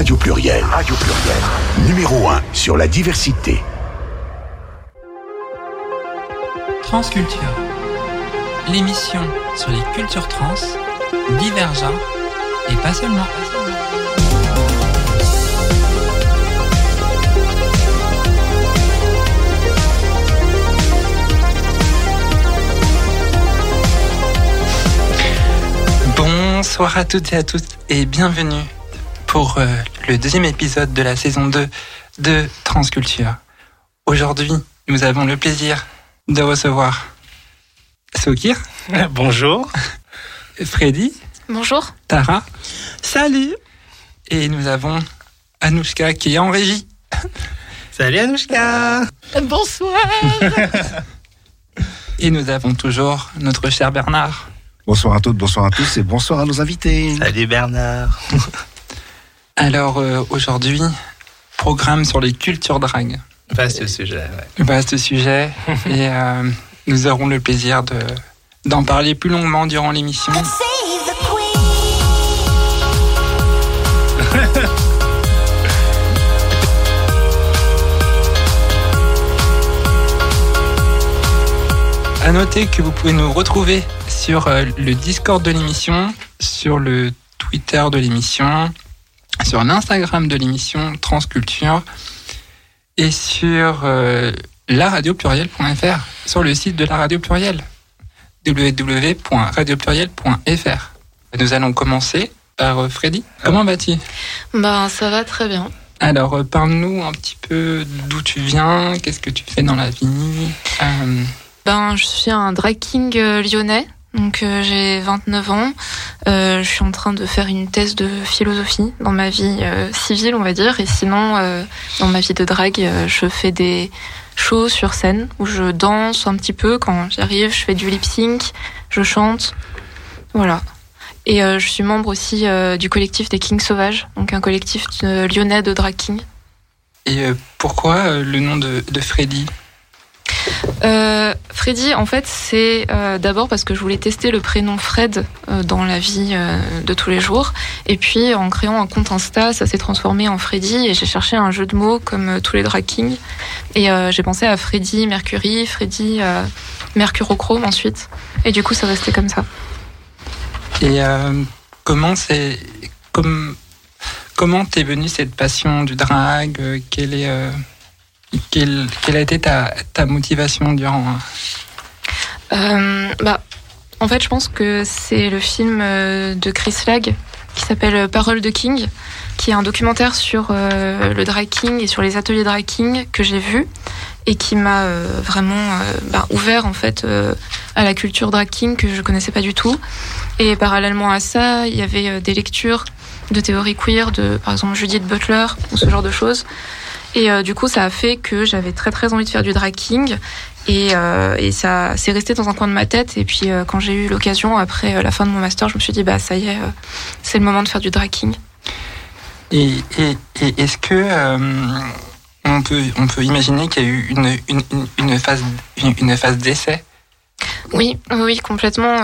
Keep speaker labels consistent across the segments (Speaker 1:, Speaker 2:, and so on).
Speaker 1: Radio Pluriel. Radio Pluriel. Numéro 1 sur la diversité.
Speaker 2: Transculture. L'émission sur les cultures trans, divergentes et pas seulement. Bonsoir à toutes et à tous et bienvenue pour euh, le deuxième épisode de la saison 2 de Transculture. Aujourd'hui, nous avons le plaisir de recevoir Sokir.
Speaker 3: Bonjour.
Speaker 2: Freddy.
Speaker 4: Bonjour.
Speaker 2: Tara.
Speaker 3: Salut.
Speaker 2: Et nous avons Anouchka qui est en régie.
Speaker 3: Salut Anouchka.
Speaker 4: Bonsoir.
Speaker 2: et nous avons toujours notre cher Bernard.
Speaker 5: Bonsoir à toutes, bonsoir à tous et bonsoir à nos invités.
Speaker 3: Salut Bernard.
Speaker 2: Alors euh, aujourd'hui, programme sur les cultures drag.
Speaker 3: Vaste sujet. Ouais.
Speaker 2: Vaste sujet. et euh, nous aurons le plaisir de d'en parler plus longuement durant l'émission. À noter que vous pouvez nous retrouver sur euh, le Discord de l'émission, sur le Twitter de l'émission, sur l'Instagram de l'émission Transculture et sur euh, laradiopluriel.fr, sur le site de la radio pluriel www.radiopluriel.fr. Nous allons commencer par euh, Freddy. Comment vas-tu?
Speaker 4: Ben ça va très bien.
Speaker 2: Alors euh, parle-nous un petit peu d'où tu viens, qu'est-ce que tu fais dans la vie? Euh,
Speaker 4: Ben je suis un drag king euh, lyonnais. Donc euh, j'ai 29 ans, euh, je suis en train de faire une thèse de philosophie dans ma vie euh, civile, on va dire, et sinon dans ma vie de drague, je fais des shows sur scène où je danse un petit peu. Quand j'arrive, je fais du lip sync, je chante, voilà. Et je suis membre aussi du collectif des Kings Sauvages, donc un collectif lyonnais de drag king.
Speaker 2: Et pourquoi le nom de Freddy?
Speaker 4: Euh, Freddy, en fait, c'est euh, d'abord parce que je voulais tester le prénom Fred euh, dans la vie de tous les jours. Et puis, en créant un compte Insta, ça s'est transformé en Freddy et j'ai cherché un jeu de mots comme tous les drag kings. Et j'ai pensé à Freddy Mercury, Freddy Mercurochrome ensuite. Et du coup, ça restait comme ça.
Speaker 2: Et comment c'est comme comment t'es venue cette passion du drag? Quelle est quelle, a été ta, motivation durant
Speaker 4: Euh, bah, en fait, je pense que c'est le film euh, de Chris Lag qui s'appelle Parole de King, qui est un documentaire sur euh, le drag king et sur les ateliers drag king que j'ai vu et qui m'a euh, vraiment euh, bah, ouvert en fait euh, à la culture drag king que je connaissais pas du tout. Et parallèlement à ça, il y avait euh, des lectures de théorie queer de par exemple Judith Butler ou ce genre de choses. Et euh, du coup, ça a fait que j'avais très très envie de faire du drag king et, euh, et ça s'est resté dans un coin de ma tête. Et puis euh, quand j'ai eu l'occasion, après la fin de mon master, je me suis dit, bah ça y est, c'est le moment de faire du drag king.
Speaker 2: Et, et, et est-ce que on peut on peut imaginer qu'il y a eu une, une, phase une, une phase d'essai?
Speaker 4: Oui, oui, complètement.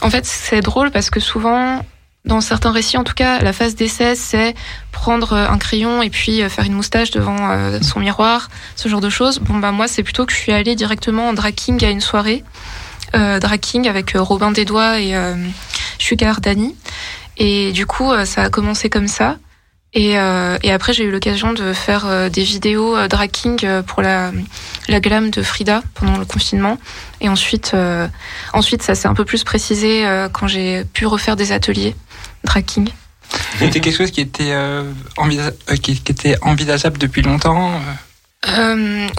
Speaker 4: en fait, c'est drôle parce que souvent, dans certains récits, en tout cas, la phase d'essai, c'est prendre euh, un crayon et puis euh, faire une moustache devant euh, son miroir, ce genre de choses. Bon, bah moi, c'est plutôt que je suis allée directement en drag à une soirée. Euh, avec Robin Desdois et euh, Sugar Dani. Et du coup, ça a commencé comme ça. Et, euh, et après, j'ai eu l'occasion de faire des vidéos drag pour la, la glam de Frida pendant le confinement. Et ensuite, ensuite ça s'est un peu plus précisé quand j'ai pu refaire des ateliers drag king.
Speaker 2: C'était quelque chose qui était euh, envisa- euh, qui, qui était envisageable depuis longtemps. euh.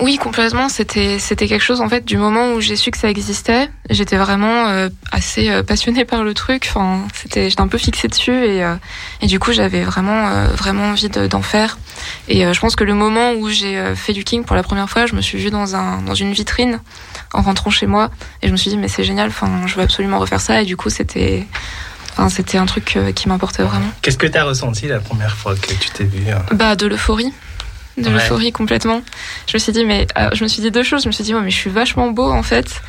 Speaker 4: Oui, complètement. C'était c'était quelque chose en fait du moment où j'ai su que ça existait. J'étais vraiment euh, assez euh, passionnée par le truc. Enfin, c'était j'étais un peu fixée dessus et euh, et du coup j'avais vraiment euh, vraiment envie de- d'en faire. Et euh, je pense que le moment où j'ai euh, fait du king pour la première fois, je me suis vue dans un dans une vitrine en rentrant chez moi et je me suis dit mais c'est génial. Enfin, je veux absolument refaire ça. Et du coup c'était enfin c'était un truc euh, qui m'importait vraiment.
Speaker 3: Qu'est-ce que tu as ressenti la première fois que tu t'es vu hein
Speaker 4: Bah de l'euphorie. De
Speaker 3: Ouais.
Speaker 4: l'euphorie complètement. Je me suis dit mais euh, je me suis dit deux choses. Je me suis dit ouais, mais je suis vachement beau en fait.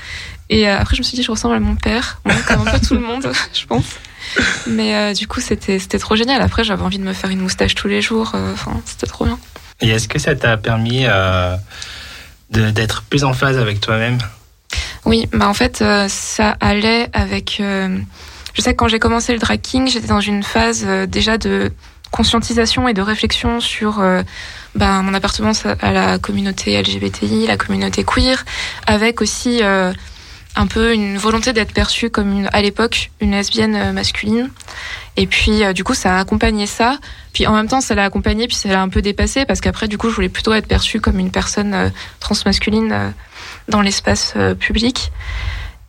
Speaker 4: Et euh, après je me suis dit je ressemble à mon père, Bon, comme un peu tout le monde, je pense. Mais du coup, c'était c'était trop génial. Après, j'avais envie de me faire une moustache tous les jours. Enfin, c'était trop bien.
Speaker 3: Et est-ce que ça t'a permis d'être plus en phase avec toi-même?
Speaker 4: Oui, bah en fait, ça allait avec. Je sais que quand j'ai commencé le drag king, j'étais dans une phase déjà de conscientisation et de réflexion sur euh, bah, mon appartenance à la communauté LGBTI, la communauté queer, avec aussi euh, un peu une volonté d'être perçue comme une, à l'époque une lesbienne euh, masculine. Et puis du coup ça a accompagné ça. Puis en même temps ça l'a accompagné puis ça l'a un peu dépassé parce qu'après du coup je voulais plutôt être perçue comme une personne transmasculine dans l'espace public.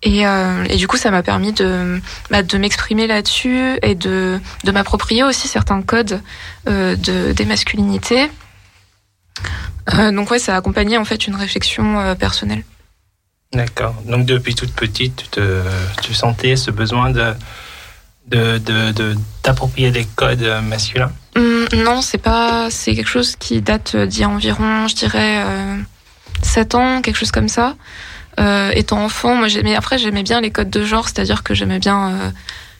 Speaker 4: Et, euh, et, du coup, ça m'a permis de, bah, de m'exprimer là-dessus et de, de m'approprier aussi certains codes euh, de, des masculinités. Euh, donc ouais, ça a accompagné en fait une réflexion personnelle.
Speaker 3: D'accord. Donc depuis toute petite, tu, te, tu sentais ce besoin de de, de, codes masculins?
Speaker 4: Hum, Non, c'est pas. C'est quelque chose qui date d'il y a environ, je dirais, euh, 7 ans, quelque chose comme ça. Euh, étant enfant, moi j'aimais après j'aimais bien les codes de genre, c'est-à-dire que j'aimais bien euh,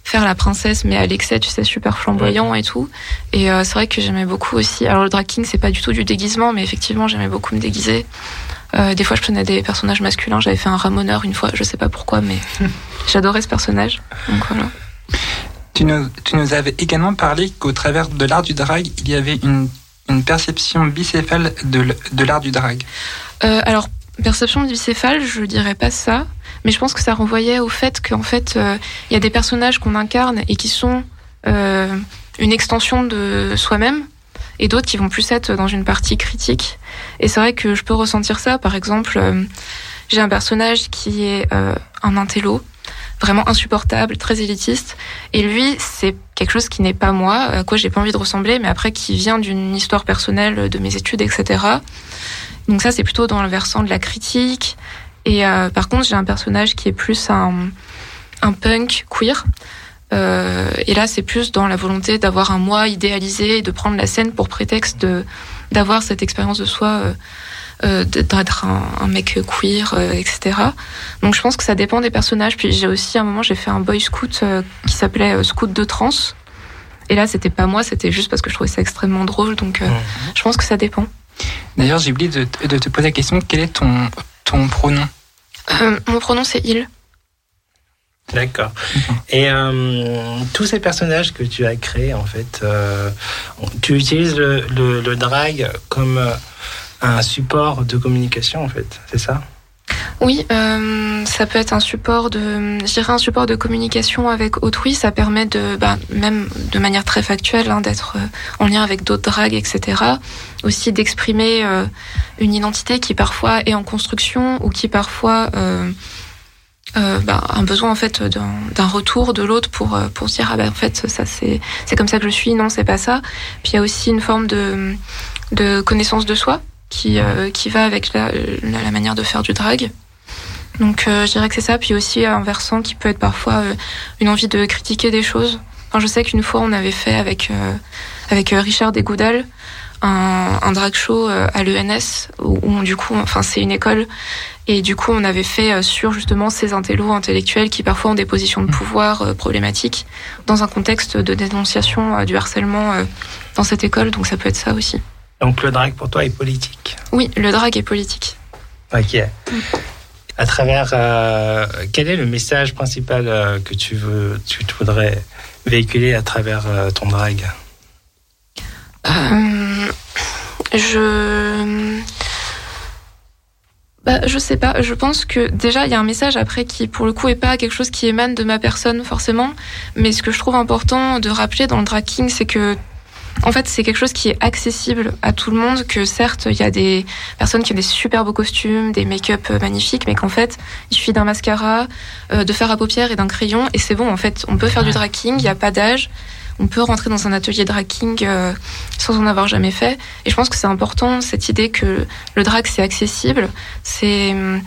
Speaker 4: faire la princesse, mais à l'excès, tu sais, super flamboyant et tout. Et euh, c'est vrai que j'aimais beaucoup aussi. Alors le drag king, c'est pas du tout du déguisement, mais effectivement, j'aimais beaucoup me déguiser. des fois, je prenais des personnages masculins. J'avais fait un ramoneur une fois, je sais pas pourquoi, mais j'adorais ce personnage. Donc voilà.
Speaker 2: Tu nous, tu nous avais également parlé qu'au travers de l'art du drag, il y avait une, une perception bicéphale de, l'art du drag.
Speaker 4: Euh, alors Perception bicéphale, je dirais pas ça, mais je pense que ça renvoyait au fait qu'en fait, il euh, y a des personnages qu'on incarne et qui sont euh, une extension de soi-même, et d'autres qui vont plus être dans une partie critique. Et c'est vrai que je peux ressentir ça. Par exemple, euh, j'ai un personnage qui est un intello, vraiment insupportable, très élitiste, et lui, c'est quelque chose qui n'est pas moi, à quoi j'ai pas envie de ressembler, mais après qui vient d'une histoire personnelle de mes études, etc. Donc ça, c'est plutôt dans le versant de la critique. Et euh, par contre, j'ai un personnage qui est plus un, un punk queer. Euh, et là, c'est plus dans la volonté d'avoir un moi idéalisé et de prendre la scène pour prétexte d'avoir cette expérience de soi, euh d'être un, un, mec queer, euh, etc. Donc je pense que ça dépend des personnages. Puis j'ai aussi à un moment, j'ai fait un boy scout euh, qui s'appelait Scout de trans. Et là, c'était pas moi, c'était juste parce que je trouvais ça extrêmement drôle. Donc mmh. je pense que ça dépend.
Speaker 2: D'ailleurs, j'ai oublié de, te poser la question quel est ton, ton pronom?
Speaker 4: Euh, Mon pronom, c'est il.
Speaker 3: D'accord. Et euh, tous ces personnages que tu as créés, en fait, euh, tu utilises le, le, drag comme un support de communication, en fait, c'est ça?
Speaker 4: Oui, euh, ça peut être un support de, un support de communication avec autrui. Ça permet de, bah, même de manière très factuelle, hein, d'être euh, en lien avec d'autres dragues, etc. Aussi d'exprimer euh, une identité qui parfois est en construction ou qui parfois euh, bah, un besoin en fait d'un retour de l'autre pour pour dire ah bah en fait ça c'est c'est comme ça que je suis non c'est pas ça. Puis il y a aussi une forme de de connaissance de soi qui, euh, qui va avec la, la, manière de faire du drag. Donc euh, je dirais que c'est ça, puis aussi un versant qui peut être parfois euh, une envie de critiquer des choses. Enfin, je sais qu'une fois on avait fait avec, avec Richard Desgoudal un, un drag show à l'ENS, où, du coup, enfin c'est une école, et du coup on avait fait sur justement ces intellos intellectuels qui parfois ont des positions de pouvoir problématiques dans un contexte de dénonciation du harcèlement dans cette école, donc ça peut être ça aussi.
Speaker 3: Donc le drag pour toi est politique
Speaker 4: Oui, le drag est politique.
Speaker 3: Ok. À travers, euh, quel est le message principal euh, que tu, veux, tu voudrais véhiculer à travers euh, ton drag?
Speaker 4: Je. Bah, je sais pas. Je pense que déjà il y a un message après qui, pour le coup, est pas quelque chose qui émane de ma personne forcément. Mais ce que je trouve important de rappeler dans le drag king, c'est que en fait, c'est quelque chose qui est accessible à tout le monde, que certes, il y a des personnes qui ont des super beaux costumes, des make-up euh, magnifiques, mais qu'en fait, il suffit d'un mascara, euh, de faire à paupières et d'un crayon, et c'est bon, en fait, on peut faire du drag king, il n'y a pas d'âge, on peut rentrer dans un atelier drag euh, sans en avoir jamais fait, et je pense que c'est important, cette idée que le drag, c'est accessible, c'est hum,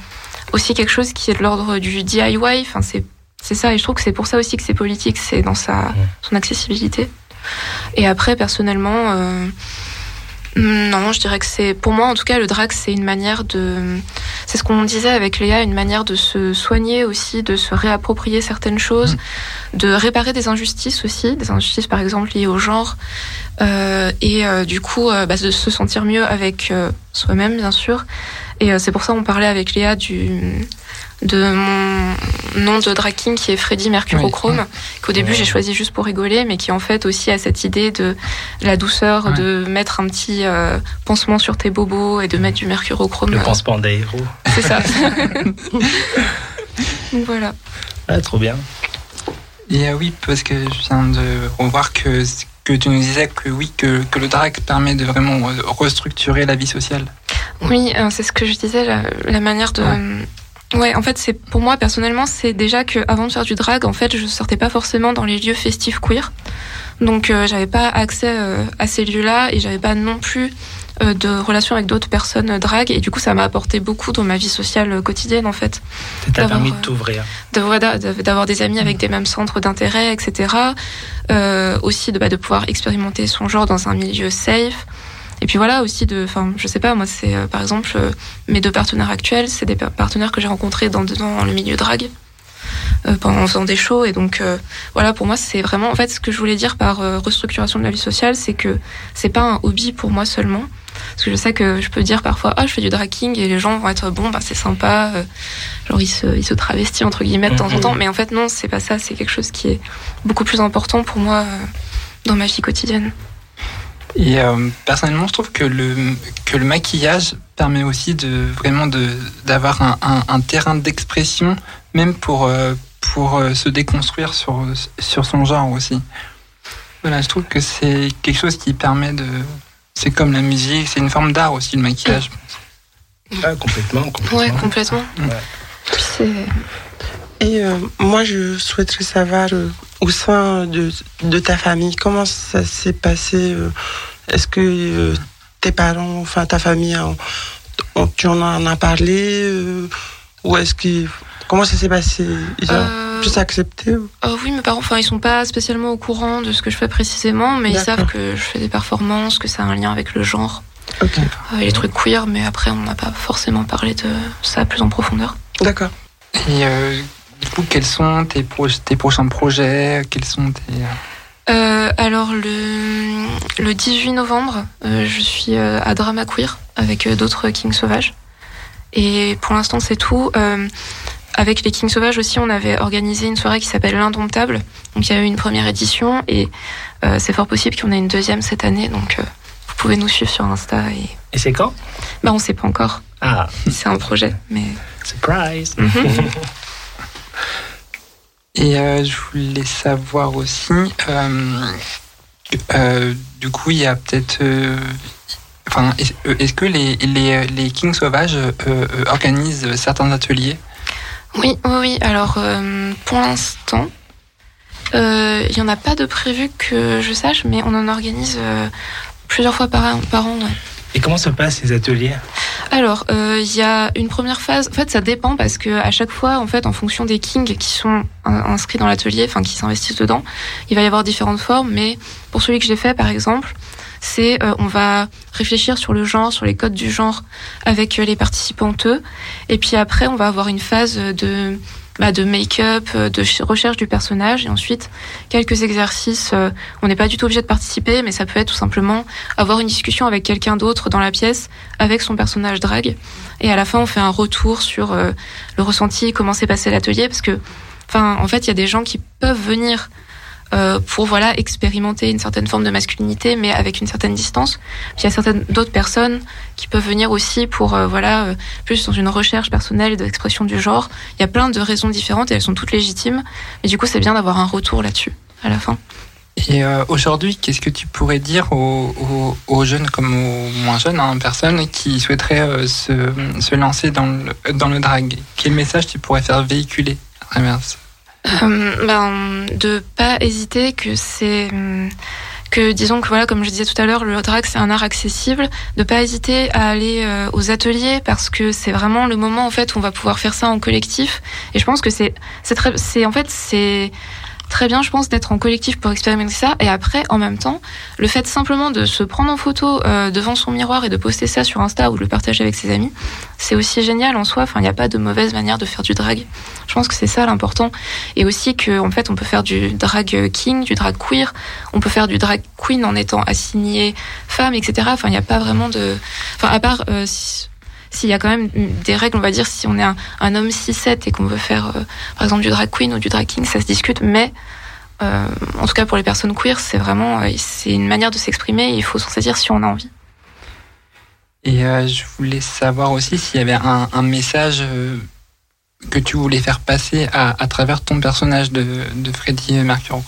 Speaker 4: aussi quelque chose qui est de l'ordre du DIY, enfin, c'est c'est ça, et je trouve que c'est pour ça aussi que c'est politique, c'est dans sa son accessibilité. Et après, personnellement, euh, non, je dirais que c'est, pour moi en tout cas, le drag, c'est une manière de, c'est ce qu'on disait avec Léa, une manière de se soigner aussi, de se réapproprier certaines choses, mmh. de réparer des injustices aussi, des injustices par exemple liées au genre, euh, et euh, du coup bah, de se sentir mieux avec soi-même bien sûr. Et c'est pour ça qu'on parlait avec Léa du de mon nom de drag king qui est Freddy Mercurochrome, qu'au début j'ai choisi juste pour rigoler, mais qui en fait aussi a cette idée de la douceur, de mettre un petit euh, pansement sur tes bobos et de mettre du mercurochrome.
Speaker 3: Le pansement des héros.
Speaker 4: C'est ça. Donc voilà.
Speaker 3: Ah, trop bien.
Speaker 2: Et euh, oui, parce que je viens de revoir que, que tu nous disais que oui, que, que le drag permet de vraiment restructurer la vie sociale.
Speaker 4: Oui, euh, c'est ce que je disais, la, manière de... Ouais, en fait, c'est pour moi personnellement, c'est déjà que avant de faire du drag, en fait, je sortais pas forcément dans les lieux festifs queer, donc euh, j'avais pas accès euh, à ces lieux-là et j'avais pas non plus euh, de relations avec d'autres personnes drag et du coup, ça m'a apporté beaucoup dans ma vie sociale quotidienne en fait.
Speaker 3: Ça t'a permis de t'ouvrir.
Speaker 4: D'avoir des amis avec des mêmes centres d'intérêt, etc. aussi de, bah, de pouvoir expérimenter son genre dans un milieu safe. Et puis voilà aussi de, enfin, je sais pas, moi c'est euh, par exemple euh, mes deux partenaires actuels, c'est des partenaires que j'ai rencontrés dans, dans le milieu drag euh, pendant faisant des shows et donc voilà pour moi c'est vraiment en fait ce que je voulais dire par restructuration de la vie sociale, c'est que c'est pas un hobby pour moi seulement. Parce que je sais que je peux dire parfois, ah, je fais du dragging et les gens vont être bon, bah, c'est sympa. genre, ils se, ils se travestissent, entre guillemets, de temps en mm-hmm. temps. Mais en fait, non, c'est pas ça. C'est quelque chose qui est beaucoup plus important pour moi dans ma vie quotidienne.
Speaker 2: Et euh, personnellement, je trouve que le, que le maquillage permet aussi de vraiment de, d'avoir un, un, terrain d'expression, même pour, euh, pour euh, se déconstruire sur, sur son genre aussi. Voilà, je trouve que c'est quelque chose qui permet de. C'est comme la musique, c'est une forme d'art aussi, le maquillage.
Speaker 3: Ah, complètement, complètement.
Speaker 4: Ouais, complètement.
Speaker 6: Et moi, je souhaiterais savoir au sein de, de, ta famille, comment ça s'est passé est-ce que euh, tes parents, enfin ta famille, tu en as parlé euh, Ou est-ce que. Comment ça s'est passé? Ils ont euh, plus accepté
Speaker 4: Oui, mes parents, enfin, ils sont pas spécialement au courant de ce que je fais précisément, mais ils savent que je fais des performances, que ça a un lien avec le genre. Les trucs queer, mais après, on n'a pas forcément parlé de ça plus en profondeur.
Speaker 6: D'accord.
Speaker 2: Et du coup, quels sont tes, tes prochains projets? Quels sont tes.
Speaker 4: Euh, alors le, le 18 novembre, euh, je suis euh, à Drama Queer avec d'autres Kings Sauvages. Et pour l'instant c'est tout. avec les Kings Sauvages aussi, on avait organisé une soirée qui s'appelle l'Indomptable. Donc il y a eu une première édition et c'est fort possible qu'on ait une deuxième cette année. Donc vous pouvez nous suivre sur Insta. Et,
Speaker 3: et c'est quand?
Speaker 4: Bah on sait pas encore.
Speaker 3: Ah.
Speaker 4: C'est un projet, mais.
Speaker 3: Surprise.
Speaker 4: Mhm.
Speaker 2: Et euh, je voulais savoir aussi, euh, euh, du coup, il y a peut-être. Enfin, est-ce que les, les, les Kings Sauvages organisent certains ateliers?
Speaker 4: Oui, oui, oui. Alors, pour l'instant, il n'y en a pas de prévu que je sache, mais on en organise plusieurs fois par, par an.
Speaker 3: Et comment se passent ces ateliers?
Speaker 4: Alors, il euh, y a une première phase. En fait, ça dépend parce que à chaque fois, en fait, en fonction des kings qui sont inscrits dans l'atelier, enfin qui s'investissent dedans, il va y avoir différentes formes. Mais pour celui que j'ai fait, par exemple, c'est euh, on va réfléchir sur le genre, sur les codes du genre avec les participantes. Et puis après, on va avoir une phase de bah, de make-up, euh, de recherche du personnage, et ensuite quelques exercices. Euh, on n'est pas du tout obligé de participer, mais ça peut être tout simplement avoir une discussion avec quelqu'un d'autre dans la pièce, avec son personnage drag. Et à la fin, on fait un retour sur euh, le ressenti, comment s'est passé l'atelier, parce que, enfin, en fait, il y a des gens qui peuvent venir euh, pour voilà expérimenter une certaine forme de masculinité, mais avec une certaine distance. Puis il y a certaines d'autres personnes qui peuvent venir aussi pour euh, voilà euh, plus dans une recherche personnelle d'expression du genre. Il y a plein de raisons différentes et elles sont toutes légitimes. Mais du coup, c'est bien d'avoir un retour là-dessus à la fin.
Speaker 2: Et aujourd'hui, qu'est-ce que tu pourrais dire aux, jeunes comme aux moins jeunes hein, personnes qui souhaiteraient se, se, lancer dans le, dans le drag? Quel message tu pourrais faire véhiculer
Speaker 4: euh, ben, de pas hésiter que c'est que disons que voilà comme je disais tout à l'heure le drag c'est un art accessible. De pas hésiter à aller euh, aux ateliers parce que c'est vraiment le moment en fait où on va pouvoir faire ça en collectif. Et je pense que c'est c'est en fait c'est très bien, je pense, d'être en collectif pour expérimenter ça. Et après, en même temps, le fait simplement de se prendre en photo euh, devant son miroir et de poster ça sur Insta ou de le partager avec ses amis, c'est aussi génial en soi. Enfin, il n'y a pas de mauvaise manière de faire du drag. Je pense que c'est ça l'important. Et aussi que, en fait, on peut faire du drag king, du drag queer. On peut faire du drag queen en étant assigné femme, etc. Enfin, il n'y a pas vraiment de. Enfin, à part. Euh, s'il y a quand même des règles, on va dire, si on est un, homme 6-7 et qu'on veut faire, euh, par exemple, du drag queen ou du drag king, ça se discute, mais euh, en tout cas pour les personnes queer, c'est vraiment euh, c'est une manière de s'exprimer il faut s'en saisir si on a envie.
Speaker 2: Et je voulais savoir aussi s'il y avait un, message que tu voulais faire passer à, travers ton personnage de, de Freddie Mercury.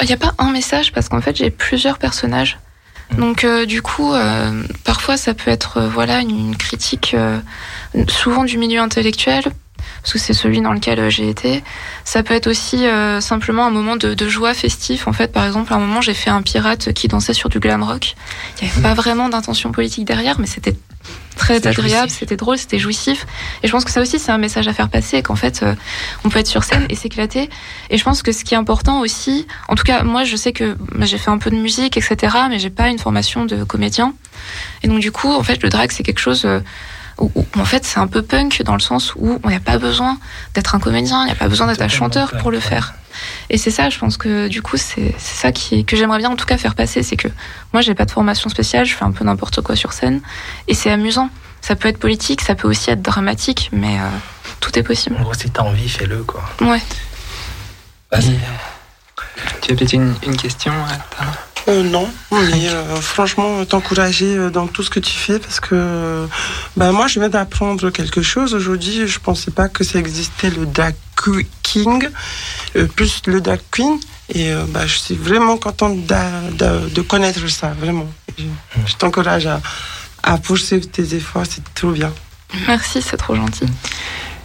Speaker 4: Il n'y a pas un message parce qu'en fait j'ai plusieurs personnages. Donc euh, du coup, euh, parfois ça peut être euh, voilà une, critique souvent du milieu intellectuel parce que c'est celui dans lequel j'ai été. Ça peut être aussi simplement un moment de, de, joie festif. En fait, par exemple, à un moment, j'ai fait un pirate qui dansait sur du glam rock. Il n'y avait pas vraiment d'intention politique derrière, mais c'était très agréable, c'était drôle, c'était jouissif. Et je pense que ça aussi, c'est un message à faire passer, qu'en fait, euh, on peut être sur scène et s'éclater. Et je pense que ce qui est important aussi, en tout cas, moi, je sais que bah, j'ai fait un peu de musique, etc., mais j'ai pas une formation de comédien. Et donc, du coup, en fait, le drag, c'est quelque chose euh, où, en fait, c'est un peu punk dans le sens où on n'y a pas besoin d'être un comédien, il n'y a pas besoin d'être un chanteur pour le faire. Et c'est ça, je pense que du coup, c'est ça qui, que j'aimerais bien en tout cas faire passer, c'est que moi, j'ai pas de formation spéciale, je fais un peu n'importe quoi sur scène, et c'est amusant. Ça peut être politique, ça peut aussi être dramatique, mais euh, tout est possible.
Speaker 3: En gros, si t'as envie, fais-le, quoi.
Speaker 4: Ouais.
Speaker 2: Vas-y. Tu as peut-être une, question
Speaker 6: euh, non, mais euh, franchement, t'encourager euh, dans tout ce que tu fais parce que bah, moi, je viens d'apprendre quelque chose. Aujourd'hui, je pensais pas que ça existait le drag king, plus le drag queen. Et bah, je suis vraiment contente de, connaître ça, vraiment. Je, t'encourage à, à poursuivre tes efforts, c'est trop bien.
Speaker 4: Merci, c'est trop gentil.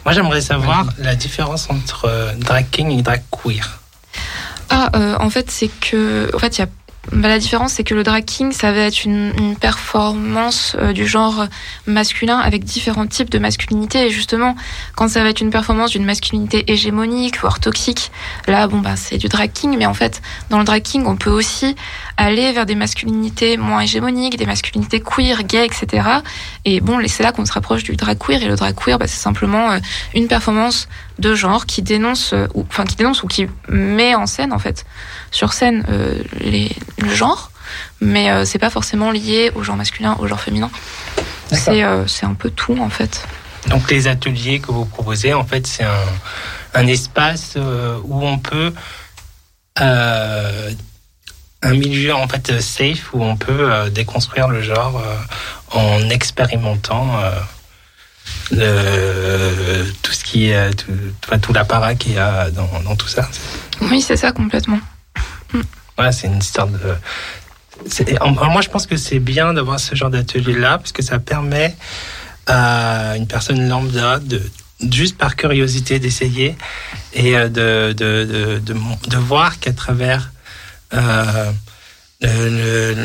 Speaker 3: Moi, j'aimerais savoir la différence entre drag king et drag queer.
Speaker 4: Ah, en fait, c'est que, en fait, il y a bah, la différence, c'est que le drag king, ça va être une, performance euh, du genre masculin avec différents types de masculinité. Et justement, quand ça va être une performance d'une masculinité hégémonique, voire toxique, là, bon, bah, c'est du drag king. Mais en fait, dans le drag king, on peut aussi aller vers des masculinités moins hégémoniques, des masculinités queer, gays, etc. Et bon, c'est là qu'on se rapproche du drag queer. Et le drag queer, bah, c'est simplement euh, une performance de genre qui dénonce, euh, ou, enfin, qui dénonce ou qui met en scène, en fait, sur scène, les le genre, mais euh, c'est pas forcément lié au genre masculin, au genre féminin. C'est euh, un peu tout en fait.
Speaker 3: Donc les ateliers que vous proposez, en fait, c'est un, un, espace euh, où on peut un milieu en fait safe où on peut déconstruire le genre en expérimentant tout ce qui est tout, tout l'apparat qu'il y a dans, dans tout ça.
Speaker 4: Oui, c'est ça complètement
Speaker 3: c'est une histoire de. Moi, je pense que c'est bien d'avoir ce genre d'atelier-là, parce que ça permet à une personne lambda de juste par curiosité d'essayer et euh, de, de, de, de, voir qu'à travers euh, le,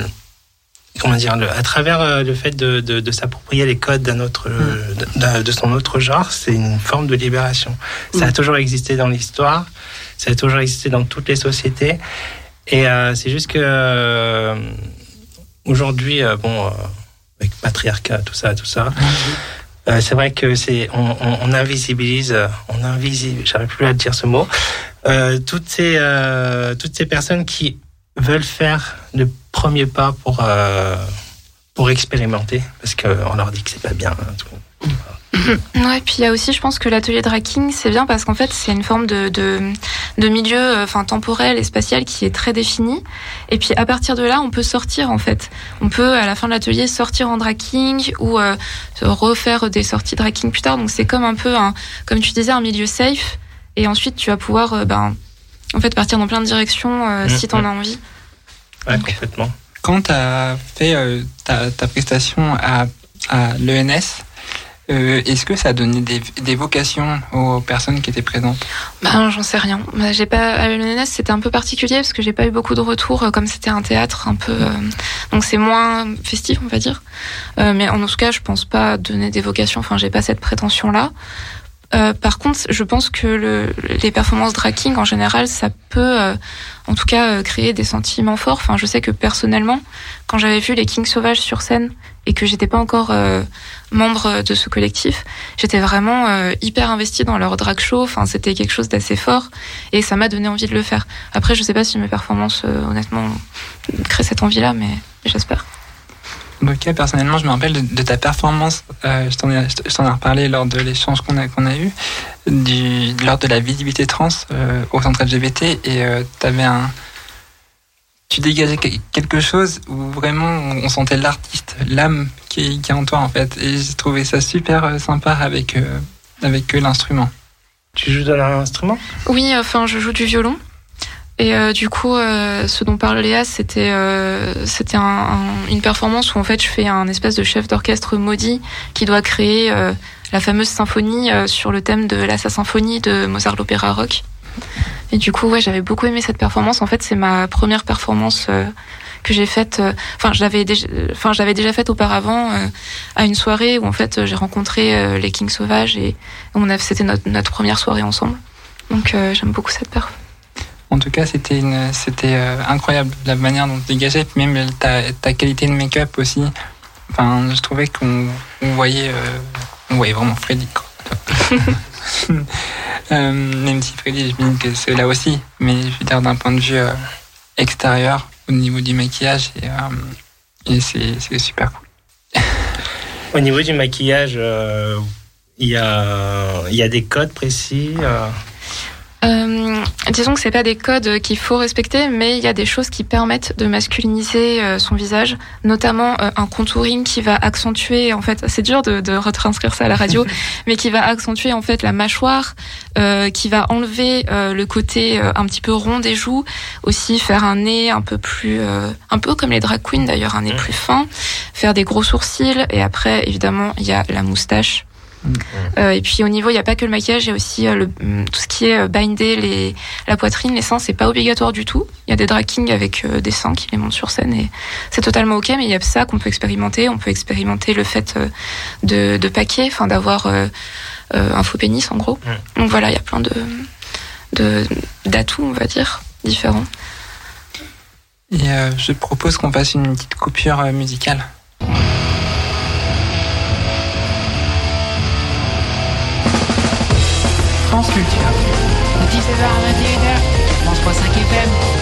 Speaker 3: comment dire à travers euh, le fait de, de, s'approprier les codes d'un autre mm. de, son autre genre c'est une forme de libération ça a mm. toujours existé dans l'histoire ça a toujours existé dans toutes les sociétés et euh, c'est juste que euh, aujourd'hui, euh, bon, avec patriarcat, tout ça, tout ça. c'est vrai que c'est on, on, invisibilise, on invisibilise, j'arrive plus à dire ce mot, toutes ces toutes ces personnes qui veulent faire le premier pas pour pour expérimenter parce qu'on leur dit que c'est pas bien. Tout.
Speaker 4: Ouais, puis il y a aussi, je pense que l'atelier Draking, c'est bien parce qu'en fait, c'est une forme de, de, de milieu euh, enfin, temporel et spatial qui est très défini. Et puis à partir de là, on peut sortir en fait. On peut à la fin de l'atelier sortir en Draking ou euh, refaire des sorties Draking plus tard. Donc c'est comme un peu, un, comme tu disais, un milieu safe. Et ensuite, tu vas pouvoir euh, ben, en fait, partir dans plein de directions mmh, si tu en mmh. as envie.
Speaker 3: Ouais, complètement.
Speaker 2: Quand tu as fait ta, ta, prestation à, à l'ENS, euh, est-ce que ça a donné des, vocations aux personnes qui étaient présentes?
Speaker 4: Ben, j'en sais rien. Bah, j'ai pas à l'ENS, c'était un peu particulier parce que j'ai pas eu beaucoup de retours, euh, comme c'était un théâtre un peu, euh, donc c'est moins festif, on va dire. mais en tout cas, je pense pas donner des vocations. Enfin, j'ai pas cette prétention là. Euh, par contre, je pense que le, les performances drag en général, ça peut, euh, en tout cas, euh, créer des sentiments forts. Enfin, je sais que personnellement, quand j'avais vu les Kings sauvages sur scène et que j'étais pas encore membre de ce collectif, j'étais vraiment hyper investie dans leur drag show. Enfin, c'était quelque chose d'assez fort et ça m'a donné envie de le faire. Après, je sais pas si mes performances, honnêtement, créent cette envie-là, mais j'espère.
Speaker 2: Ok, personnellement, je me rappelle de, ta performance, euh, je t'en ai, ai, reparlé lors de l'échange qu'on a, qu'on a eu, du, lors de la visibilité trans euh, au centre LGBT, et euh, avais un, tu dégageais quelque chose où vraiment on sentait l'artiste, l'âme qui, qui est en toi en fait, et j'ai trouvé ça super euh, sympa avec, euh, avec l'instrument.
Speaker 3: Tu joues de l'instrument?
Speaker 4: Oui, enfin je joue du violon. Et euh, du coup, euh, ce dont parle Léa, c'était euh, c'était un, une performance où en fait je fais un espèce de chef d'orchestre maudit qui doit créer euh, la fameuse symphonie euh, sur le thème de la symphonie de Mozart l'opéra rock. Et du coup, ouais, j'avais beaucoup aimé cette performance. En fait, c'est ma première performance que j'ai faite. Enfin, je l'avais déjà, enfin, je l'avais déjà faite auparavant à une soirée où en fait j'ai rencontré les Kings Sauvages et on a, c'était notre, notre première soirée ensemble. Donc j'aime beaucoup cette performance.
Speaker 2: En tout cas, c'était une, c'était euh, incroyable la manière dont tu dégageais, puis même ta, ta qualité de make-up aussi. Enfin, je trouvais qu'on on voyait, euh, on voyait vraiment Freddy. Quoi. euh, même si Freddy, je me dis que c'est là aussi, mais je veux dire d'un point de vue euh, extérieur, au niveau du maquillage, et, et c'est, c'est super cool.
Speaker 3: au niveau du maquillage, il y a, y a des codes précis.
Speaker 4: Euh, disons que c'est pas des codes qu'il faut respecter, mais il y a des choses qui permettent de masculiniser euh, son visage, notamment euh, un contouring qui va accentuer, en fait, c'est dur de, de, retranscrire ça à la radio, mais qui va accentuer en fait la mâchoire, euh, qui va enlever euh, le côté un petit peu rond des joues, aussi faire un nez un peu plus, un peu comme les drag queens d'ailleurs, un nez plus fin, faire des gros sourcils, et après évidemment il y a la moustache. Euh, et puis au niveau, il n'y a pas que le maquillage, il y a aussi euh, le, mm, tout ce qui est euh, binder les, la poitrine, les seins, c'est pas obligatoire du tout. Il y a des drag avec euh, des seins qui les montent sur scène et c'est totalement ok. Mais il y a ça qu'on peut expérimenter. On peut expérimenter le fait de, de paquer, enfin d'avoir un faux pénis en gros. Donc voilà, il y a plein de d'atouts, on va dire, différents.
Speaker 2: Et je propose qu'on fasse une petite coupure musicale.
Speaker 7: France Culture. De 17h à 21h, France 3 5 FM.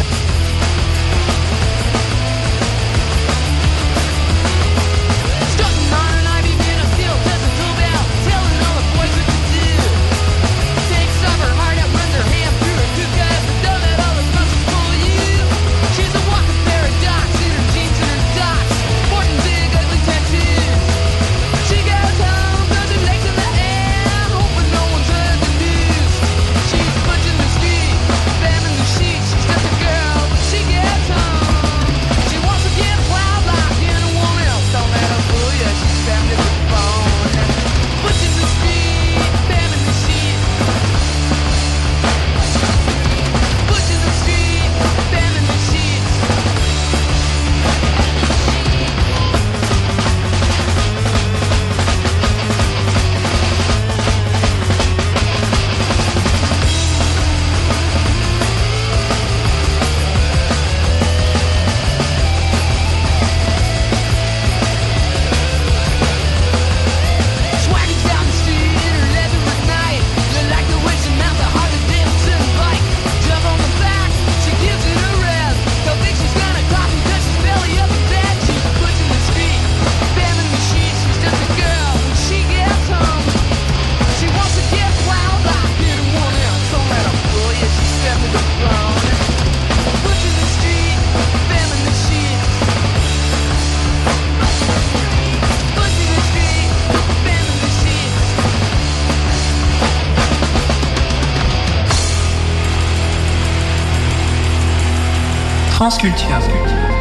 Speaker 7: Culture.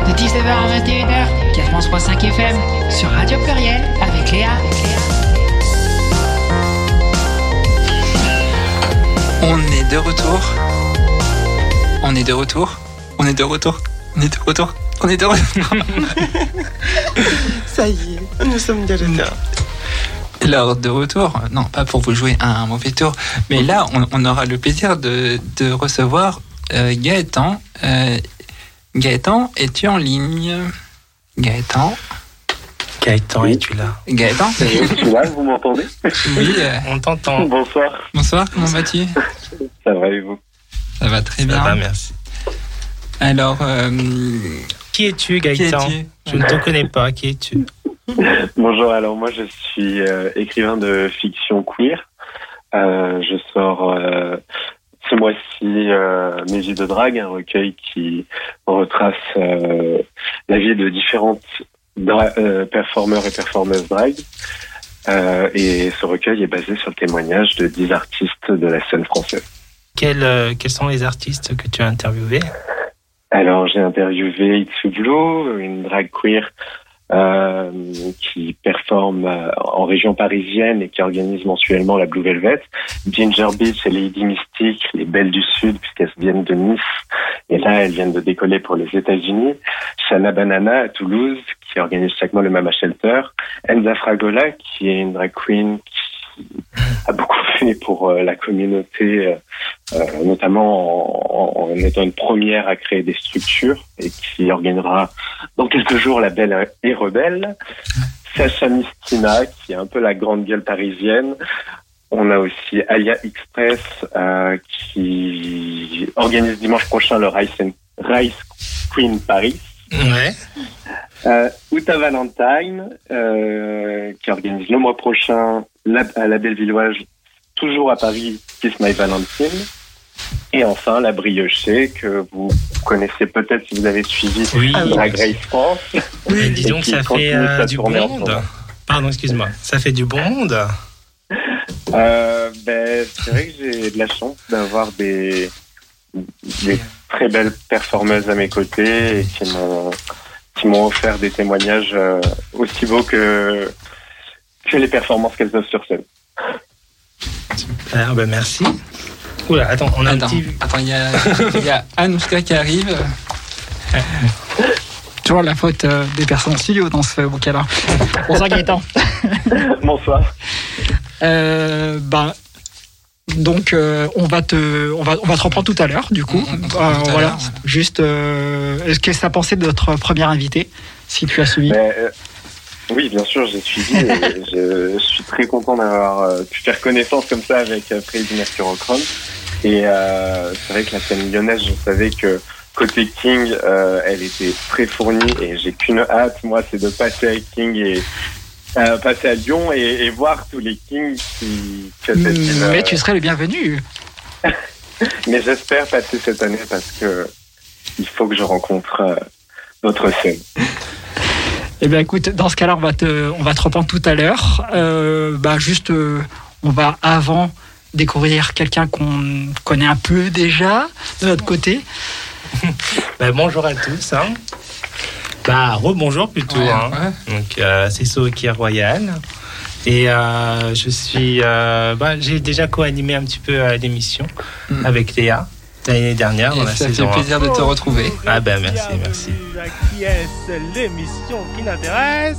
Speaker 7: De 19h à 21h, 4.5 FM, sur Radio Pluriel, avec Léa.
Speaker 2: On est de retour. On est de retour. On est de retour. On est de retour. On est de retour.
Speaker 6: Ça y est, nous sommes de retour.
Speaker 2: Alors, de retour, non, pas pour vous jouer un mauvais tour, mais là, on, on aura le plaisir de, de recevoir euh, Gaëtan. Euh, Gaëtan, es-tu en ligne Gaëtan
Speaker 3: Gaëtan, es-tu là
Speaker 2: Gaëtan
Speaker 8: Je suis là, vous m'entendez
Speaker 2: Oui, euh,
Speaker 3: On t'entend.
Speaker 8: Bonsoir,
Speaker 2: bonsoir, comment vas-tu
Speaker 8: ça va et vous
Speaker 2: Ça va très
Speaker 3: Ça
Speaker 2: bien.
Speaker 3: va, merci.
Speaker 2: Alors, euh,
Speaker 3: Qui es-tu,
Speaker 2: qui
Speaker 3: Gaëtan Je ne te connais pas. Qui es-tu
Speaker 8: Bonjour, alors moi je suis euh, écrivain de fiction queer. Euh, je sors euh, ce mois-ci euh, Mes vies de drague, un recueil qui retrace euh, la vie de différentes euh, performeurs et performeuses drag. Euh, et ce recueil est basé sur le témoignage de 10 artistes de la scène française.
Speaker 3: Quels, quels sont les artistes que tu as interviewés?
Speaker 8: Alors, j'ai interviewé Itsu Blue, une drag queer euh, qui performe euh, en région parisienne et qui organise mensuellement la Blue Velvet. Ginger Beach et Lady Mystique, les belles du Sud, puisqu'elles viennent de Nice. Et là, elles viennent de décoller pour les États-Unis. Shana Banana à Toulouse, qui organise chaque mois le Mama Shelter. Enza Fragola, qui est une drag queen a beaucoup fait pour euh, la communauté euh, euh, notamment en, en étant une première à créer des structures et qui organisera dans quelques jours la Belle et Rebelle. Sacha Mistina, qui est un peu la grande gueule parisienne. On a aussi Alia Express, euh, qui organise dimanche prochain le Rice, and- Rice Queen Paris.
Speaker 3: Ouais.
Speaker 8: Euh, Uta Valentine, euh, qui organise le mois prochain la, à la Bellevilloise, toujours à Paris, Kiss My Valentine. Et enfin, la Briochée, que vous connaissez peut-être si vous avez suivi
Speaker 3: Oui.
Speaker 8: Drag Race France.
Speaker 3: Oui, dis donc, ça fait euh, du bon monde. Pardon, excuse-moi. Ça fait du bon monde.
Speaker 8: Euh, ben, c'est vrai que j'ai de la chance d'avoir des, des très belles performeuses à mes côtés et qui m'ont qui m'ont offert des témoignages euh, aussi beaux que que les performances qu'elles offrent sur scène.
Speaker 3: Ah, ben merci. Oula, attends, on a
Speaker 2: attends,
Speaker 3: un petit.
Speaker 2: attends, il y a, y a Anouska qui arrive.
Speaker 9: Toujours la faute euh, des personnes en studio dans ce bouquin-là. Bonsoir Gaëtan.
Speaker 8: Bonsoir.
Speaker 9: Euh, ben, donc euh, on va te, on va, on va te reprendre tout à l'heure. Du coup,
Speaker 2: On- on
Speaker 9: Euh, voilà. Juste, euh, est-ce que ça pensé de notre première invité, si tu as suivi?
Speaker 8: Mais, euh, oui, bien sûr, j'ai suivi. et je, je suis très content d'avoir euh, pu faire connaissance comme ça avec euh, Freddy Mercurochrome. Et euh, c'est vrai que la scène lyonnaise, je savais que côté King, euh, elle était très fournie et j'ai qu'une hâte, moi, c'est de passer à King et euh, passer à Lyon et, et voir tous les Kings qui cette ville,
Speaker 9: Mais
Speaker 8: euh,
Speaker 9: tu serais le bienvenu.
Speaker 8: mais j'espère passer cette année parce que il faut que je rencontre euh, d'autres scènes.
Speaker 9: Eh bien, écoute, dans ce cas-là, on va te, on va te reprendre tout à l'heure. Euh, bah, juste, euh, on va avant découvrir quelqu'un qu'on connaît un peu déjà de notre côté.
Speaker 3: Ben, bonjour à tous. Hein. Bah, rebonjour plutôt.
Speaker 2: Ouais,
Speaker 3: hein.
Speaker 2: ouais.
Speaker 3: Donc, euh, c'est Soki Royal. Et euh, je suis. euh, bah, j'ai déjà co-animé un petit peu euh, l'émission
Speaker 2: Mm.
Speaker 3: avec Léa l'année dernière dans
Speaker 2: Et
Speaker 3: la
Speaker 2: ça fait
Speaker 3: saison 1.
Speaker 2: plaisir de te retrouver.
Speaker 3: Ah ben merci, merci.
Speaker 10: À qui est l'émission qui n'intéresse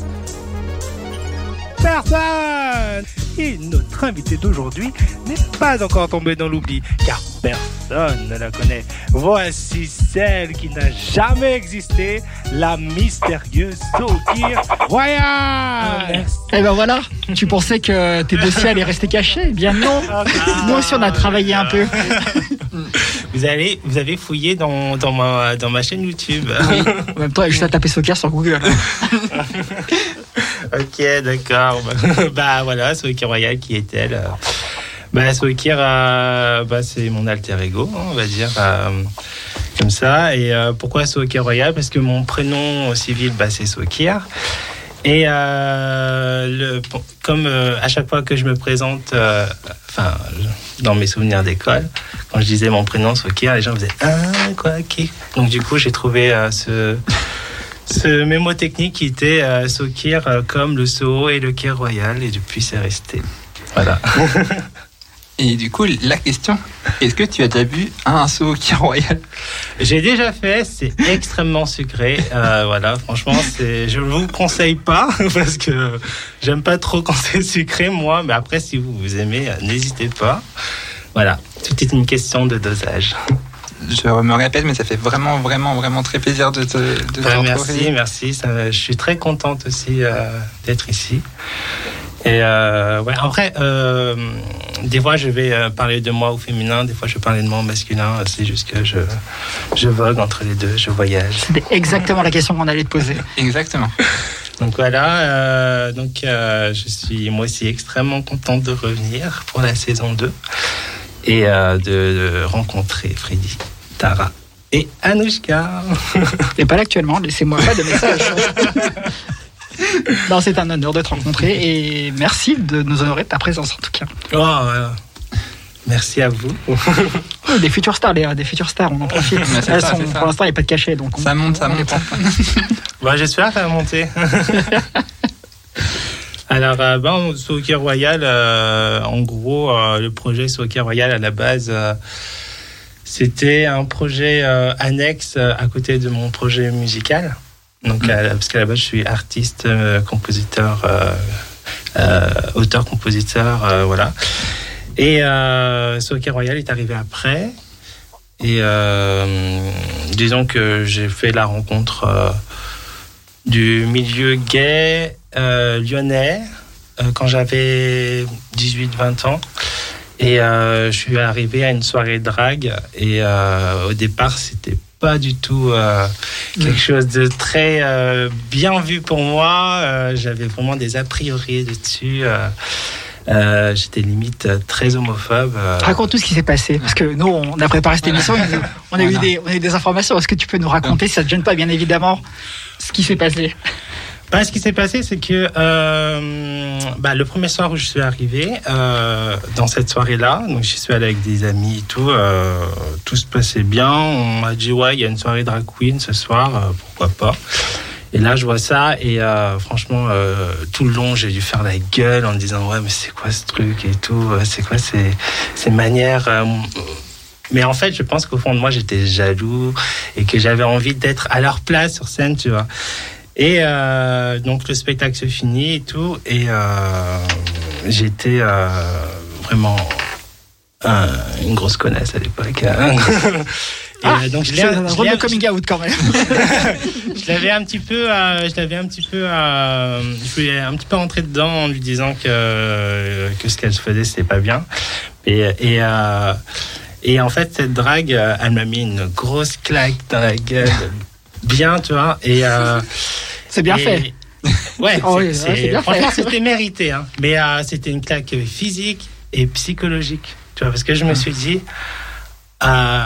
Speaker 10: personne Et notre invité d'aujourd'hui n'est pas encore tombé dans l'oubli, car personne ne la connaît. Voici celle qui n'a jamais existé, la mystérieuse Sokir Royal
Speaker 9: Eh ben voilà, tu pensais que tes dossiers allaient rester cachés? Eh bien non. Nous aussi, on a travaillé un peu.
Speaker 3: Vous allez, vous avez fouillé dans, dans, ma, dans ma chaîne YouTube.
Speaker 9: En même temps, juste à taper Soccer sur Google.
Speaker 3: ok, d'accord. bah voilà, Soikir Royal, qui est-elle Bah Soikir, euh, bah, c'est mon alter ego, hein, on va dire. euh, comme ça. Et euh, pourquoi Soikir Royal? Parce que mon prénom au civil, bah, c'est Soikir. Et euh, le, comme euh, à chaque fois que je me présente, euh, enfin, dans mes souvenirs d'école, quand je disais mon prénom Sokir, les gens faisaient Ah, quoi, qui? Donc, du coup, j'ai trouvé euh, ce, ce mémo technique qui était Sokir comme le Soho et le Kir Royal, et depuis, c'est resté. Voilà.
Speaker 2: Et du coup, la question, est-ce que tu as déjà bu un Soki Royal?
Speaker 3: J'ai déjà fait, c'est extrêmement sucré. Euh, voilà, franchement, c'est, je vous conseille pas parce que j'aime pas trop quand c'est sucré, moi. Mais après, si vous vous aimez, euh, n'hésitez pas. Voilà, tout est une question de dosage.
Speaker 2: Je me répète, mais ça fait vraiment, vraiment, vraiment très plaisir de te, de
Speaker 3: Ouais,
Speaker 2: retrouver.
Speaker 3: merci, merci. Ça, je suis très contente aussi euh, d'être ici. Et euh, ouais, après, euh, des fois, je vais euh, parler de moi au féminin, des fois, je vais parler de moi au masculin. C'est juste que je, je vogue entre les deux, je voyage.
Speaker 9: C'était exactement la question qu'on allait te poser.
Speaker 2: Exactement.
Speaker 3: Donc voilà, euh, donc euh, je suis moi aussi extrêmement contente de revenir pour la saison 2 et euh, de, de rencontrer Freddy, Tara et Anouchka.
Speaker 9: T'es pas là actuellement, laissez-moi pas de message. non, c'est un honneur de te rencontrer et merci de nous honorer de ta présence en tout cas.
Speaker 3: Oh, merci à vous.
Speaker 9: Des futures stars, des futures stars, on en profite. Elles
Speaker 2: ça,
Speaker 9: sont- pour l'instant, il n'y a pas de cachet, donc on,
Speaker 2: Ça monte, ça
Speaker 9: on
Speaker 2: monte.
Speaker 3: Bah, J'espère que ça va monter. Alors, euh, bon, Soccer Royal, euh, en gros, euh, le projet Soccer Royal à la base, euh, c'était un projet annexe à côté de mon projet musical. Donc, à la- parce qu'à la base, je suis artiste, euh, compositeur, euh, euh, auteur, compositeur, voilà. Et euh, Royal est arrivé après. Et disons que j'ai fait la rencontre du milieu gay lyonnais quand j'avais 18-20 ans. Et euh, je suis arrivé à une soirée drague. Et euh, au départ, c'était pas du tout euh, quelque chose de très euh, bien vu pour moi. Euh, J'avais vraiment des a priori dessus. Euh, J'étais limite très homophobe. euh.
Speaker 9: Raconte tout ce qui s'est passé, parce que nous, on a préparé cette émission, on a, eu des, on a eu des informations. Est-ce que tu peux nous raconter, si ça te gêne pas, bien évidemment, ce qui s'est passé?
Speaker 3: Bah, ce qui s'est passé, c'est que euh, bah, le premier soir où je suis arrivé, euh, dans cette soirée-là, donc j'y suis allé avec des amis et tout, euh, tout se passait bien. On m'a dit, ouais, il y a une soirée drag queen ce soir, pourquoi pas. Et là, je vois ça, et franchement, tout le long, j'ai dû faire la gueule en me disant, ouais, mais c'est quoi ce truc et tout, c'est quoi ces, ces manières. mais en fait, je pense qu'au fond de moi, j'étais jaloux et que j'avais envie d'être à leur place sur scène, tu vois. Et euh, donc le spectacle se finit et tout, et euh, j'étais euh, vraiment un- une grosse connasse à l'époque. hein. Et,
Speaker 9: Ah,
Speaker 3: donc je l'ai-
Speaker 9: un
Speaker 3: je
Speaker 9: coming out quand même.
Speaker 3: je l'avais un petit peu, euh, je l'avais un petit peu, euh, je ai un petit peu rentré dedans en lui disant que que ce qu'elle faisait c'était pas bien. Et et euh, et en fait cette drague, elle m'a mis une grosse claque dans la gueule, bien, tu vois. Et
Speaker 9: C'est bien
Speaker 3: et-
Speaker 9: fait.
Speaker 3: Ouais,
Speaker 9: Oh oui, ouais,
Speaker 3: franchement,
Speaker 9: fait.
Speaker 3: c'était mérité. Hein. Mais euh, c'était une claque physique et psychologique. Tu vois, parce que je me suis dit, euh,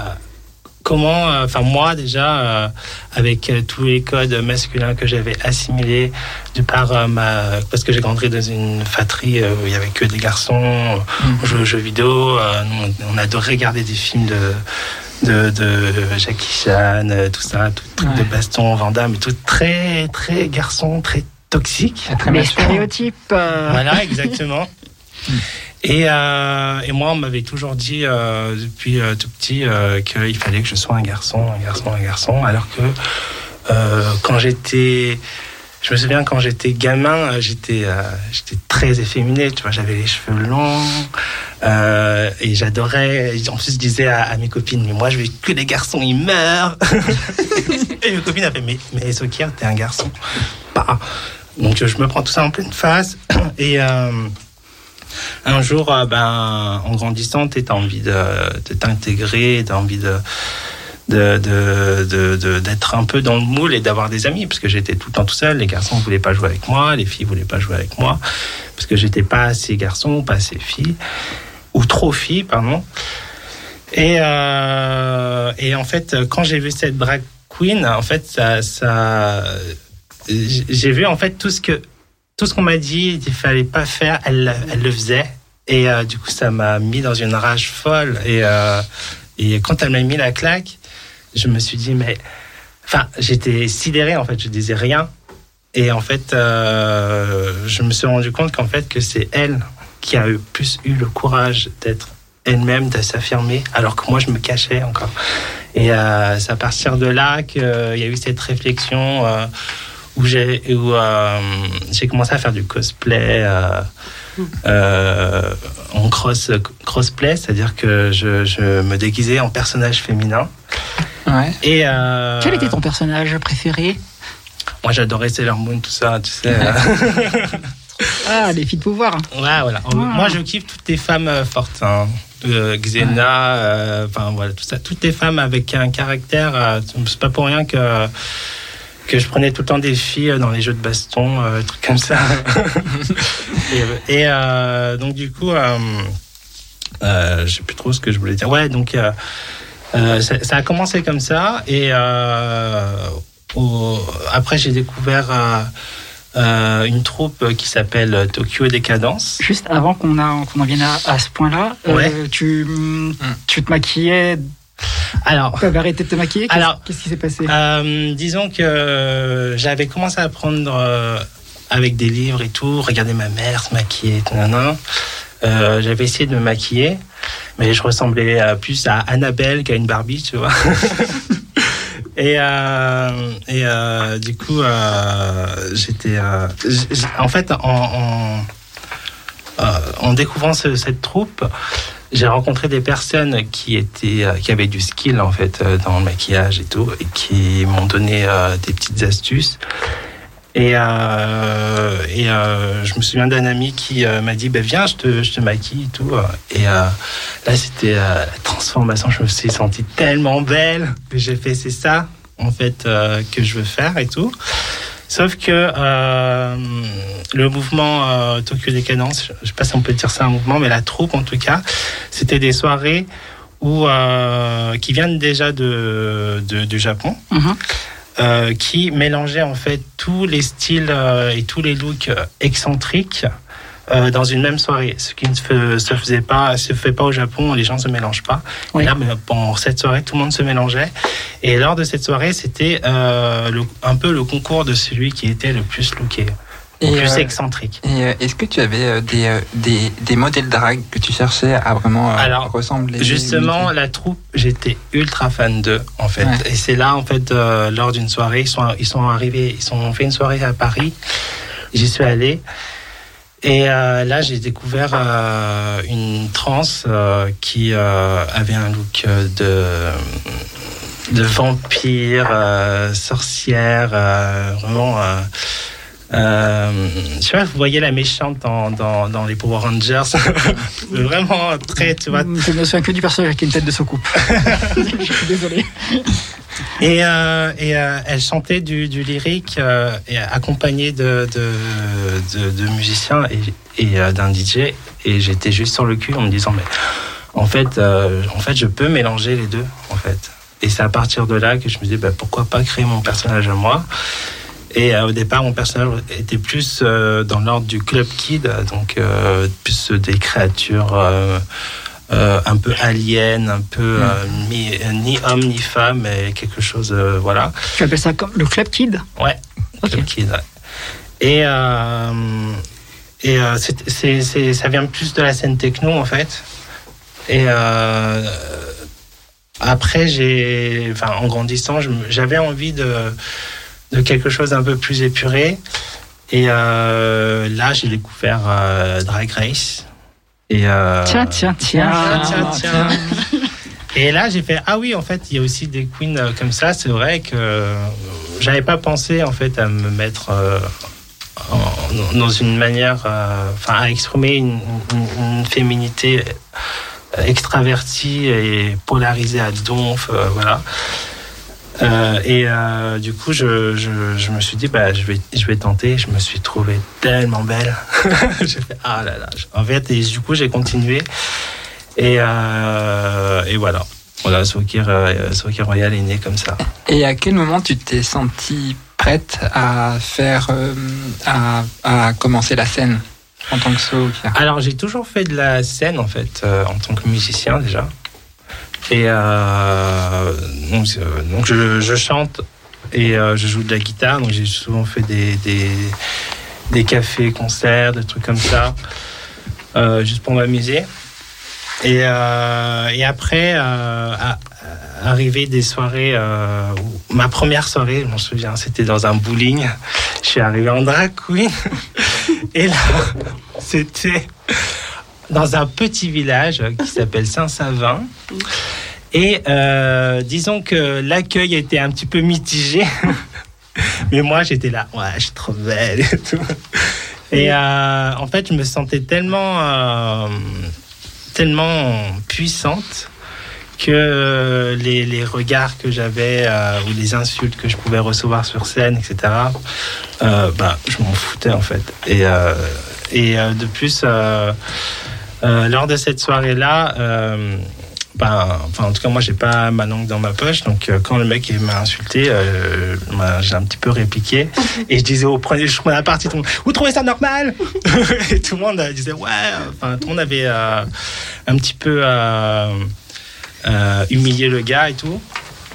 Speaker 3: comment, euh, enfin moi déjà, avec tous les codes masculins que j'avais assimilés, de par ma, parce que j'ai grandi dans une fratrie euh, où il y avait que des garçons, on jouait aux jeux vidéo, on, on adorait regarder des films de de, de Jackie Chan, euh, tout ça, tout truc de
Speaker 2: Ouais.
Speaker 3: baston, Van Damme, et tout très très garçon, très toxique.
Speaker 2: Très
Speaker 9: Les stéréotypes. euh,
Speaker 3: Voilà, exactement. Et, euh, et moi, on m'avait toujours dit euh, depuis euh, tout petit euh, qu'il fallait que je sois un garçon, un garçon, un garçon, alors que euh, quand j'étais, je me souviens quand j'étais gamin, euh, j'étais, euh, j'étais très efféminé, tu vois, j'avais les cheveux longs euh, et j'adorais. En plus, je disais à, mes copines, mais moi, je veux que les garçons ils meurent. et mes copines avaient, mais mais Sokir, t'es un garçon. Bah. Donc je me prends tout ça en pleine face et un jour, ben, en grandissant, tu as envie de, de t'intégrer, tu as envie de de- de- de- de- d'être un peu dans le moule et d'avoir des amis parce que j'étais tout le temps tout seul. Les garçons ne voulaient pas jouer avec moi les filles voulaient pas jouer avec moi parce que j'étais pas assez garçon pas assez fille ou trop fille pardon. Et euh, et en fait quand j'ai vu cette drag queen en fait ça ça j'ai vu en fait tout ce que tout ce qu'on m'a dit il fallait pas faire elle elle le faisait. Et euh, du coup ça m'a mis dans une rage folle. Et euh, et quand elle m'a mis la claque je me suis dit mais enfin j'étais sidéré en fait je disais rien et en fait euh, je me suis rendu compte qu'en fait que c'est elle qui a eu plus eu le courage d'être elle-même de s'affirmer, alors que moi je me cachais encore. Et euh, c'est à partir de là qu'il y a eu cette réflexion euh, où j'ai euh, commencé à faire du cosplay. Euh, euh, en cross crossplay, c'est-à-dire que je, je me déguisais en personnage féminin.
Speaker 2: Ouais.
Speaker 3: Et euh,
Speaker 9: Quel était ton personnage préféré?
Speaker 3: Moi, j'adorais Sailor Moon, tout ça, tu sais. euh.
Speaker 9: Ah, les filles de pouvoir.
Speaker 3: Ouais, voilà. Moi, je kiffe toutes les femmes euh, fortes. hein. Euh, Xena, euh, enfin voilà, tout ça. Toutes les femmes avec un caractère. euh, c'est pas pour rien que que je prenais tout le temps des filles dans les jeux de baston, euh, trucs comme ça. et et, euh, donc du coup, euh, euh, je sais plus trop ce que je voulais dire. Ouais, donc ça, ça a commencé comme ça et euh, au- après j'ai découvert. euh, euh, une troupe qui s'appelle Tokyo Décadence.
Speaker 9: Juste avant qu'on en vienne à, à ce point-là, euh,
Speaker 3: Ouais.
Speaker 9: tu, tu te maquillais,
Speaker 3: Alors,
Speaker 9: tu avais arrêté de te maquiller? Qu'est-ce
Speaker 3: Alors,
Speaker 9: qu'est-ce qui s'est passé?
Speaker 3: euh, disons que j'avais commencé à apprendre euh, avec des livres et tout, regarder ma mère se maquiller, tout, nan, nan. Euh, j'avais essayé de me maquiller, mais je ressemblais plus à Annabelle qu'à une Barbie, tu vois. Et, euh, et euh, du coup, euh, j'étais. en fait, en, en, en découvrant ce- cette troupe, j'ai rencontré des personnes qui étaient, qui avaient du skill en fait dans le maquillage et tout, et qui m'ont donné des petites astuces. Et, euh, euh, je me souviens d'un ami qui euh, m'a dit bah, Viens, je te, je te maquille et tout. Et là, c'était la transformation. Je me suis sentie tellement belle que j'ai fait C'est ça, en fait, que je veux faire et tout. Sauf que le mouvement Tokyo Décadence, je sais pas si on peut dire ça un mouvement, mais la troupe en tout cas, c'était des soirées où, qui viennent déjà de, de- du Japon
Speaker 9: Mhm.
Speaker 3: Euh, qui mélangeait en fait tous les styles euh, et tous les looks euh, excentriques euh, dans une même soirée. Ce qui ne se, se faisait pas, se fait pas au Japon, les gens ne se mélangent pas.
Speaker 9: Oui.
Speaker 3: Et là, mais pendant cette soirée, tout le monde se mélangeait. Et lors de cette soirée, c'était euh, un peu le concours de celui qui était le plus looké,
Speaker 2: Et,
Speaker 3: plus
Speaker 2: euh,
Speaker 3: excentrique.
Speaker 2: Et euh, est-ce que tu avais euh, des, euh, des, des modèles drag que tu cherchais à vraiment euh,
Speaker 3: Alors,
Speaker 2: ressembler?
Speaker 3: Justement, la troupe, j'étais ultra fan d'eux, en fait.
Speaker 2: Ouais.
Speaker 3: Et c'est là, en fait, euh, lors d'une soirée, ils sont, ils sont arrivés, ils ont fait une soirée à Paris. J'y suis allé. Et euh, là, j'ai découvert euh, une trans euh, qui euh, avait un look de, de vampire, euh, sorcière, euh, vraiment. Euh, euh, je sais pas, vous voyez la méchante dans, dans, dans les Power Rangers. vraiment très, tu vois,
Speaker 9: Je me souviens que du personnage avec une tête de soucoupe. je suis désolé.
Speaker 3: Et, euh, et euh, elle chantait du, du lyrique euh, accompagnée de, de, de, de musiciens et, et euh, d'un DJ. Et j'étais juste sur le cul en me disant, mais en fait, euh, en fait, je peux mélanger les deux, en fait. Et c'est à partir de là que je me dis, bah, pourquoi pas créer mon personnage à moi? Et euh, au départ, mon personnage était plus euh, dans l'ordre du club kid, donc euh, plus des créatures un peu aliens, un peu mi- ni homme ni femme, mais quelque chose, voilà.
Speaker 9: Tu appelles ça comme le club kid?
Speaker 3: Ouais,
Speaker 9: Ok.
Speaker 3: Club Kid, ouais. Et, et c'est- ça vient plus de la scène techno, en fait. Et après, j'ai, enfin, en grandissant, j'avais envie de, de quelque chose d'un peu plus épuré. Et euh, là, j'ai découvert euh, Drag Race. Et, euh,
Speaker 9: Tiens, tiens, tiens.
Speaker 3: tiens, tiens, tiens. Et là, j'ai fait ah oui, en fait, il y a aussi des queens comme ça. C'est vrai que j'avais pas pensé en fait à me mettre en- dans une manière, enfin, à exprimer une, une- une féminité extravertie et polarisée à donf, voilà. Euh, et euh, du coup, je, je, je me suis dit, bah, je vais, je vais tenter. Je me suis trouvée tellement belle. j'ai fait, ah là là. En fait, et du coup, j'ai continué. Et, euh, et voilà. Voilà, Sokir, Sokir Royal est né comme ça.
Speaker 2: Et à quel moment tu t'es sentie prête à faire, à, à commencer la scène en tant que Sokir?
Speaker 3: Alors, j'ai toujours fait de la scène, en fait, en tant que musicien déjà. Et euh, donc, euh, donc je, chante et euh, je joue de la guitare. Donc, j'ai souvent fait des, des, cafés, concerts, des trucs comme ça, euh, juste pour m'amuser. Et, euh, et après, euh, à- des soirées, euh, ma première soirée, je m'en souviens, c'était dans un bowling. Je suis arrivé en drag queen. Et là, c'était dans un petit village qui s'appelle Saint-Savin. Et euh, disons que l'accueil était un petit peu mitigé. Mais moi, j'étais là, ouais, je suis trop belle et tout. Et euh, en fait, je me sentais tellement, euh, tellement puissante que les, regards que j'avais ou les insultes que je pouvais recevoir sur scène, etc., bah, je m'en foutais en fait. Et, et de plus, lors de cette soirée-là, euh, ben, enfin, en tout cas, moi, j'ai pas ma langue dans ma poche. Donc, euh, quand le mec m'a insulté, euh, ben, j'ai un petit peu répliqué. Et je disais au premier, je prenais la partie, tout le monde, vous trouvez ça normal? Et tout le monde euh, disait, ouais. Enfin, tout le monde avait euh, un petit peu euh, euh, humilié le gars et tout.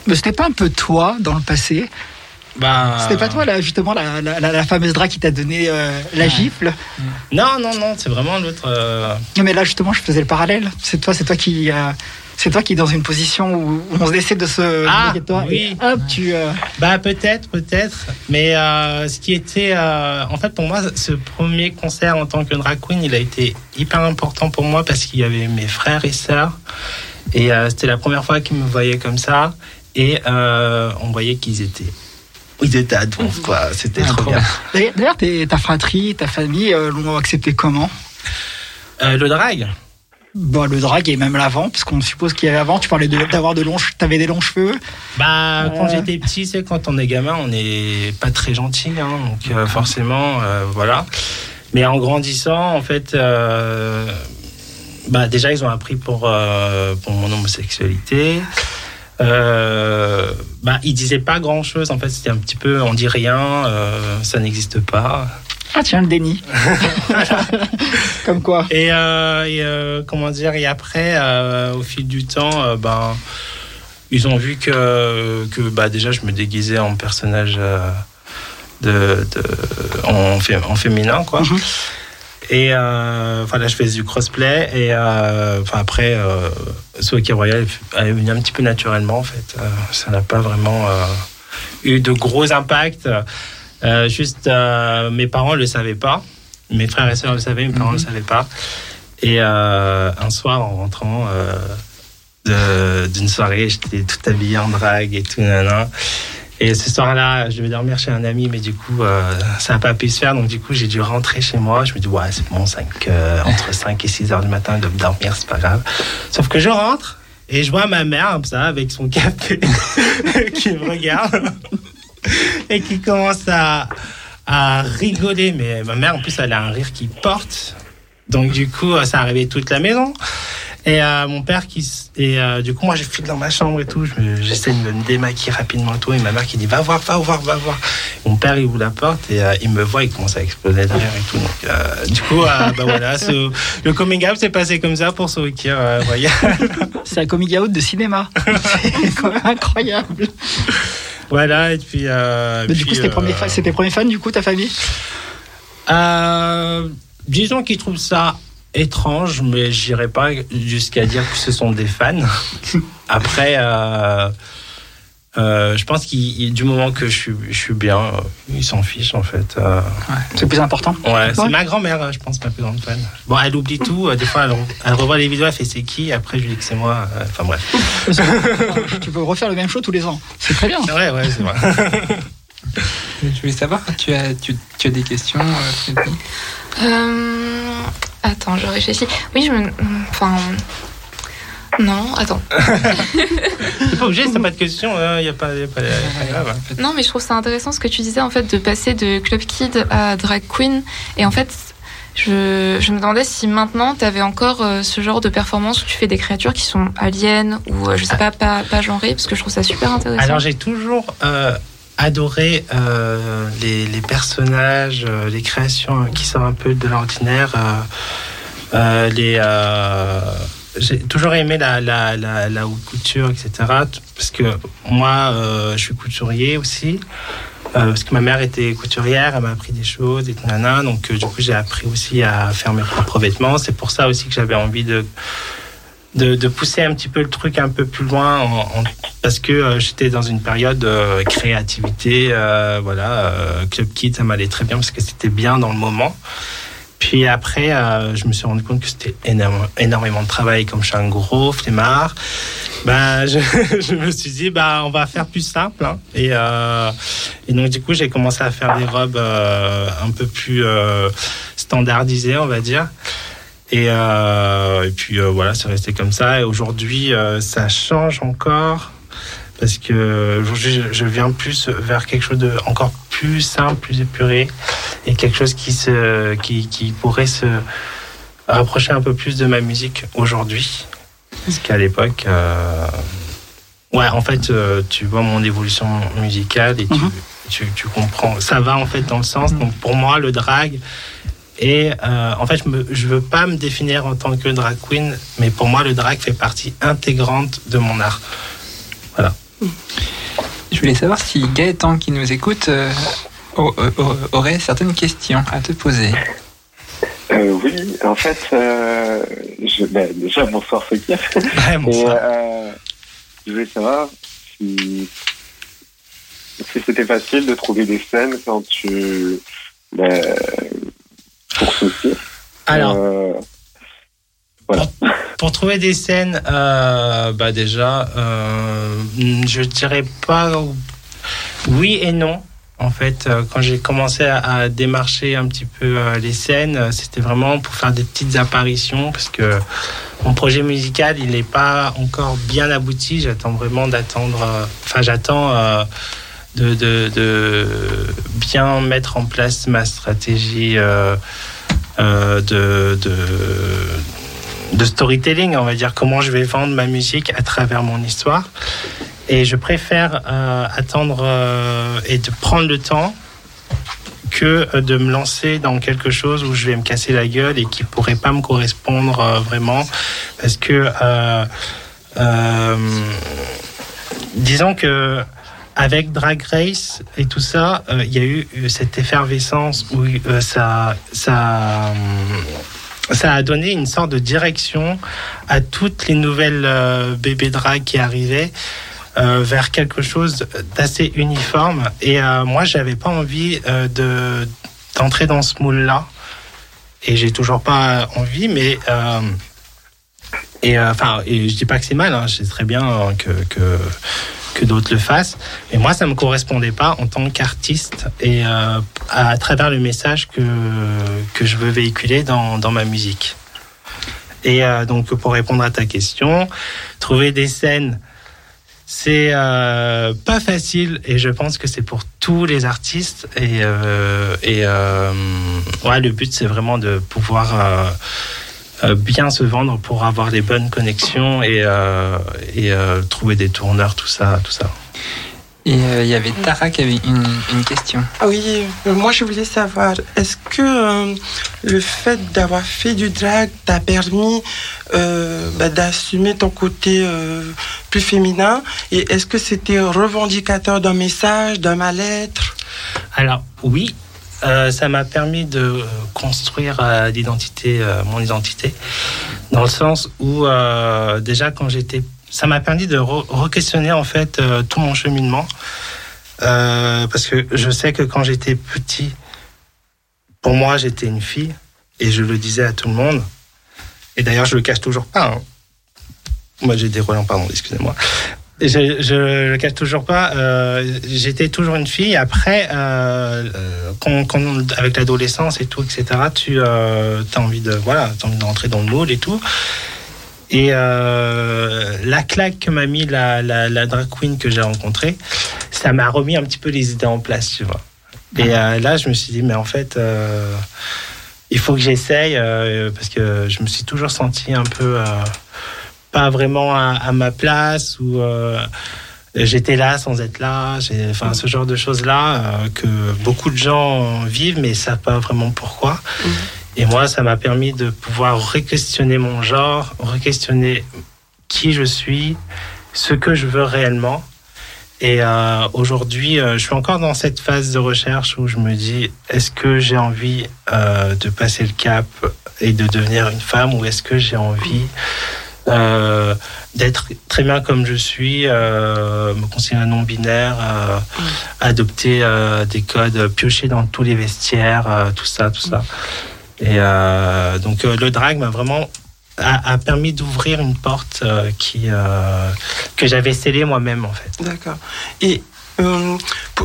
Speaker 9: Mais c'était pas un peu toi dans le passé?
Speaker 3: Ben,
Speaker 9: C'était pas toi, là, justement, la, la, la- la fameuse drague qui t'a donné euh, la gifle
Speaker 3: Non, non, non, c'est vraiment l'autre. euh,
Speaker 9: Non, mais là, justement, je faisais le parallèle. C'est toi, c'est toi qui. euh, c'est toi qui est dans une position où, on essaie de se
Speaker 3: Ah,
Speaker 9: de toi.
Speaker 3: oui.
Speaker 9: Et hop, tu. euh,
Speaker 3: Bah peut-être, peut-être. Mais ce qui était, en fait, pour moi, ce premier concert en tant que drag queen, il a été hyper important pour moi parce qu'il y avait mes frères et sœurs, et c'était la première fois qu'ils me voyaient comme ça, et on voyait qu'ils étaient, ils étaient à donf, quoi. C'était
Speaker 9: Ah,
Speaker 3: trop bien.
Speaker 9: D'ailleurs, ta fratrie, ta famille euh, l'ont accepté comment?
Speaker 3: Euh, le drag.
Speaker 9: Bon, le drag et même l'avant, parce qu'on suppose qu'il y avait avant. Tu parlais de- d'avoir de, longs, che- t'avais des longs cheveux?
Speaker 3: Bah, quand
Speaker 9: Euh.
Speaker 3: j'étais petit, c'est quand on est gamin, on n'est pas très gentil, hein, donc euh, forcément, euh, voilà. Mais en grandissant, en fait, euh, bah déjà ils ont appris pour euh, pour mon homosexualité. Euh, bah, ils disaient pas grand chose. En fait, c'était un petit peu, on dit rien, euh, ça n'existe pas.
Speaker 9: Ah, tiens, le déni. Comme quoi.
Speaker 3: Et, euh, et, euh, comment dire Et après, euh, au fil du temps, euh, ben, ils ont vu que, que bah, déjà, je me déguisais en personnage de, de- en, fé- en féminin, quoi. Et euh, enfin là, je faisais du crossplay. Et euh, enfin après, euh, Soaki Royal est venu un petit peu naturellement, en fait. Ça n'a pas vraiment eu de gros impacts. Juste, mes parents ne le savaient pas. Mes frères et sœurs le savaient, mes parents ne le savaient pas. Et un soir, en rentrant d'une soirée, j'étais tout habillé en drague et tout, nanana. Et ce soir-là, je devais dormir chez un ami, mais du coup, euh, ça n'a pas pu se faire. Donc, du coup, j'ai dû rentrer chez moi. Je me dis, ouais, c'est bon, 5, euh, entre 5 et 6 heures du matin, de dormir, c'est pas grave. Sauf que je rentre et je vois ma mère, comme ça, avec son café, qui me regarde et qui commence à, à rigoler. Mais ma mère, en plus, elle a un rire qui porte. Donc, du coup, ça a réveillé toute la maison. Et euh, mon père qui et euh, du coup moi je file dans ma chambre et tout, j'essaie de me démaquiller rapidement et tout et ma mère qui dit va voir, va voir, va voir. Mon père il ouvre la porte et euh, il me voit, il commence à exploser de rire et tout. Donc euh, du coup euh, bah voilà, ce- le coming out s'est passé comme ça pour Soukir euh, Royal.
Speaker 9: C'est un coming out de cinéma. c'est quand même incroyable.
Speaker 3: voilà et puis. Euh,
Speaker 9: Mais du coup, c'était premiers fans- c'était premiers fans, du coup, ta famille?
Speaker 3: Euh, disons qu'ils trouvent ça étrange, mais j'irai pas jusqu'à dire que ce sont des fans. Après, euh, euh, je pense qu'il du moment que je suis, je suis bien, euh, ils s'en fichent en fait. euh.
Speaker 9: C'est plus important?
Speaker 3: Ouais, c'est
Speaker 9: Ouais.
Speaker 3: ma grand-mère, je pense, ma plus grande fan. Bon, elle oublie tout. Des fois, elle, re- elle revoit les vidéos, elle fait c'est qui? Après, je lui dis que c'est moi. Enfin bref.
Speaker 9: tu peux refaire le même show tous les ans. C'est très bien.
Speaker 3: Ouais, ouais, c'est vrai.
Speaker 2: Je voulais savoir, tu as, tu, tu as des questions, Euh,
Speaker 4: attends, je réfléchis. Oui, je me. Enfin. Non, attends.
Speaker 3: T'es pas obligé, t'as pas de questions, il n'y a pas, y a pas, y a pas grave. hein.
Speaker 4: Non, mais je trouve ça intéressant ce que tu disais en fait de passer de Club Kid à Drag Queen. Et en fait, je, je me demandais si maintenant tu avais encore euh, ce genre de performance où tu fais des créatures qui sont aliens ou euh, je sais pas, pas, pas genrées, parce que je trouve ça super intéressant.
Speaker 3: Alors j'ai toujours euh, adoré euh, les, les personnages, euh, les créations qui sortent un peu de l'ordinaire. euh, euh, les, j'ai toujours aimé la, la, la, haute couture, etc. Parce que moi, je suis couturier aussi. Parce que ma mère était couturière, elle m'a appris des choses et tout, nana. Donc, du coup, j'ai appris aussi à faire mes propres vêtements. C'est pour ça aussi que j'avais envie de, de, pousser un petit peu le truc un peu plus loin parce que euh, j'étais dans une période de créativité euh, voilà euh, Club Kid ça m'allait très bien parce que c'était bien dans le moment. Puis après je me suis rendu compte que c'était énormément de travail comme je suis un gros flemmard. Je, je, me suis dit bah on va faire plus simple hein. et, et donc du coup j'ai commencé à faire des robes un peu plus standardisées on va dire et, euh, et puis euh, voilà, c'est resté comme ça. Et aujourd'hui, euh, ça change encore parce que aujourd'hui, je viens plus vers quelque chose de encore plus simple, plus épuré et quelque chose qui se, qui, qui pourrait se rapprocher un peu plus de ma musique aujourd'hui. Parce qu'à l'époque, euh, ouais, en fait, euh, tu vois mon évolution musicale et tu, mm -hmm. tu, tu, comprends. Ça va en fait dans le sens. Donc pour moi, le drag, et euh, en fait, je ne veux pas me définir en tant que drag queen, mais pour moi, le drag fait partie intégrante de mon art. Voilà.
Speaker 2: Je voulais savoir si Gaëtan, qui nous écoute, euh, aurait certaines questions à te poser.
Speaker 8: Euh, oui, en fait, je, ben, déjà, bonsoir Fakir.
Speaker 3: Ouais, bonsoir.
Speaker 8: je voulais savoir si, si c'était facile de trouver des scènes quand tu. Ben, pour.
Speaker 3: Alors, euh, voilà. pour, pour, trouver des scènes, euh, bah déjà, euh, je dirais pas oui et non. En fait, quand j'ai commencé à, à, démarcher un petit peu les scènes, c'était vraiment pour faire des petites apparitions parce que mon projet musical, il n'est pas encore bien abouti. J'attends vraiment d'attendre. Enfin, j'attends. De, de, de, bien mettre en place ma stratégie euh, euh, de, de, storytelling, on va dire comment je vais vendre ma musique à travers mon histoire. Et je préfère euh, attendre euh, et de prendre le temps que de me lancer dans quelque chose où je vais me casser la gueule et qui pourrait pas me correspondre vraiment parce que disons que avec Drag Race et tout ça, il euh, y a eu cette effervescence où euh, ça, a donné une sorte de direction à toutes les nouvelles euh, bébés drag qui arrivaient. vers quelque chose d'assez uniforme et moi j'avais pas envie de d'entrer dans ce moule là et j'ai toujours pas envie mais et enfin et je dis pas que c'est mal hein, très bien que, que que d'autres le fassent. Mais moi, ça me correspondait pas en tant qu'artiste et euh, à travers le message que, que je veux véhiculer dans, dans ma musique. Et euh, donc, pour répondre à ta question, trouver des scènes, c'est euh, pas facile et je pense que c'est pour tous les artistes. Et, et ouais, le but, c'est vraiment de pouvoir bien se vendre pour avoir les bonnes connexions et, euh, et euh, trouver des tourneurs, tout ça, tout ça.
Speaker 2: Et il euh, y avait Tara qui avait une, une question.
Speaker 6: Ah oui, moi je voulais savoir, est-ce que euh, le fait d'avoir fait du drag t'a permis euh, bah, d'assumer ton côté plus féminin? Et est-ce que c'était revendicateur d'un message, d'un mal-être?
Speaker 3: Alors oui, euh, ça m'a permis de construire euh, l'identité, euh, mon identité, dans le sens où déjà quand j'étais, ça m'a permis de re-questionner en fait tout mon cheminement, parce que je sais que quand j'étais petit, pour moi j'étais une fille et je le disais à tout le monde. Et d'ailleurs je le cache toujours pas. Hein. Moi j'ai des relents, pardon, excusez-moi. Je, je le cache toujours pas. Euh, J'étais toujours une fille. Après, euh, quand, avec l'adolescence et tout, etc., tu euh, as envie de voilà, as envie d'entrer dans le moule et tout. Et euh, la claque que m'a mis la, la, drag queen que j'ai rencontrée, ça m'a remis un petit peu les idées en place, tu vois. Et euh, là, je me suis dit, mais en fait, euh, il faut que j'essaye euh, parce que je me suis toujours senti un peu pas vraiment à, à ma place ou euh, j'étais là sans être là. Enfin, ce genre de choses-là euh, que beaucoup de gens vivent mais savent pas vraiment pourquoi. Mmh. Et moi, ça m'a permis de pouvoir re-questionner mon genre, re-questionner qui je suis, ce que je veux réellement. Et euh, aujourd'hui, euh, je suis encore dans cette phase de recherche où je me dis, est-ce que j'ai envie de passer le cap et de devenir une femme ou est-ce que j'ai envie euh, d'être très bien comme je suis, euh, me considérer non binaire, euh, adopter euh, des codes, piocher dans tous les vestiaires, tout ça, tout ça. Et donc le drag m'a vraiment a, permis d'ouvrir une porte qui que j'avais scellée moi-même en fait.
Speaker 6: D'accord. Et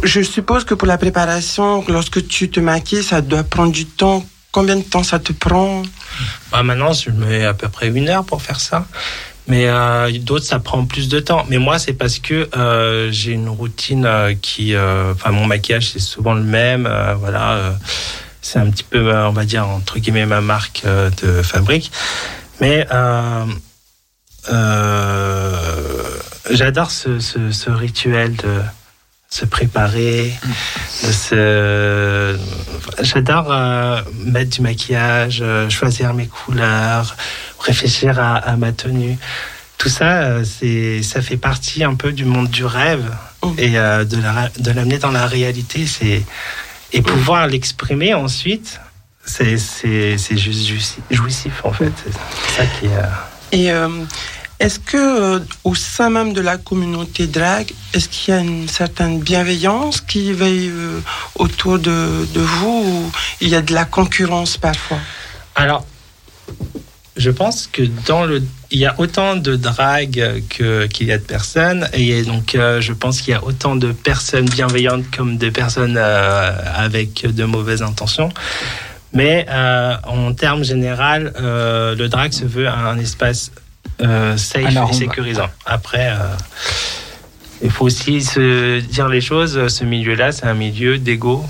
Speaker 6: je suppose que pour la préparation, lorsque tu te maquilles, ça doit prendre du temps. Combien de temps ça te prend
Speaker 3: Bah, maintenant, je mets à peu près une heure pour faire ça. Mais euh, d'autres, ça prend plus de temps. Mais moi, c'est parce que euh, j'ai une routine euh, qui... Enfin, mon maquillage, c'est souvent le même. voilà. c'est un petit peu, on va dire, entre guillemets, ma marque de fabrique. Mais j'adore ce, ce rituel de se préparer, de se... J'adore euh, mettre du maquillage, euh, choisir mes couleurs, réfléchir à, à ma tenue. Tout ça, euh, c'est, ça fait partie un peu du monde du rêve et euh, de, la, de l'amener dans la réalité. C'est, et pouvoir l'exprimer ensuite, c'est, c'est, c'est juste jouissif, en fait. C'est ça qui est... euh,
Speaker 6: Et est-ce que euh, au sein même de la communauté drag, est-ce qu'il y a une certaine bienveillance qui veille euh, autour de, vous ou il y a de la concurrence parfois?
Speaker 3: Alors, je pense que dans le, il y a autant de drague que qu'il y a de personnes, et donc euh, je pense qu'il y a autant de personnes bienveillantes comme de personnes avec de mauvaises intentions. Mais en termes général, le drag se veut un espace euh, safe
Speaker 2: Alors,
Speaker 3: et sécurisant. Après. euh, il faut aussi se dire les choses. Ce milieu-là, c'est un milieu d'ego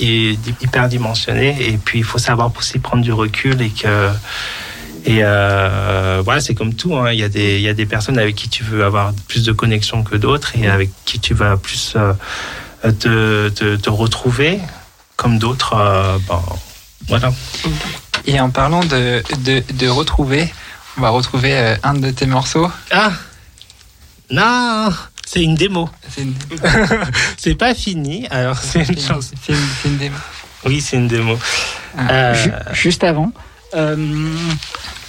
Speaker 3: et d'hy- hyper dimensionné. Et puis, il faut savoir aussi prendre du recul et que. Et euh, voilà, c'est comme tout. hein. Il, y a des, il y a des personnes avec qui tu veux avoir plus de connexion que d'autres et avec qui tu vas plus euh, te, te, te retrouver, comme d'autres. euh, bon, voilà.
Speaker 2: Et en parlant de, de, de retrouver, on va retrouver euh, un de tes morceaux.
Speaker 3: Ah Non C'est une démo.
Speaker 2: C'est une,
Speaker 3: pas fini, alors c'est une chanson.
Speaker 2: c'est une, démo.
Speaker 3: Oui, c'est une démo.
Speaker 2: Ah.
Speaker 3: Euh,
Speaker 9: Ju- Juste avant, euh,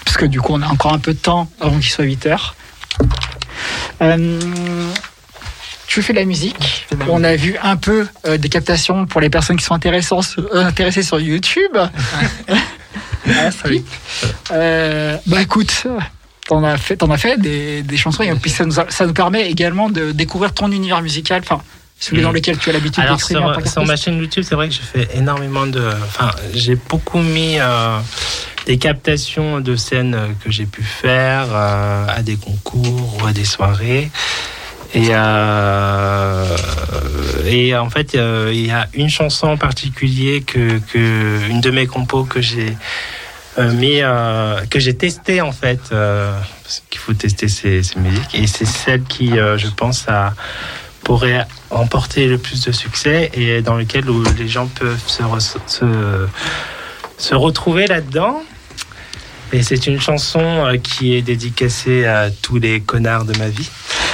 Speaker 9: parce que du coup on a encore un peu de temps avant qu'il soit 8 heures. Euh, tu fais de la musique. On a vu un peu euh, des captations pour les personnes qui sont euh, intéressées sur YouTube. Ah. Euh, bah écoute, t'en as fait, t'en as fait des, des chansons et puis ça nous, a- ça nous permet également de découvrir ton univers musical, enfin celui
Speaker 3: Mm.
Speaker 9: dans lequel tu as l'habitude d'exprimer en
Speaker 3: sur, sur ma chaîne YouTube, c'est vrai que je fais énormément de. Enfin, j'ai beaucoup mis euh, des captations de scènes que j'ai pu faire euh, à des concours ou à des soirées. Et, euh, et en fait, euh, il y a une chanson en particulier que, une de mes compos que j'ai euh, mis, euh, que j'ai testé en fait, parce qu'il faut tester ces, musiques, et c'est celle qui, je pense, pourrait emporter le plus de succès et dans lequel où les gens peuvent se retrouver là-dedans. Et c'est une chanson euh, qui est dédicacée à tous les connards de ma vie.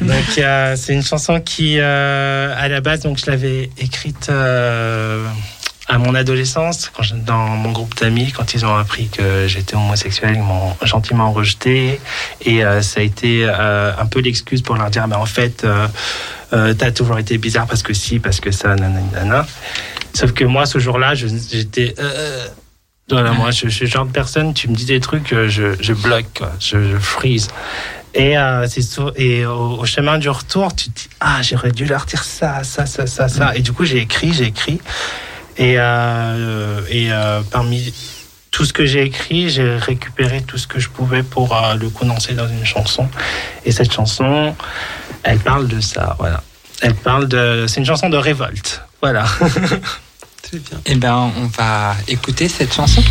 Speaker 3: donc euh, c'est une chanson qui, euh, à la base, donc je l'avais écrite euh, à mon adolescence, quand je- dans mon groupe d'amis, quand ils ont appris que j'étais homosexuel, ils m'ont gentiment rejeté. Et ça a été un peu l'excuse pour leur dire, mais en fait, t'as toujours été bizarre parce que si, parce que ça, nanana. Sauf que moi, ce jour-là, j'étais... voilà, moi, je, je suis le genre de personne, tu me dis des trucs, euh, je, je bloque, quoi, je, je freeze. Et, euh, et au, au chemin du retour, tu te dis, ah, j'aurais dû leur dire ça, ça, ça, ça, ça. Et du coup, j'ai écrit, j'ai écrit. Et, euh, et euh, parmi tout ce que j'ai écrit, j'ai récupéré tout ce que je pouvais pour le condenser dans une chanson. Et cette chanson, elle parle de ça, voilà. Elle parle de. C'est une chanson de révolte, voilà.
Speaker 6: Très bien.
Speaker 2: Eh ben, on va écouter cette chanson.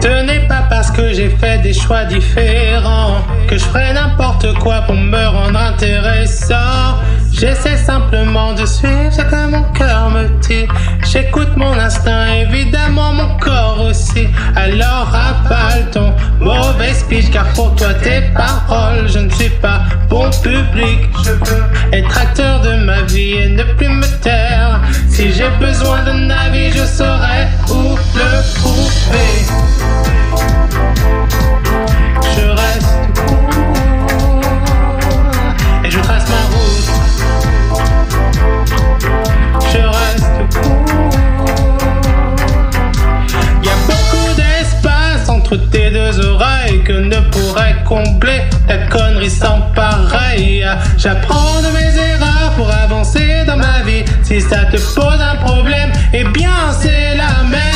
Speaker 3: Ce n'est pas parce que j'ai fait des choix différents que je ferai n'importe quoi pour me rendre intéressant. J'essaie simplement de suivre ce que mon cœur me dit. J'écoute mon instinct, évidemment mon corps aussi. Alors avale ton mauvaise speech car pour toi tes paroles, je ne suis pas bon public. Je veux être acteur de ma vie et ne plus me taire. Si j'ai besoin d'un avis, je saurais où le trouver. Tes deux oreilles que ne pourrait combler ta connerie sans pareil. J'apprends de mes erreurs pour avancer dans ma vie. Si ça te pose un problème, eh bien c'est la même.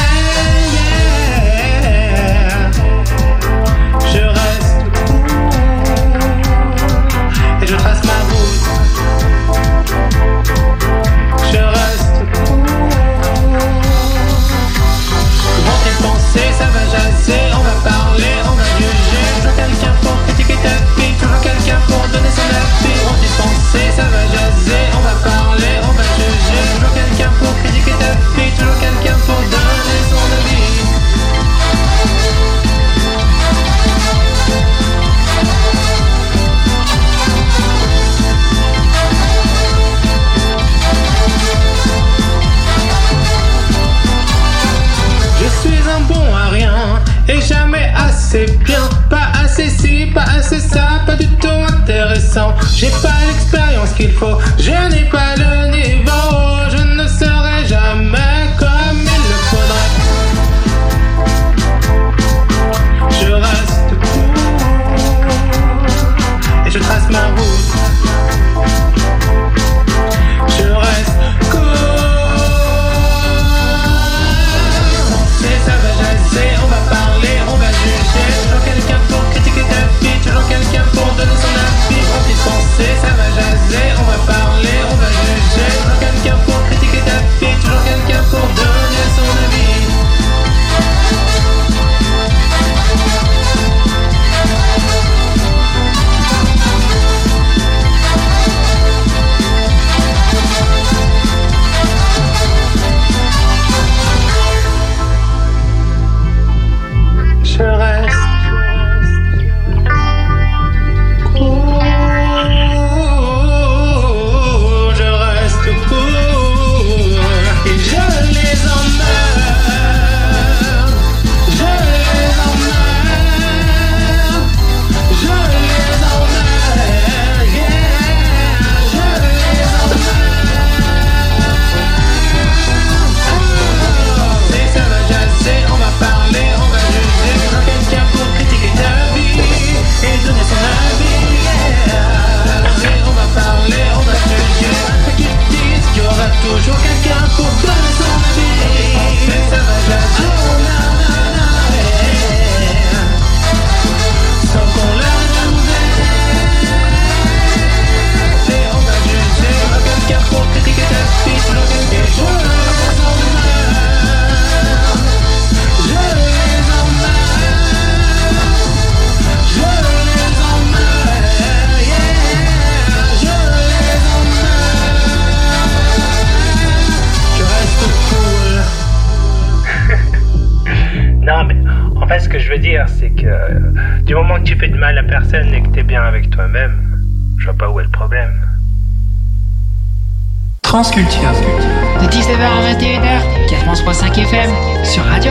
Speaker 3: J'ai pas l'expérience qu'il faut, je n'ai pas
Speaker 2: Transculture.
Speaker 7: De 19h à 21h, 4.5 FM, sur Radio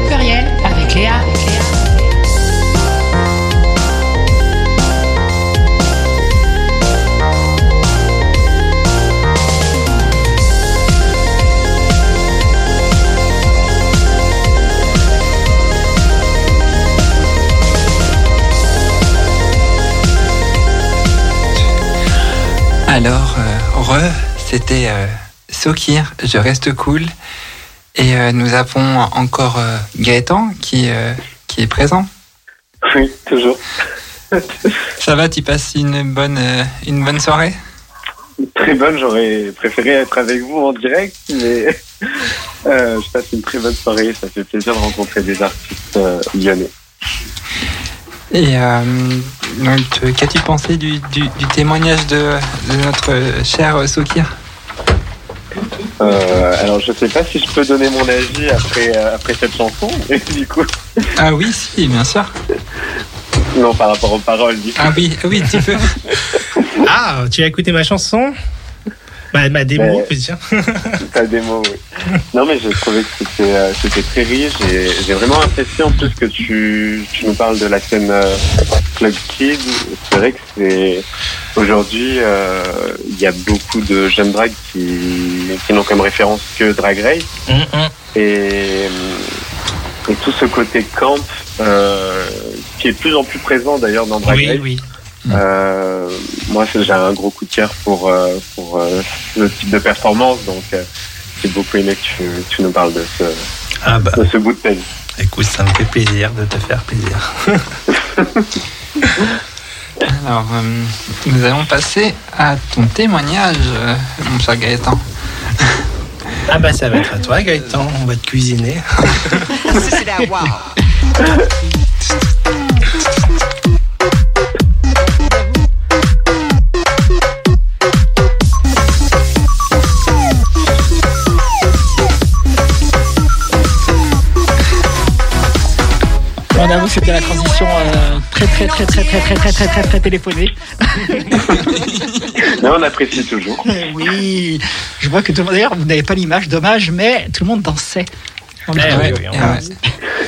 Speaker 2: Sokir, je reste cool. Et euh, nous avons encore euh, Gaëtan qui, euh, qui est présent.
Speaker 8: Oui, toujours.
Speaker 2: Ça va, tu passes une bonne, euh, une bonne soirée?
Speaker 8: Très bonne, j'aurais préféré être avec vous en direct, mais je passe une très bonne soirée. Ça fait plaisir de rencontrer des artistes lyonnais.
Speaker 2: Et donc, qu'as-tu pensé du, du, du témoignage de, de notre cher Sokir
Speaker 8: Euh, alors, je sais pas si je peux donner mon avis après, euh, après cette chanson, mais du coup,
Speaker 2: Ah oui, si, bien sûr.
Speaker 8: Non, par rapport aux paroles. du coup.
Speaker 2: Ah oui, oui, tu peux.
Speaker 3: Ah, tu as écouté ma chanson? Ma, ma démo,
Speaker 8: Mais-
Speaker 3: peut dire.
Speaker 8: Ta démo, oui. Non, mais j'ai trouvé que c'était euh, c'était très riche. et J'ai vraiment apprécié en plus que tu, tu nous parles de la scène euh, Club Kid. C'est vrai que c'est aujourd'hui, euh, il y a beaucoup de jeunes drags qui, qui n'ont comme référence que Drag Race. Et, et tout ce côté camp, euh, qui est de plus en plus présent d'ailleurs dans Drag
Speaker 3: Oui,
Speaker 8: Race.
Speaker 3: oui.
Speaker 8: Euh, moi, j'ai un gros coup de cœur pour, euh, pour euh, ce type de performance, donc euh, j'ai beaucoup aimé que tu, tu nous parles de ce,
Speaker 3: Ah bah,
Speaker 8: de ce bout de ta vie.
Speaker 3: écoute, ça me fait plaisir de te faire plaisir.
Speaker 2: Alors, euh, nous allons passer à ton témoignage, euh, mon cher Gaëtan.
Speaker 3: Ah bah, ça va être à toi, Gaëtan. On va te cuisiner.
Speaker 9: On avoue que c'était la transition euh, très très très très très très très très très très téléphonée.
Speaker 8: Mais on apprécie toujours.
Speaker 9: Oui, je vois que tout le monde. D'ailleurs, vous n'avez pas l'image, dommage, mais tout le monde dansait.
Speaker 3: Eh
Speaker 2: Ah.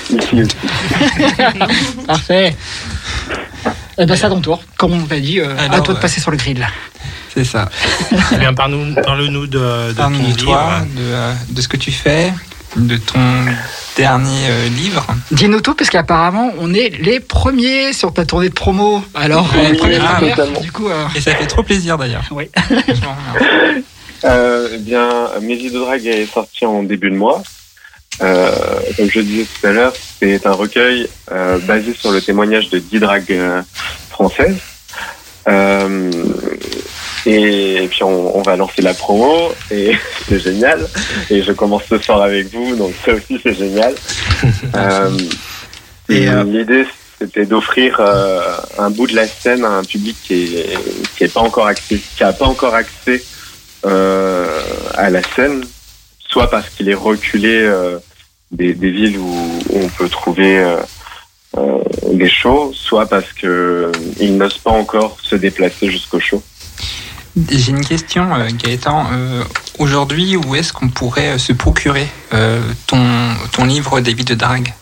Speaker 9: Parfait. Eh ben, c'est à ton tour. Comme on t'a dit, euh, à
Speaker 2: Alors,
Speaker 9: toi de
Speaker 2: euh,
Speaker 9: passer sur le grill.
Speaker 2: C'est ça.
Speaker 3: Eh bien, parle-nous de, de ton livre.
Speaker 2: toi, de, euh, de ce que tu fais, de ton dernier euh, livre.
Speaker 9: Dis-nous tout, parce qu'apparemment, on est les premiers sur ta tournée de promo. Alors,
Speaker 2: Oui,
Speaker 9: première
Speaker 2: ah,
Speaker 9: du coup, euh,
Speaker 2: Et ça fait trop plaisir d'ailleurs.
Speaker 9: Oui.
Speaker 8: Euh, eh bien, Mes vies de drague est sorti en début de mois. Euh, comme je disais tout à l'heure, c'est un recueil euh, basé sur le témoignage de 10 dragues euh, françaises. Et, puis on, on va lancer la promo et c'est génial. Et je commence ce soir avec vous, donc ça aussi c'est génial. Euh,
Speaker 3: Et, euh,
Speaker 8: l'idée c'était d'offrir euh, un bout de la scène à un public qui est qui est pas encore accès, qui a pas encore accès euh, à la scène, soit parce qu'il est reculé euh, des, des villes où, où on peut trouver euh, euh, des shows, soit parce que euh, il n'ose pas encore se déplacer jusqu'au show.
Speaker 2: J'ai une question, euh, Gaëtan. Euh, Aujourd'hui, où est-ce qu'on pourrait euh, se procurer euh, ton, ton livre des vies de drague?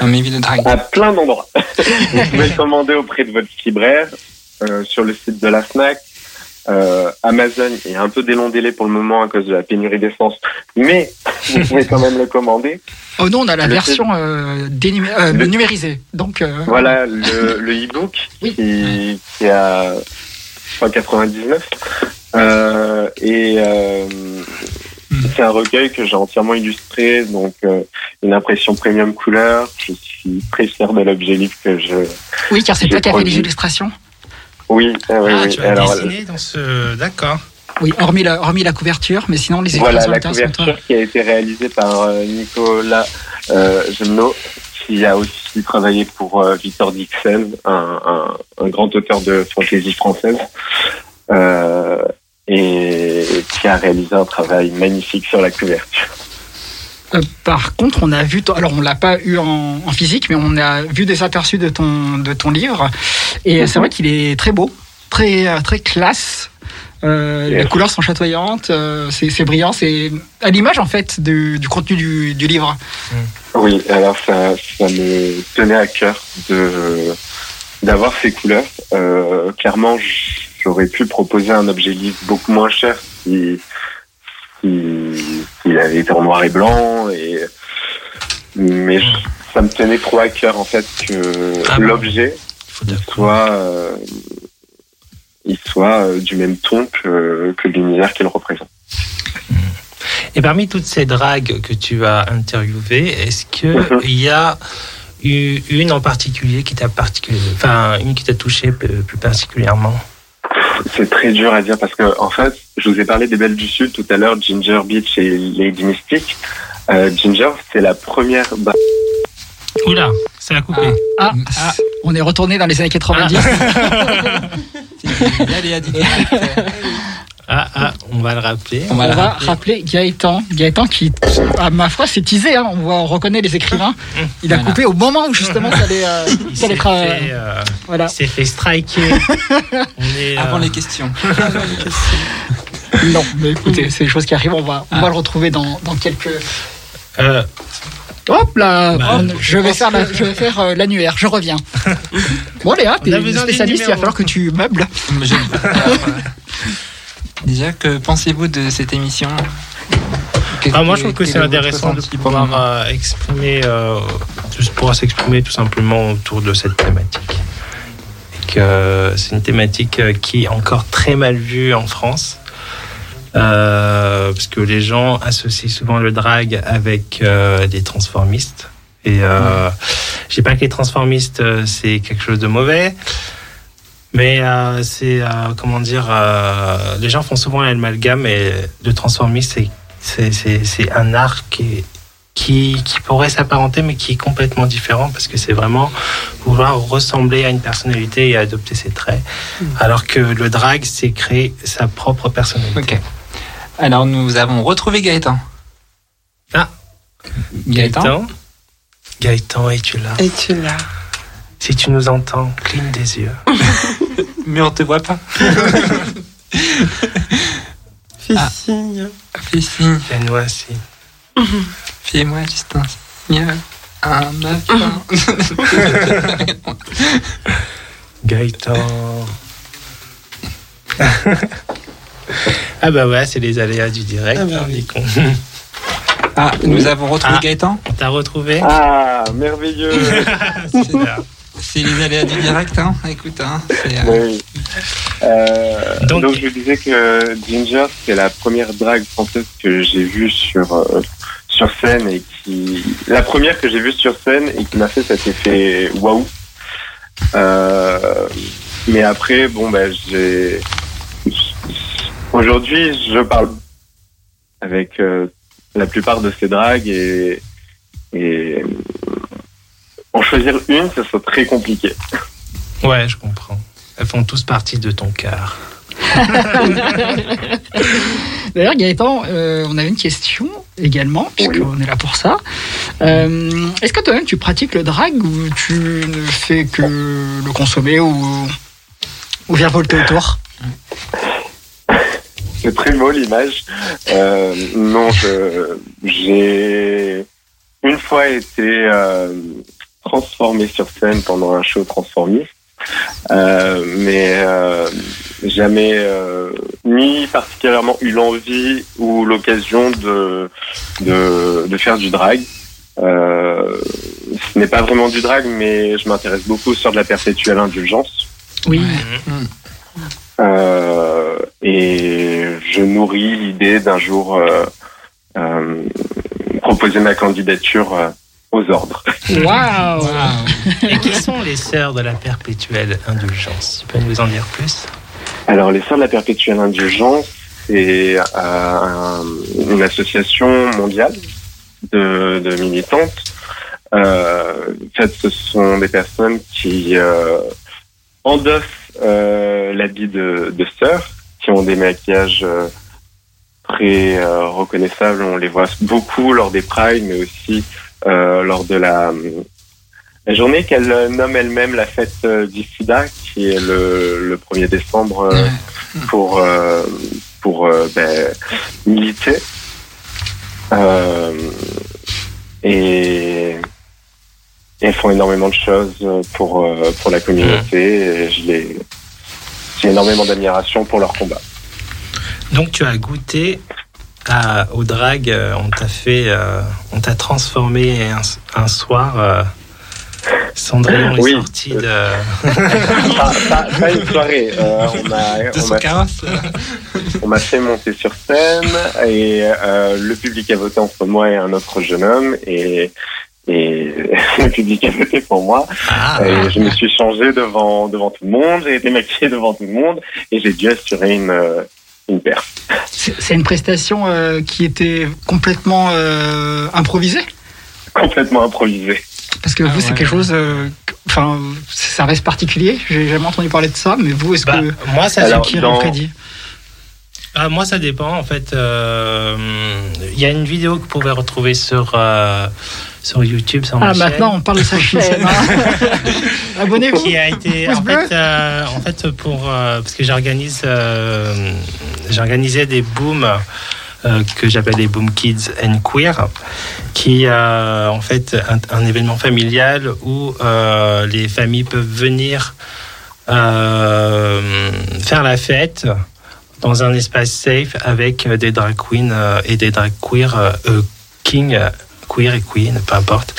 Speaker 2: Non, mes vies de drague.
Speaker 8: À plein d'endroits. Vous pouvez le commander auprès de votre libraire, euh, sur le site de la Fnac. Euh, Amazon est un peu délai pour le moment à cause de la pénurie d'essence, mais vous pouvez quand même le commander.
Speaker 9: oh non, on a la
Speaker 8: Le
Speaker 9: version euh, euh,
Speaker 8: Le-
Speaker 9: numérisée. Donc, euh,
Speaker 8: Voilà le, e-book
Speaker 9: Oui.
Speaker 8: qui, qui est à 199 euh, et euh, c'est un recueil que j'ai entièrement illustré, donc euh, une impression premium couleur. Je suis très fier de l'objet livre que je.
Speaker 9: oui, car c'est toi qui as fait les illustrations.
Speaker 8: Oui, ah oui,
Speaker 3: Ah,
Speaker 8: oui.
Speaker 3: tu as
Speaker 8: Alors,
Speaker 3: dessiné dans ce... D'accord.
Speaker 9: Oui, hormis la, hormis la couverture, mais sinon les
Speaker 8: Voilà
Speaker 9: illustrations
Speaker 8: la
Speaker 9: intéressantes, toi.
Speaker 8: couverture qui a été réalisée par euh, Nicolas euh, Gemno, qui a aussi travaillé pour euh, Victor Dixon, un, un, un grand auteur de fantaisie française, euh, et qui a réalisé un travail magnifique sur la couverture.
Speaker 9: Euh, par contre, on a vu, ton- alors on l'a pas eu en, en physique, mais on a vu des aperçus de ton, de ton livre. Et c'est
Speaker 8: Mhm.
Speaker 9: vrai qu'il est très beau, très, très classe. Euh. Les couleurs sont chatoyantes, euh, c'est c'est brillant, c'est à l'image en fait du, du contenu du, du livre.
Speaker 8: Oui, alors ça, ça me tenait à cœur de d'avoir ces couleurs. Euh, clairement, j'aurais pu proposer un objet livre beaucoup moins cher si si- s'il avait été en noir et blanc. Et mais je- ça me tenait trop à cœur en fait que
Speaker 3: Ah bon
Speaker 8: l'objet soit euh, il soit euh, du même ton que, que l'univers qu'il représente.
Speaker 3: Et parmi toutes ces dragues que tu as interviewées, est-ce
Speaker 8: Mhm.
Speaker 3: qu'il y a eu une en particulier qui t'a particulier, enfin une qui t'a touché plus particulièrement?
Speaker 8: C'est très dur à dire parce que en fait, je vous ai parlé des Belles du Sud tout à l'heure, Ginger Beach et Lady Mystic. Euh, Ginger, c'est la première. bah,
Speaker 3: Oula, ça a coupé.
Speaker 9: Ah,
Speaker 2: Ah.
Speaker 9: on est retourné dans les années 90.
Speaker 2: Allez, à direct.
Speaker 3: Ah, ah, on va le rappeler.
Speaker 9: On va, rappeler Gaëtan. Gaëtan qui, à ma foi, s'est teasé. Hein. On, voit, on reconnaît les écrivains. Il a
Speaker 2: Voilà.
Speaker 9: coupé au moment où justement ça allait, euh,
Speaker 3: Il s'est
Speaker 9: être, euh,
Speaker 3: fait, euh,
Speaker 9: voilà.
Speaker 3: il s'est fait striker. On est, euh,
Speaker 2: Avant les questions.
Speaker 9: Non, mais écoutez, c'est des choses qui arrivent. On va, on va le retrouver dans, dans quelques.
Speaker 3: euh,
Speaker 9: Hop là
Speaker 3: Bah,
Speaker 9: on- Je vais faire, la- je vais faire euh, l'annuaire. Je reviens. Bon Léa, t'es spécialiste. Il va falloir que tu meubles.
Speaker 2: Déjà, que pensez-vous de cette émission
Speaker 3: ah, moi, je trouve que c'est intéressant de pouvoir euh, exprimer, euh, pouvoir s'exprimer tout simplement autour de cette thématique. Et que c'est une thématique euh, qui est encore très mal vue en France. Euh, parce que les gens associent souvent le drag avec euh, des transformistes. Et euh, je dis pas que les transformistes euh, c'est quelque chose de mauvais, mais euh, c'est euh, comment dire, euh, les gens font souvent l'amalgame et le transformiste c'est c'est c'est c'est un art qui est- qui, qui pourrait s'apparenter mais qui est complètement différent parce que c'est vraiment vouloir ressembler à une personnalité et adopter ses traits alors que le drag c'est créer sa propre personnalité.
Speaker 2: Ok. Alors, nous avons retrouvé Gaëtan.
Speaker 3: Ah.
Speaker 2: Gaëtan,
Speaker 3: Gaëtan es-tu là?
Speaker 6: Et tu l'as.
Speaker 3: Si tu nous entends, cligne des yeux.
Speaker 2: Mais on te voit pas.
Speaker 6: Fais
Speaker 2: Ah.
Speaker 6: signe.
Speaker 2: Fais signe.
Speaker 3: Fais-nous un signe.
Speaker 2: Fais-moi juste un signe. Un matin.
Speaker 3: Gaëtan. ah bah ouais, c'est les aléas du direct.
Speaker 6: Ah bah
Speaker 3: hein,
Speaker 6: oui.
Speaker 2: Ah, nous avons retrouvé
Speaker 3: Ah.
Speaker 2: Gaëtan.
Speaker 3: On t'a retrouvé
Speaker 8: Ah, merveilleux.
Speaker 3: Super.
Speaker 2: C'est les aléas du direct, hein. Écoute, hein. euh,
Speaker 8: Oui. Euh,
Speaker 3: Donc-
Speaker 8: donc, je vous disais que Ginger, c'est la première drague française que j'ai vue sur euh, sur scène et qui la première que j'ai vue sur scène et qui m'a fait cet effet waouh. Mais après, bon ben j'ai aujourd'hui je parle avec euh, la plupart de ces dragues et et en choisir une, ce serait très compliqué.
Speaker 3: Ouais, je comprends. Elles font tous partie de ton cœur.
Speaker 9: D'ailleurs, Gaëtan, euh, on avait une question également, puisqu'on est là pour ça. Euh, Est-ce que toi-même tu pratiques le drag ou tu ne fais que le consommer ou, ou viens volter autour?
Speaker 8: C'est très beau l'image. Euh, non, j'ai une fois été euh, transformé sur scène pendant un show transformiste, euh, mais euh, jamais euh, ni particulièrement eu l'envie ou l'occasion de, de de faire du drag. Euh, ce n'est pas vraiment du drag, mais je m'intéresse beaucoup sur de la perpétuelle indulgence.
Speaker 9: Oui.
Speaker 8: Euh, et je nourris l'idée d'un jour euh, euh, proposer ma candidature euh, aux ordres.
Speaker 9: Waouh
Speaker 3: Et qui sont les sœurs de la perpétuelle indulgence? Tu peux nous en dire plus?
Speaker 8: Alors, les Sœurs de la Perpétuelle Indulgence, c'est euh, un- une association mondiale de, de militantes. Euh, en fait, ce sont des personnes qui euh, endossent euh, l'habit de, de sœurs, qui ont des maquillages euh, très euh, reconnaissables. On les voit beaucoup lors des prides, mais aussi euh, lors de la, la journée qu'elle nomme elle-même la fête euh, du sida, qui est le, le 1er décembre euh, pour, euh, pour euh, ben, militer. Euh, et, et elles font énormément de choses pour, euh, pour la communauté. Et je les, j'ai énormément d'admiration pour leur combat.
Speaker 3: Donc tu as goûté au drag, euh, on t'a fait, euh, on t'a transformé un, un soir. euh, Cendrillon est
Speaker 8: Oui.
Speaker 3: sorti de.
Speaker 8: pas, pas- pas une soirée. Euh, on m'a- on m'a fait monter sur scène et le public a voté entre moi et un autre jeune homme et, et le public a voté pour moi.
Speaker 3: Ah,
Speaker 8: Et je me suis changé devant devant tout le monde, j'ai été maquillé devant tout le monde et j'ai dû assurer une une.
Speaker 9: C'est c'est une prestation euh, qui était complètement euh, improvisée?
Speaker 8: Complètement improvisé.
Speaker 9: Parce que
Speaker 2: Ah
Speaker 9: vous, c'est quelque chose. euh, que- Enfin, ça reste particulier. J'ai jamais entendu parler de ça, mais vous, est-ce
Speaker 3: bah,
Speaker 9: que
Speaker 3: moi, ça
Speaker 8: Alors,
Speaker 9: qui
Speaker 8: dans-
Speaker 9: prédit
Speaker 3: Ah, moi, ça dépend. En fait, euh, il y a une vidéo que vous pouvez retrouver sur, euh, sur YouTube. Sur
Speaker 9: Ah, maintenant, on parle de sa chaîne. hein. Abonnez-vous.
Speaker 3: qui a été en fait, euh, en fait pour euh, parce que j'organise euh, j'organisais des booms euh, que j'appelle les Boom Kids and Queer qui euh, en fait un, un événement familial où euh, les familles peuvent venir euh, faire la fête dans un espace safe avec euh, des drag queens euh, et des drag queer euh, king queer et queen peu importe.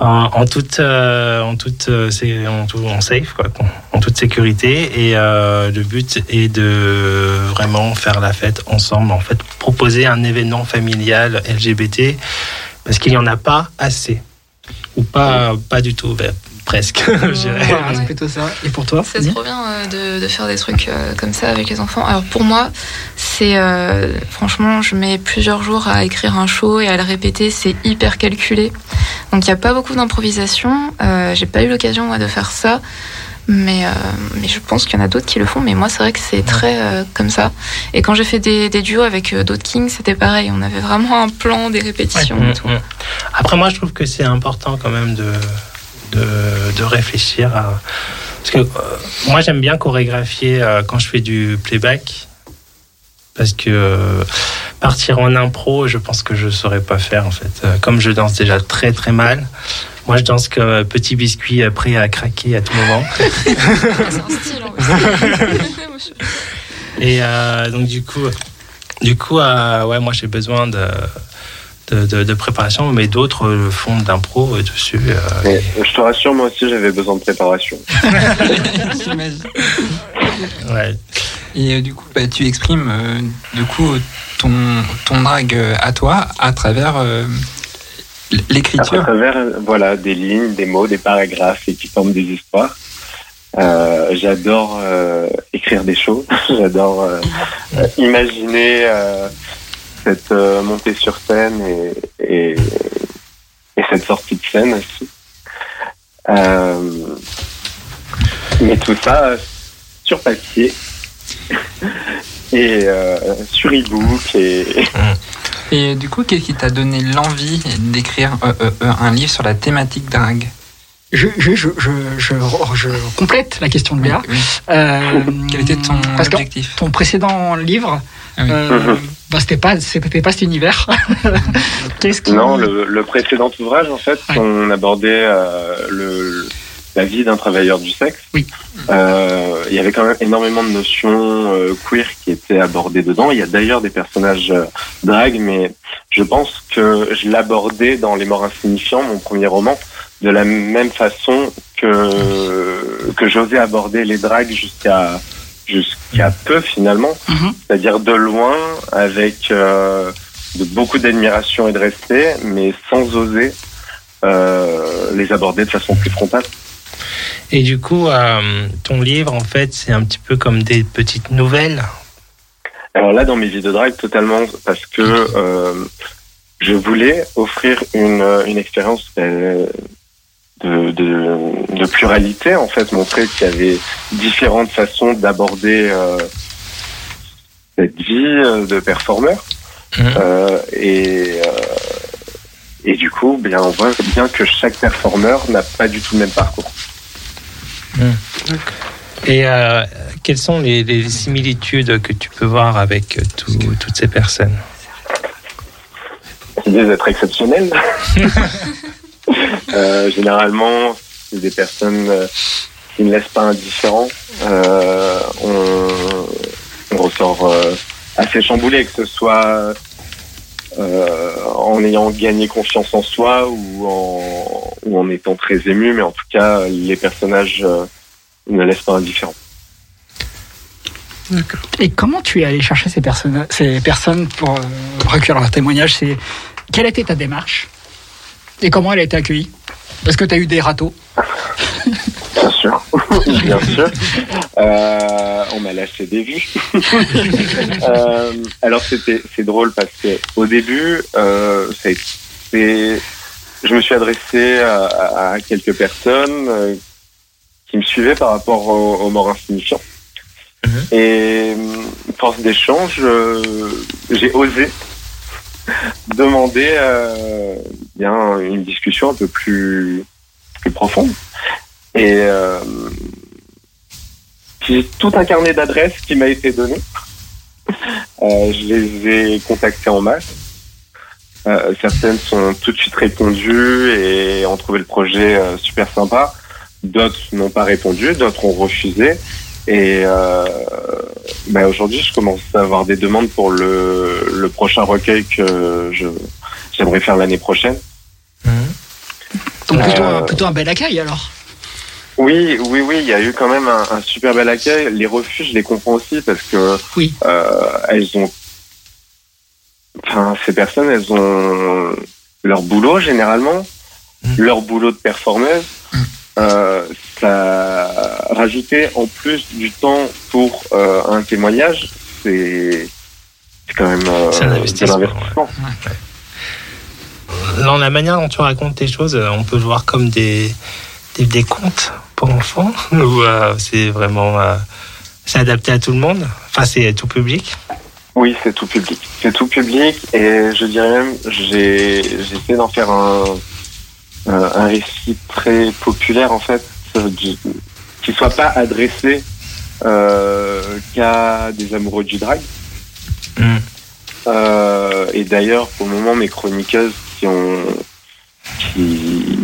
Speaker 3: En, en toute en toute en, tout- en safe quoi en toute sécurité. Et le but est de vraiment faire la fête ensemble en fait proposer un événement familial LGBT parce qu'il n'y en a pas assez ou pas pas du tout presque je dirais.
Speaker 9: Voilà, c'est plutôt ça. Et pour toi
Speaker 4: C'est trop bien euh, de, de faire des trucs euh, comme ça avec les enfants. Alors pour moi, c'est euh, franchement, je mets plusieurs jours à écrire un show et à le répéter. C'est hyper calculé. Donc il n'y a pas beaucoup d'improvisation. Euh, J'ai pas eu l'occasion moi de faire ça. Mais, euh, mais je pense qu'il y en a d'autres qui le font. Mais moi, c'est vrai que c'est très euh, comme ça. Et quand j'ai fait des, des duos avec euh, d'autres kings, c'était pareil. On avait vraiment un plan, des répétitions
Speaker 3: Ouais,
Speaker 4: et tout.
Speaker 3: Après, moi, je trouve que c'est important quand même de, de, de réfléchir à. Parce que euh, moi, j'aime bien chorégraphier euh, quand je fais du playback. Parce que euh, partir en impro, je pense que je ne saurais pas faire en fait. Comme je danse déjà très très mal, moi je danse comme petit biscuit prêt à craquer à tout moment.
Speaker 4: C'est un style. en vrai.
Speaker 3: Et donc du coup, du coup, ouais, moi j'ai besoin de, de, de- de préparation, mais d'autres euh, font d'impro euh, dessus. euh,
Speaker 8: Mais je te rassure, moi aussi, j'avais besoin de préparation.
Speaker 2: J'imagine.
Speaker 3: ouais.
Speaker 2: Et euh, du coup, bah, tu exprimes euh, du coup ton, ton drag à toi à travers euh, l-
Speaker 8: À
Speaker 2: l'écriture.
Speaker 8: travers voilà, des lignes, des mots, des paragraphes et qui forment des histoires. Euh, j'adore euh, écrire des choses, j'adore euh, euh, imaginer euh, cette euh, montée sur scène et, et, et cette sortie de scène aussi. Euh, mais tout ça sur papier et euh, sur e-book et,
Speaker 2: Et du coup, qu'est-ce qui t'a donné l'envie d'écrire euh, euh, euh, un livre sur la thématique drag
Speaker 9: je, je, je, je, je, je complète la question de Léa.
Speaker 2: Oui.
Speaker 9: Euh,
Speaker 2: Quel était ton
Speaker 9: parce que
Speaker 2: objectif?
Speaker 9: ton précédent livre,
Speaker 2: Ah oui.
Speaker 9: euh, bah, c'était pas, c'était pas cet univers. Qu'est-ce qui
Speaker 8: Non, le, le précédent ouvrage, en fait,
Speaker 9: Ouais.
Speaker 8: on abordait euh, le, la vie d'un travailleur du sexe.
Speaker 9: Oui.
Speaker 8: Euh, il y avait quand même énormément de notions euh, queer qui étaient abordées dedans. Il y a d'ailleurs des personnages euh, drag, mais je pense que je l'abordais dans Les Morts Insignifiants, mon premier roman, de la même façon que, que j'osais aborder les drags jusqu'à jusqu'à peu finalement,
Speaker 9: Mhm.
Speaker 8: c'est-à-dire de loin, avec euh, de beaucoup d'admiration et de respect, mais sans oser euh, les aborder de façon plus frontale.
Speaker 3: Et du coup, euh, ton livre, en fait, c'est un petit peu comme des petites nouvelles.
Speaker 8: Alors là, dans mes vies de drague, totalement, parce que euh, je voulais offrir une, une expérience euh, de, de, de pluralité, en fait, montrer qu'il y avait différentes façons d'aborder euh, cette vie euh, de performeur.
Speaker 3: Mhm.
Speaker 8: Euh, et, euh, et du coup, bien, on voit bien que chaque performeur n'a pas du tout le même parcours.
Speaker 3: Et euh, quelles sont les, les similitudes que tu peux voir avec tout- toutes ces personnes?
Speaker 8: L'idée d'être exceptionnel. Euh, généralement, c'est des personnes euh, qui ne laissent pas indifférents. Euh, on, on ressort euh, assez chamboulé, que ce soit euh, en ayant gagné confiance en soi ou en, ou en étant très ému, mais en tout cas, les personnages euh, ne laissent pas indifférents.
Speaker 9: Et comment tu es allé chercher ces personnes, ces personnes pour euh, recueillir leurs témoignages? C'est quelle était ta démarche? Et comment elle a été accueillie? Est-ce que tu as eu des râteaux?
Speaker 8: Bien sûr, bien sûr. Euh, on m'a lâché des vues. Euh, alors c'était c'est drôle parce que au début, euh, ça a été- je me suis adressé à, à- à quelques personnes qui me suivaient par rapport aux, aux morts insignifiants.
Speaker 3: Mhm.
Speaker 8: Et force d'échange, euh, j'ai osé demander euh, bien une discussion un peu plus, plus profonde. Et euh, j'ai tout un carnet d'adresses qui m'a été donné. Euh, je les ai contactés en masse. Euh, certaines sont tout de suite répondues et ont trouvé le projet euh, super sympa. D'autres n'ont pas répondu, d'autres ont refusé. Et euh, bah, aujourd'hui, je commence à avoir des demandes pour le, le prochain recueil que je j'aimerais faire l'année prochaine.
Speaker 9: Donc plutôt,
Speaker 8: Euh,
Speaker 9: un- plutôt un bel accueil alors.
Speaker 8: Oui, oui, oui, il y a eu quand même un, un super bel accueil. Les refus, je les comprends aussi parce que
Speaker 9: Oui.
Speaker 8: euh, elles ont, enfin, ces personnes, elles ont leur boulot généralement, leur boulot de performeuse. Euh, ça rajouter en plus du temps pour euh, un témoignage, c'est quand même euh,
Speaker 3: un
Speaker 8: de
Speaker 3: investissement. Dans la manière dont tu racontes tes choses, euh, on peut le voir comme des, des, des contes pour enfants ou euh, c'est vraiment euh, c'est adapté à tout le monde? Enfin, c'est tout public?
Speaker 8: Oui, c'est tout public. C'est tout public et je dirais même, j'ai essayé d'en faire un, euh, un récit très populaire en fait, qui soit pas adressé euh, qu'à des amoureux du drag.
Speaker 3: Mm.
Speaker 8: Euh, et d'ailleurs, pour le moment, mes chroniqueuses qui ont qui,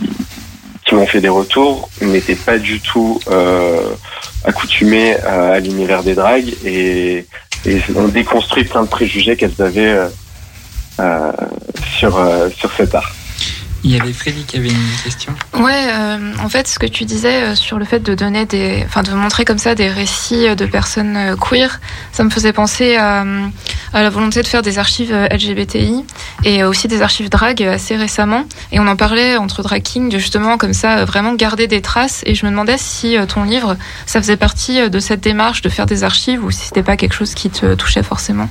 Speaker 8: qui m'ont fait des retours n'étaient pas du tout euh, accoutumées à, à l'univers des dragues et, et ont déconstruit plein de préjugés qu'elles avaient euh, euh, sur euh, sur cet art.
Speaker 2: Il y avait Freddy qui avait une question.
Speaker 4: Ouais, euh, en fait, ce que tu disais euh, sur le fait de donner des, enfin, de montrer comme ça des récits de personnes euh, queer, ça me faisait penser à, euh, à la volonté de faire des archives euh, LGBTI et euh, aussi des archives drag euh, assez récemment. Et on en parlait entre drag king justement comme ça euh, vraiment garder des traces. Et je me demandais si euh, ton livre, ça faisait partie euh, de cette démarche de faire des archives ou si c'était pas quelque chose qui te touchait forcément.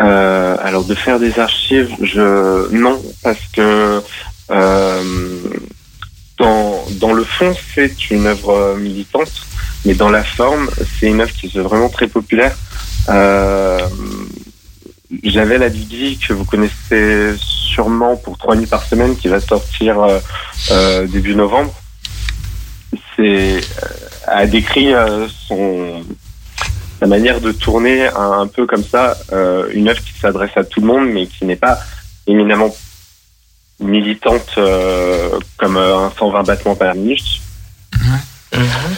Speaker 8: Euh, alors de faire des archives, je non parce que euh, dans dans le fond c'est une œuvre militante, mais dans la forme c'est une œuvre qui est vraiment très populaire. Euh, J'avais la Bibi que vous connaissez sûrement pour trois nuits par semaine qui va sortir euh, euh, début novembre. C'est a décrit son sa manière de tourner un, peu comme ça, une œuvre qui s'adresse à tout le monde, mais qui n'est pas éminemment militante euh, comme un 120 battements par minute.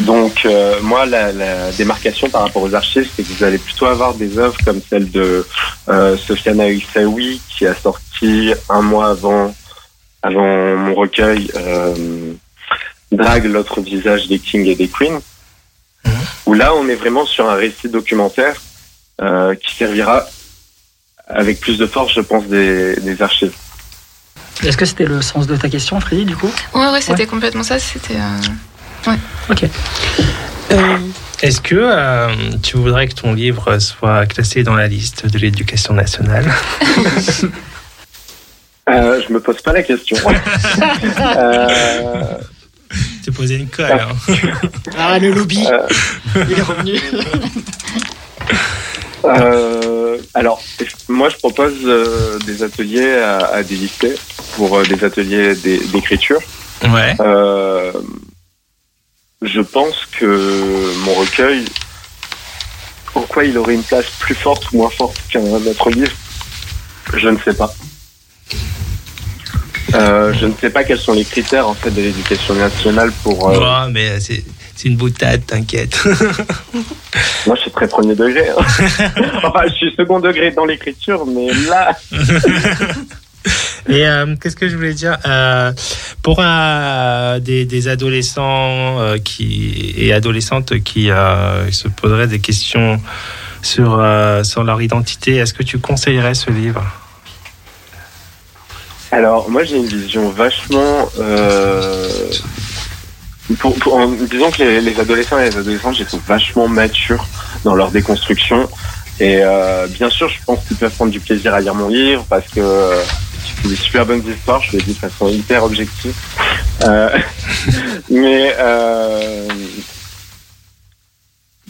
Speaker 8: Donc euh, moi, la, la démarcation par rapport aux archives, c'est que vous allez plutôt avoir des œuvres comme celle de euh, Sofiane Aïssaoui, qui a sorti un mois avant, avant mon recueil euh, Drague, l'autre visage des kings et des queens où là on est vraiment sur un récit documentaire euh, qui servira avec plus de force, je pense, des, des archives.
Speaker 9: Est-ce que c'était le sens de ta question, Freddy, du coup?
Speaker 4: Ouais, ouais, c'était complètement ça. C'était. euh, Ouais.
Speaker 9: Ok.
Speaker 6: Euh,
Speaker 3: Est-ce que euh, tu voudrais que ton livre soit classé dans la liste de l'éducation nationale?
Speaker 8: Euh, je me pose pas la question. euh,
Speaker 3: Te poser une colle. hein.
Speaker 9: Ah, le lobby,
Speaker 8: euh,
Speaker 9: il est revenu.
Speaker 8: euh, alors, moi, je propose euh, des ateliers à, à des lycées pour euh, des ateliers d'é- d'écriture.
Speaker 3: Ouais.
Speaker 8: Je pense que mon recueil, pourquoi il aurait une place plus forte ou moins forte qu'un autre livre, je ne sais pas. Euh, je ne sais pas quels sont les critères en fait de l'éducation nationale pour. euh,
Speaker 3: Ouais, mais c'est c'est une boutade, t'inquiète.
Speaker 8: Moi, je suis très premier degré. hein. enfin, je suis second degré dans l'écriture, mais là,
Speaker 3: Et euh, qu'est-ce que je voulais dire Euh, Pour euh, des, adolescents et adolescentes qui se poseraient des questions sur sur leur identité, est-ce que tu conseillerais ce livre?
Speaker 8: Alors, moi, j'ai une vision vachement. En disons que les, les adolescents et les adolescentes, les trouve vachement matures dans leur déconstruction. Et bien sûr, je pense qu'ils peuvent prendre du plaisir à lire mon livre parce que des super bonnes histoires. Je le dis de façon hyper objective. Euh, mais euh,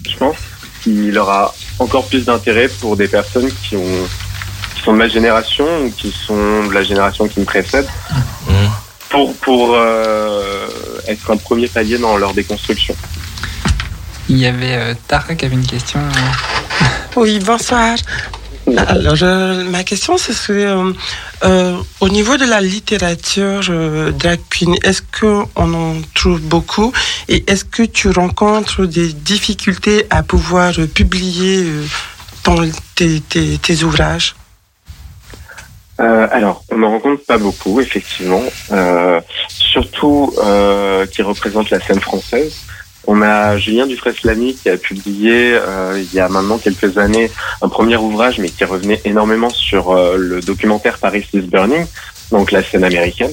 Speaker 8: je pense qu'il aura encore plus d'intérêt pour des personnes qui ont qui sont de ma génération ou qui sont de la génération qui me précède pour pour euh, être un premier palier dans leur déconstruction.
Speaker 2: Il y avait euh, Tara qui avait une question.
Speaker 6: Oui, bonsoir. Alors, ma question, c'est ce, euh, euh, au niveau de la littérature euh, drag est-ce qu'on en trouve beaucoup? Et est-ce que tu rencontres des difficultés à pouvoir euh, publier euh, ton- tes, tes- tes ouvrages?
Speaker 8: Euh, alors, on n'en rencontre pas beaucoup, effectivement, euh, surtout euh, qui représente la scène française. On a Julien Dufresne-Lamy qui a publié euh, il y a maintenant quelques années un premier ouvrage, mais qui revenait énormément sur euh, le documentaire Paris is Burning, donc la scène américaine.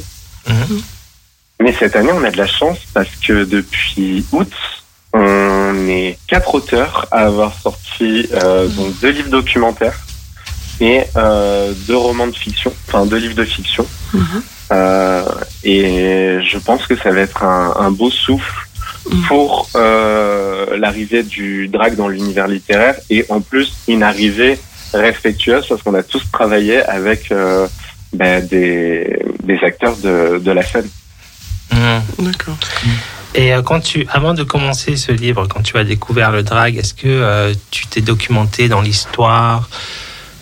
Speaker 8: Mais cette année, on a de la chance parce que depuis août, on est quatre auteurs à avoir sorti euh, donc deux livres documentaires et euh, deux romans de fiction, enfin deux livres de fiction. Euh, et je pense que ça va être un, un beau souffle pour euh, l'arrivée du drag dans l'univers littéraire et en plus une arrivée respectueuse parce qu'on a tous travaillé avec euh, ben, des, des acteurs de, de la scène.
Speaker 6: D'accord.
Speaker 3: Et euh, quand tu, avant de commencer ce livre, quand tu as découvert le drag, est-ce que euh, tu t'es documenté dans l'histoire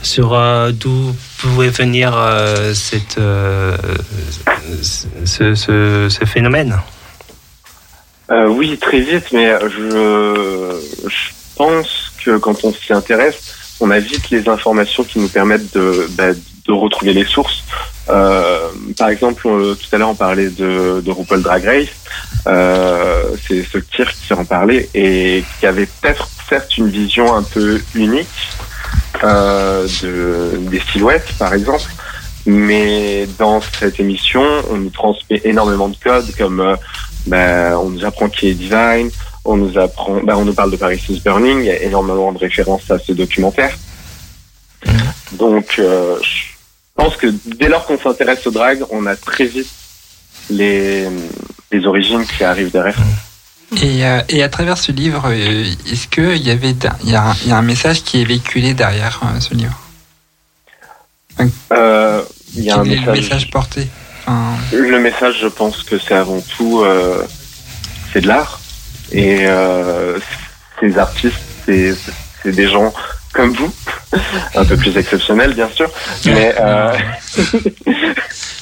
Speaker 3: sur euh, d'où pouvait venir euh, cette, euh, ce, ce- ce phénomène?
Speaker 8: Euh, oui, très vite, mais je, je pense que quand on s'y intéresse, on a vite les informations qui nous permettent de, bah, de retrouver les sources. Euh, par exemple, euh, tout à l'heure, on parlait de, de RuPaul Drag Race. Euh, C'est ce Kirk qui en parlait et qui avait peut-être certes une vision un peu unique euh, de, des silhouettes, par exemple. Mais dans cette émission, on nous transmet énormément de codes comme ben, on nous apprend qui est Divine, on nous apprend, ben, on nous parle de Paris is Burning, il y a énormément de références à ce documentaire. Donc, euh, je pense que dès lors qu'on s'intéresse au drag, on a très vite les, les origines qui arrivent derrière.
Speaker 2: Et, euh, et à travers ce livre, euh, est-ce qu'il y avait il y, a un- il y a un message qui est véhiculé derrière euh, ce livre?
Speaker 8: Euh, Il y a un message.
Speaker 2: message porté? Enfin,
Speaker 8: Le message, je pense que c'est avant tout, euh, c'est de l'art. Et euh, ces artistes, c'est des gens comme vous, un peu plus exceptionnels bien sûr, mais euh.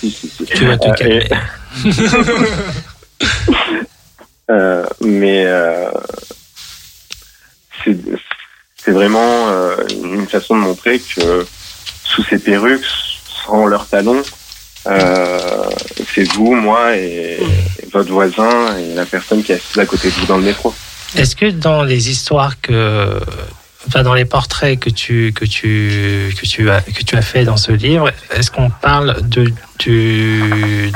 Speaker 3: Tu vas te calmer.
Speaker 8: et- Euh, mais euh, c'est vraiment euh, une façon de montrer que sous ces perruques, sans leurs talons, c'est vous, moi et, votre voisin et la personne qui est à côté de vous dans le métro.
Speaker 3: Est-ce que dans les histoires que, enfin dans les portraits que tu que tu que tu as que tu as fait dans ce livre, est-ce qu'on parle de du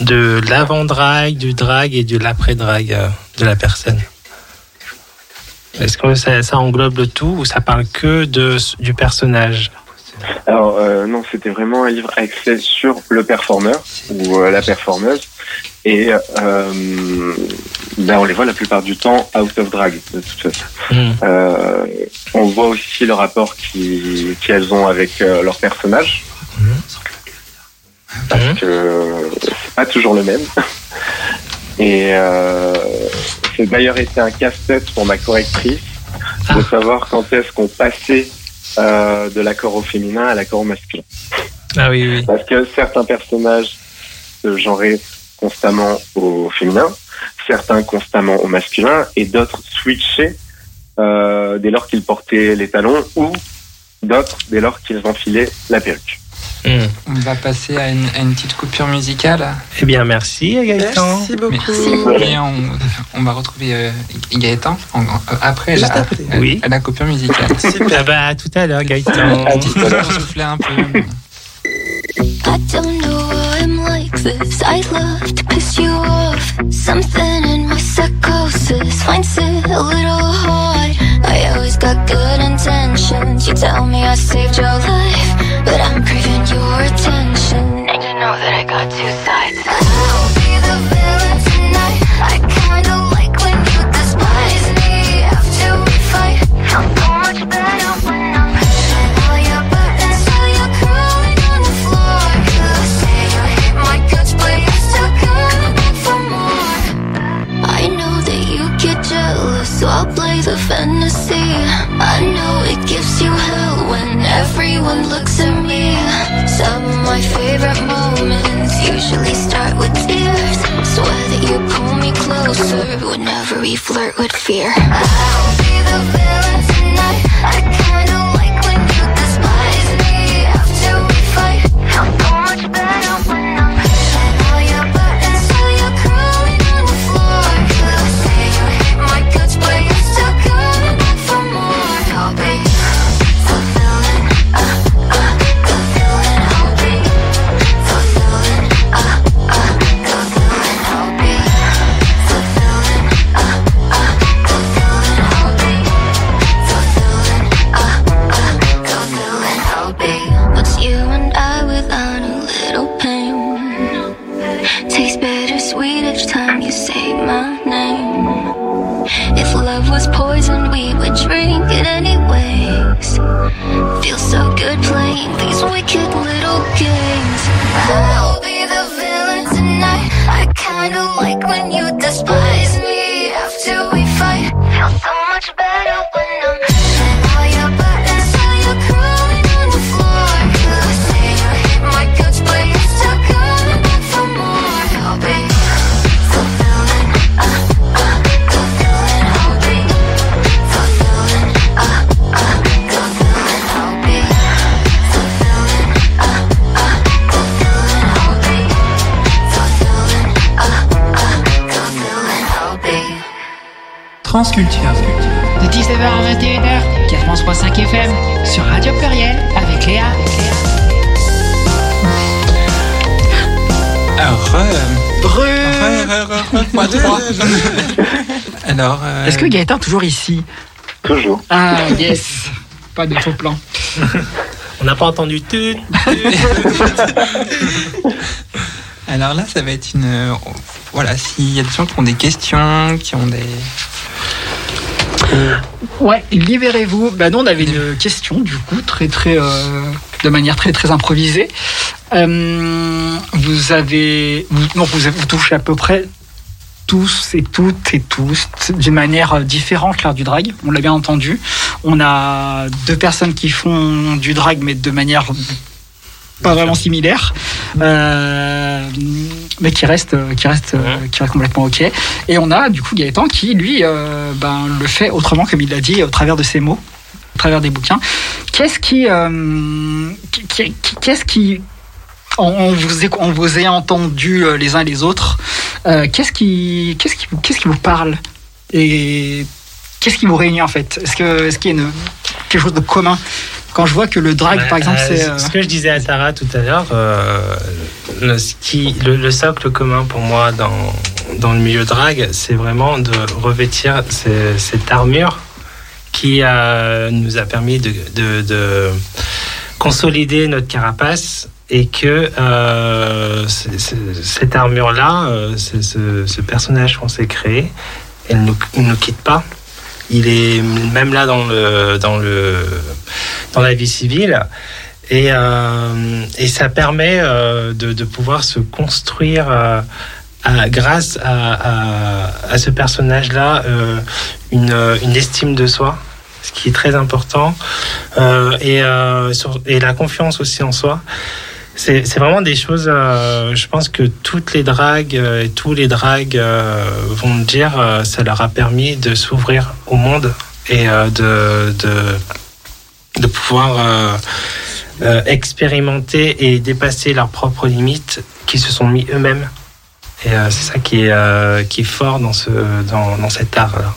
Speaker 3: de l'avant-drag, du drag et de l'après-drag euh, de la personne? Est-ce que ça, ça englobe le tout ou ça parle que de du personnage?
Speaker 8: Alors euh, non, c'était vraiment un livre axé sur le performeur ou euh, la performeuse. Et euh, ben, on les voit la plupart du temps out of drag, de toute façon.
Speaker 3: Hmm.
Speaker 8: On voit aussi le rapport qu'elles ont avec leur personnage. Parce que c'est pas toujours le même. Et c'est d'ailleurs été un casse-tête pour ma correctrice de savoir quand est-ce qu'on passait euh, de l'accord au féminin à l'accord au masculin.
Speaker 3: Ah oui oui.
Speaker 8: Parce que certains personnages se genraient constamment au féminin, certains constamment au masculin, et d'autres switchaient euh, dès lors qu'ils portaient les talons, ou d'autres dès lors qu'ils enfilaient la perruque.
Speaker 3: Hmm.
Speaker 2: on va passer à une, à une petite coupure musicale.
Speaker 3: Eh bien merci Gaëtan.
Speaker 6: Merci beaucoup.
Speaker 2: Merci. Et on, on va retrouver euh, Gaëtan en- en- après, la,
Speaker 6: après.
Speaker 3: Oui.
Speaker 2: la coupure musicale.
Speaker 3: Ah bah à tout à l'heure Gaëtan.
Speaker 8: À tout à l'heure.
Speaker 2: Pour souffler un peu.
Speaker 11: I don't know I'd love to piss you off. Something in my psychosis finds it a little hard. I always got good intentions. You tell me I saved your life, but I'm craving your attention. And you know that I got two sides. everyone looks at me. Some of my favorite moments usually start with tears. Swear that you pull me closer, whenever we flirt with fear. I'll be the villain tonight, I kinda
Speaker 9: toujours ici
Speaker 8: Toujours.
Speaker 9: Ah, yes Pas de faux plan.
Speaker 3: On n'a pas entendu tout.
Speaker 2: alors là, ça va être une. Voilà, s'il y a des gens qui ont des questions, qui ont des.
Speaker 9: Ouais, libérez-vous. Bah, nous, on avait une question, du coup, très, très, euh, de manière très, très improvisée. Euh, vous avez, vous, non, vous, vous touchez à peu près tous et toutes et tous d'une manière euh, différente l'art du drag. On l'a bien entendu. On a deux personnes qui font du drag, mais de manière pas vraiment similaire, euh, mais qui reste, qui reste, euh, qui reste complètement ok. Et on a du coup Gaëtan qui lui euh, ben, le fait autrement comme il l'a dit au travers de ses mots, au travers des bouquins. Qu'est-ce qui, euh, qu'est-ce qui on, vous, est- on vous a entendu euh, les uns et les autres. Euh, qu'est-ce qui, qu'est-ce qui, vous- qu'est-ce qui vous parle et qu'est-ce qui vous réunit en fait? Est-ce que, est-ce qu'il y a une- quelque chose de commun? Quand je vois que le drag, par exemple,
Speaker 3: Euh,
Speaker 9: c'est euh,
Speaker 3: Ce que je disais à Sarah tout à l'heure, euh, le, ce qui- le, le socle commun pour moi dans, dans le milieu drag, c'est vraiment de revêtir ces- cette armure qui nous a permis de, de- de consolider notre carapace et que euh, cette armure-là, euh, ce, personnage qu'on s'est créé, elle ne nous, quitte pas. Il est même là dans le dans le dans la vie civile et euh, et ça permet de, de pouvoir se construire grâce à, à, ce personnage-là une, une estime de soi, ce qui est très important et et la confiance aussi en soi. C'est c'est vraiment des choses, euh, je pense que toutes les dragues euh, et tous les dragues euh, vont me dire, euh, ça leur a permis de s'ouvrir au monde et euh, de, de, de pouvoir euh, euh, expérimenter et dépasser leurs propres limites qui se sont mis eux-mêmes. Et euh, c'est ça qui est, euh, qui est fort dans, ce, dans, dans cet art-là.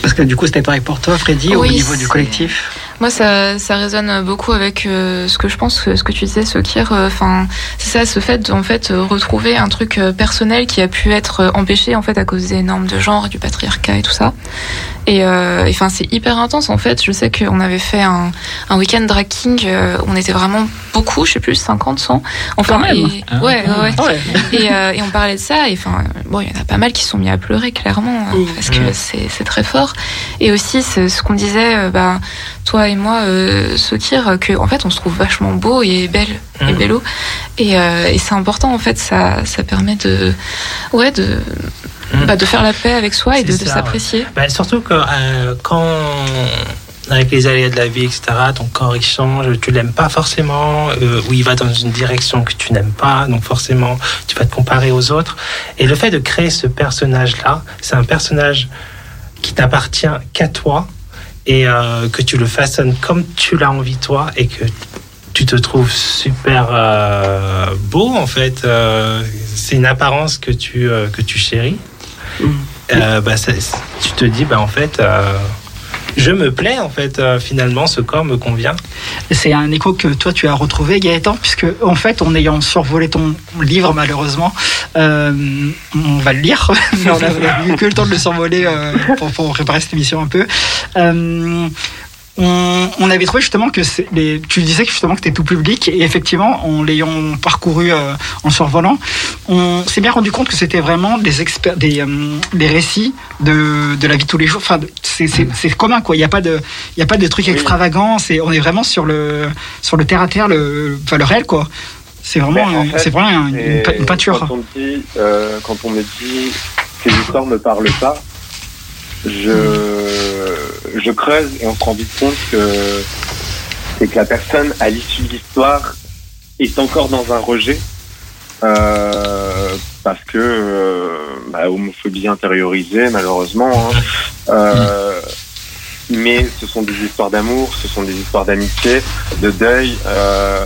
Speaker 9: parce que du coup c'était pareil pour toi, Freddy, au niveau du collectif?
Speaker 4: Moi, ça, ça résonne beaucoup avec euh, ce que je pense, ce que tu disais, Sokir. Enfin, c'est ça, ce fait d'en fait euh, retrouver un truc euh, personnel qui a pu être euh, empêché en fait à cause des normes de genre, du patriarcat et tout ça. Et euh, enfin, c'est hyper intense en fait. Je sais qu'on avait fait un, un week-end drag king. euh, on était vraiment beaucoup, je sais plus, 50, 100. Enfin, et,
Speaker 2: Ah.
Speaker 4: ouais, ouais, ouais.
Speaker 9: Ouais.
Speaker 4: Et, euh, et on parlait de ça, et enfin, bon, il y en a pas mal qui sont mis à pleurer, clairement, hein, parce que
Speaker 3: Mm.
Speaker 4: c'est très fort. Et aussi, ce, qu'on disait, euh, bah, toi et moi, euh, Sokir, que en fait, on se trouve vachement beau et belle et
Speaker 3: Mm.
Speaker 4: bello. Et, euh, et c'est important, en fait, ça, ça permet de, ouais, de,
Speaker 3: Mm.
Speaker 4: bah, de faire la paix avec soi et de, s'apprécier.
Speaker 3: Bah, surtout que euh, quand avec les aléas de la vie, etc. Ton corps il change, tu l'aimes pas forcément, euh, ou il va dans une direction que tu n'aimes pas, donc forcément tu vas te comparer aux autres. Et le fait de créer ce personnage-là, c'est un personnage qui t'appartient qu'à toi et euh, que tu le façonnes comme tu l'as envie toi et que tu te trouves super euh, beau en fait. Euh, c'est une apparence que tu, que tu chéris. Euh, bah, ça- tu te dis, bah, en fait, je me plais en fait, euh, finalement, ce corps me convient.
Speaker 9: C'est un écho que toi tu as retrouvé Gaëtan, puisque en fait en ayant survolé ton livre malheureusement, euh, on va le lire, mais on n'a eu que le temps de le survoler euh, pour, pour préparer cette émission un peu. On, on avait trouvé justement que les, tu disais que justement que c'était tout public et effectivement en l'ayant parcouru euh, en survolant, on s'est bien rendu compte que c'était vraiment des experts, des, euh, des récits de, de la vie de tous les jours. Enfin, c'est commun quoi. Il n'y a pas de il y a pas de trucs extravagants. C'est on est vraiment sur le sur le terre à terre, le enfin, le réel quoi. C'est vraiment
Speaker 8: Mais en fait,
Speaker 9: c'est vraiment une, peinture.
Speaker 8: Quand on, dit, euh, quand on me dit ces histoires ne parlent pas, je, je creuse et on se rend vite compte que c'est que la personne, à l'issue de l'histoire, est encore dans un rejet. euh, parce que euh, bah, homophobie intériorisée malheureusement hein. Euh, mais ce sont des histoires d'amour ce sont des histoires d'amitié de deuil euh,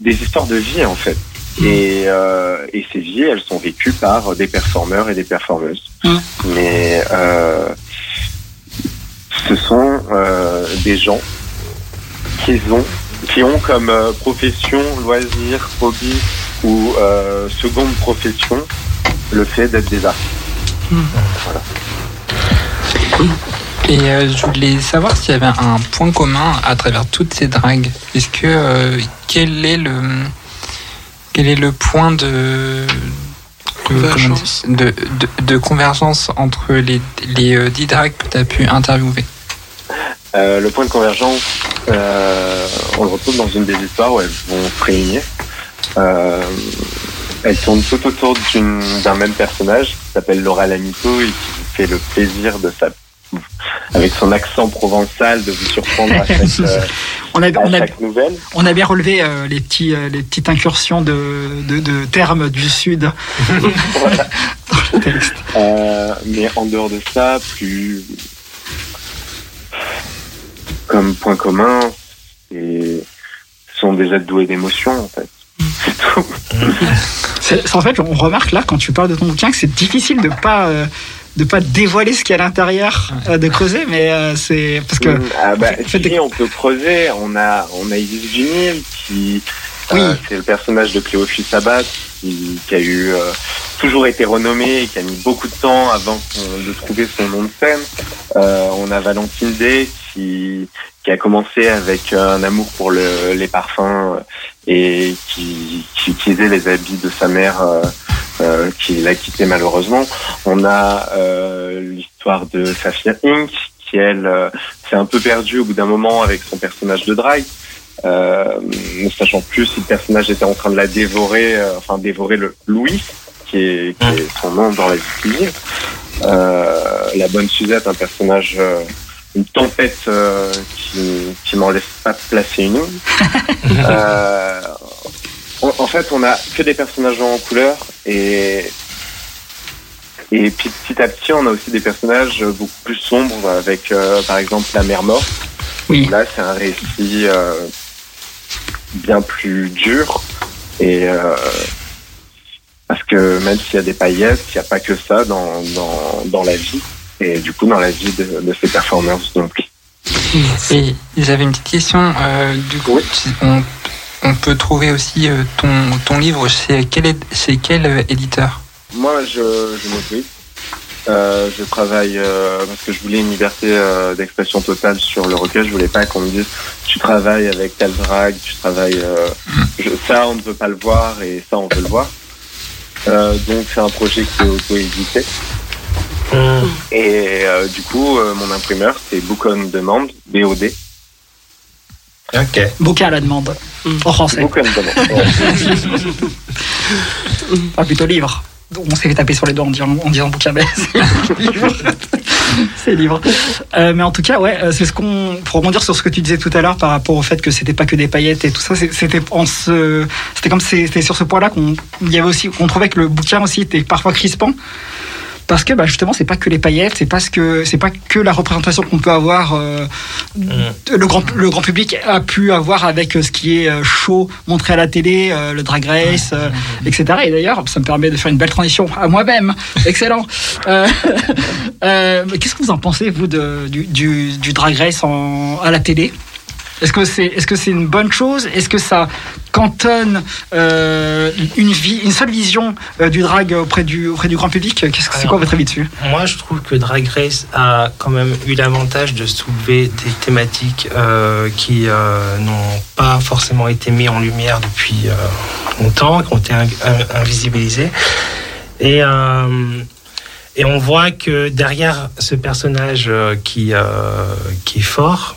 Speaker 8: des histoires de vie en fait. Et, euh, et ces vies, elles sont vécues par des performeurs et des performeuses.
Speaker 9: Mm.
Speaker 8: Mais euh, ce sont euh, des gens qui ont, qui ont comme profession, loisir, hobby ou seconde profession le fait d'être des artistes. Voilà.
Speaker 2: Et euh, je voulais savoir s'il y avait un point commun à travers toutes ces dragues. Est-ce que euh, quel est le quel est le point de
Speaker 4: Convergence.
Speaker 2: comment dire, de, de- de convergence entre les, les euh, dix dragues que tu as pu interviewer
Speaker 8: Euh, le point de convergence, euh, on le retrouve dans une des histoires où elles vont se réunir. Euh, elles tournent tout autour d'une- d'un même personnage qui s'appelle Laura Lamito et qui vous fait le plaisir de sa avec son accent provençal de vous surprendre à chaque, euh,
Speaker 9: On a, on
Speaker 8: nouvelle.
Speaker 9: on a bien relevé euh, les, petits, euh, les petites incursions de, de, de termes du Sud.
Speaker 8: Mais en dehors de ça, plus comme point commun, ce sont des êtres doués d'émotions en fait. C'est tout.
Speaker 9: En fait, on remarque là, quand tu parles de ton bouquin, que c'est difficile de pas de pas dévoiler ce qu'il y a à l'intérieur, euh, de creuser, mais euh, c'est parce que
Speaker 8: Ah bah,
Speaker 9: en fait,
Speaker 8: si, on peut creuser. On a, on a Isis qui,
Speaker 9: Oui.
Speaker 8: euh, c'est le personnage de Cléophile Sabat qui, qui a eu euh, toujours été renommé et qui a mis beaucoup de temps avant de trouver son nom de scène. Euh, on a Valentine Day qui, qui a commencé avec un amour pour le, les parfums et qui, qui utilisait les habits de sa mère. Euh, qui l'a quitté malheureusement. On a euh, l'histoire de Saphir Inc. qui elle euh, s'est un peu perdue au bout d'un moment avec son personnage de drague, euh, ne sachant plus si le personnage était en train de la dévorer, enfin dévorer le Louis, qui est, qui est son nom dans la vie. Euh, la bonne Suzette, un personnage, euh, une tempête euh, qui, qui m'en laisse pas placer une. euh, en, en fait, on a que des personnages en couleur et et puis petit à petit, on a aussi des personnages beaucoup plus sombres avec, euh, par exemple, la mère morte.
Speaker 9: Oui.
Speaker 8: Là, c'est un récit euh, bien plus dur et euh, parce que même s'il y a des paillettes, il n'y a pas que ça dans, dans, dans la vie et du coup dans la vie de, de ces performeurs non plus.
Speaker 2: Et j'avais une petite question. euh, du coup, on, on peut trouver aussi euh, ton, ton livre chez quel, chez quel euh, éditeur?
Speaker 8: Moi, je, je m'autorise. Euh, je travaille euh, parce que je voulais une liberté euh, d'expression totale sur le recueil. Je voulais pas qu'on me dise tu travailles avec tel drag, tu travailles. euh, je- ça, on ne peut pas le voir et ça, on veut le voir. Euh, donc, c'est un projet qui est auto-édité. Et euh, du coup, euh, mon imprimeur, c'est Book on Demand, BOD.
Speaker 3: Ok.
Speaker 9: bouquin à la demande en français.
Speaker 8: Book on Demand.
Speaker 9: Pas plutôt livre. on s'est fait taper sur les doigts en disant, en disant bouquin, mais c'est libre. Euh, mais en tout cas, ouais, euh, c'est ce qu'on. Pour rebondir sur ce que tu disais tout à l'heure par rapport au fait que c'était pas que des paillettes et tout ça, c'était en ce, c'était comme c'était sur ce point-là qu'on, il y avait aussi, qu'on trouvait que le bouquin aussi était parfois crispant. Parce que bah, justement, c'est pas que les paillettes, c'est pas ce que c'est pas que la représentation qu'on peut avoir, euh, le grand le grand public a pu avoir avec euh, ce qui est euh, chaud montré à la télé, euh, le Drag Race, euh, etc. Et d'ailleurs, ça me permet de faire une belle transition à moi-même. Excellent. Euh, euh, Qu'est-ce que vous en pensez vous de, du, du, du Drag Race en, à la télé? Est-ce que c'est est-ce que c'est une bonne chose? Est-ce que ça cantonne euh, une vie, une seule vision euh, du drag auprès du auprès du grand public? Qu'est-ce que c'est quoi votre avis dessus?
Speaker 3: Moi, je trouve que Drag Race a quand même eu l'avantage de soulever des thématiques euh, qui n'ont pas forcément été mises en lumière depuis longtemps, qui ont été in- in- invisibilisées. Et, et on voit que derrière ce personnage qui, euh, qui est fort,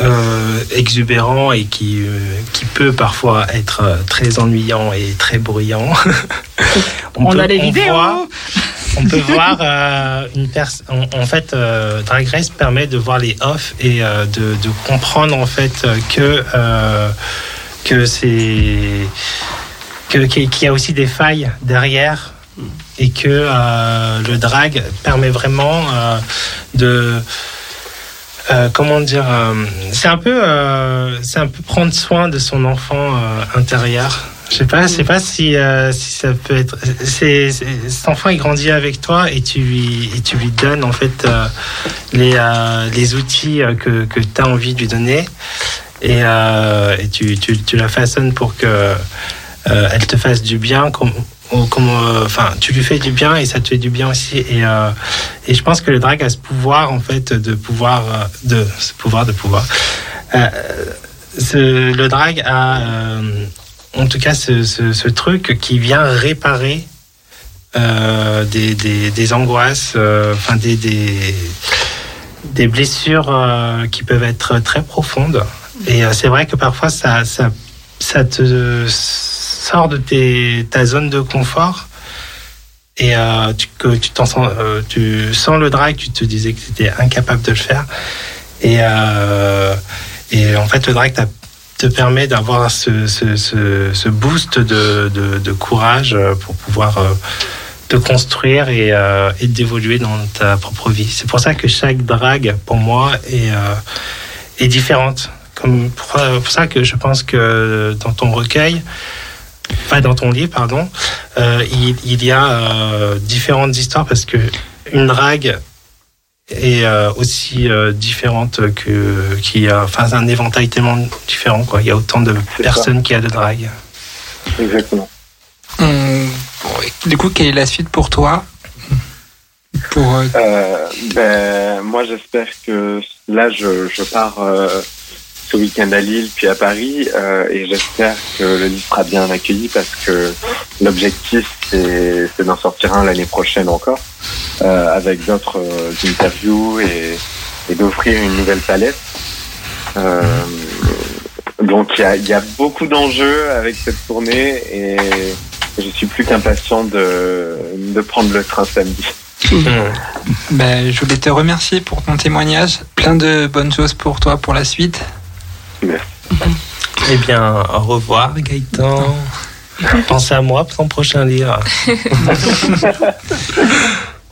Speaker 3: euh, exubérant et qui, euh, qui peut parfois être euh, très ennuyant et très bruyant.
Speaker 9: On a les vidéos.
Speaker 3: voit- on peut voir euh, une personne. En, fait, Drag Race permet de voir les off et de, de comprendre en fait que que c'est que qu'il y a aussi des failles derrière et que le drag permet vraiment de euh, comment dire euh, c'est un peu euh, c'est un peu prendre soin de son enfant intérieur. Je sais pas je sais pas si euh, si ça peut être c'est cet enfant il grandit avec toi et tu lui et tu lui donnes en fait euh, les euh, les outils que que tu as envie de lui donner. Et, et tu, tu, tu la façonnes pour que elle te fasse du bien comme euh, enfin tu lui fais du bien et ça te fait du bien aussi et, euh, et je pense que le drag a ce pouvoir en fait de pouvoir euh, de ce pouvoir de pouvoir le drag a en tout cas ce, truc qui vient réparer des, des, des angoisses enfin des, des blessures qui peuvent être très profondes. Et c'est vrai que parfois, ça, ça te sort de ta zone de confort. Et euh, que tu, t'en sens, euh, tu sens le drag, tu te disais que tu étais incapable de le faire. Et, euh, en fait, le drag te permet d'avoir ce, boost de, courage pour pouvoir te construire et, et d'évoluer dans ta propre vie. C'est pour ça que chaque drague, pour moi, est, est différente. Comme pour, pour ça que je pense que dans ton recueil, pas dans ton livre, pardon, euh, il, il y a euh, différentes histoires parce que une drague est euh, aussi euh, différente que qui a enfin un éventail tellement différent quoi. Il y a autant de personnes qu'il y a de drague.
Speaker 8: Exactement.
Speaker 2: Hum, Du coup, quelle est la suite pour toi? Pour
Speaker 8: ben, moi, j'espère que là, je, je pars euh, ce week-end à Lille, puis à Paris, euh, et j'espère que le livre sera bien accueilli parce que l'objectif, c'est d'en sortir un l'année prochaine encore, euh, avec d'autres euh, interviews et, d'offrir une nouvelle palette. Donc, il y a, il y a beaucoup d'enjeux avec cette tournée et je suis plus qu'impatient de, de prendre le train samedi.
Speaker 2: ben, je voulais te remercier pour ton témoignage. Plein de bonnes choses pour toi pour la suite.
Speaker 3: Eh bien, au revoir Gaëtan. Pense à moi pour ton prochain livre.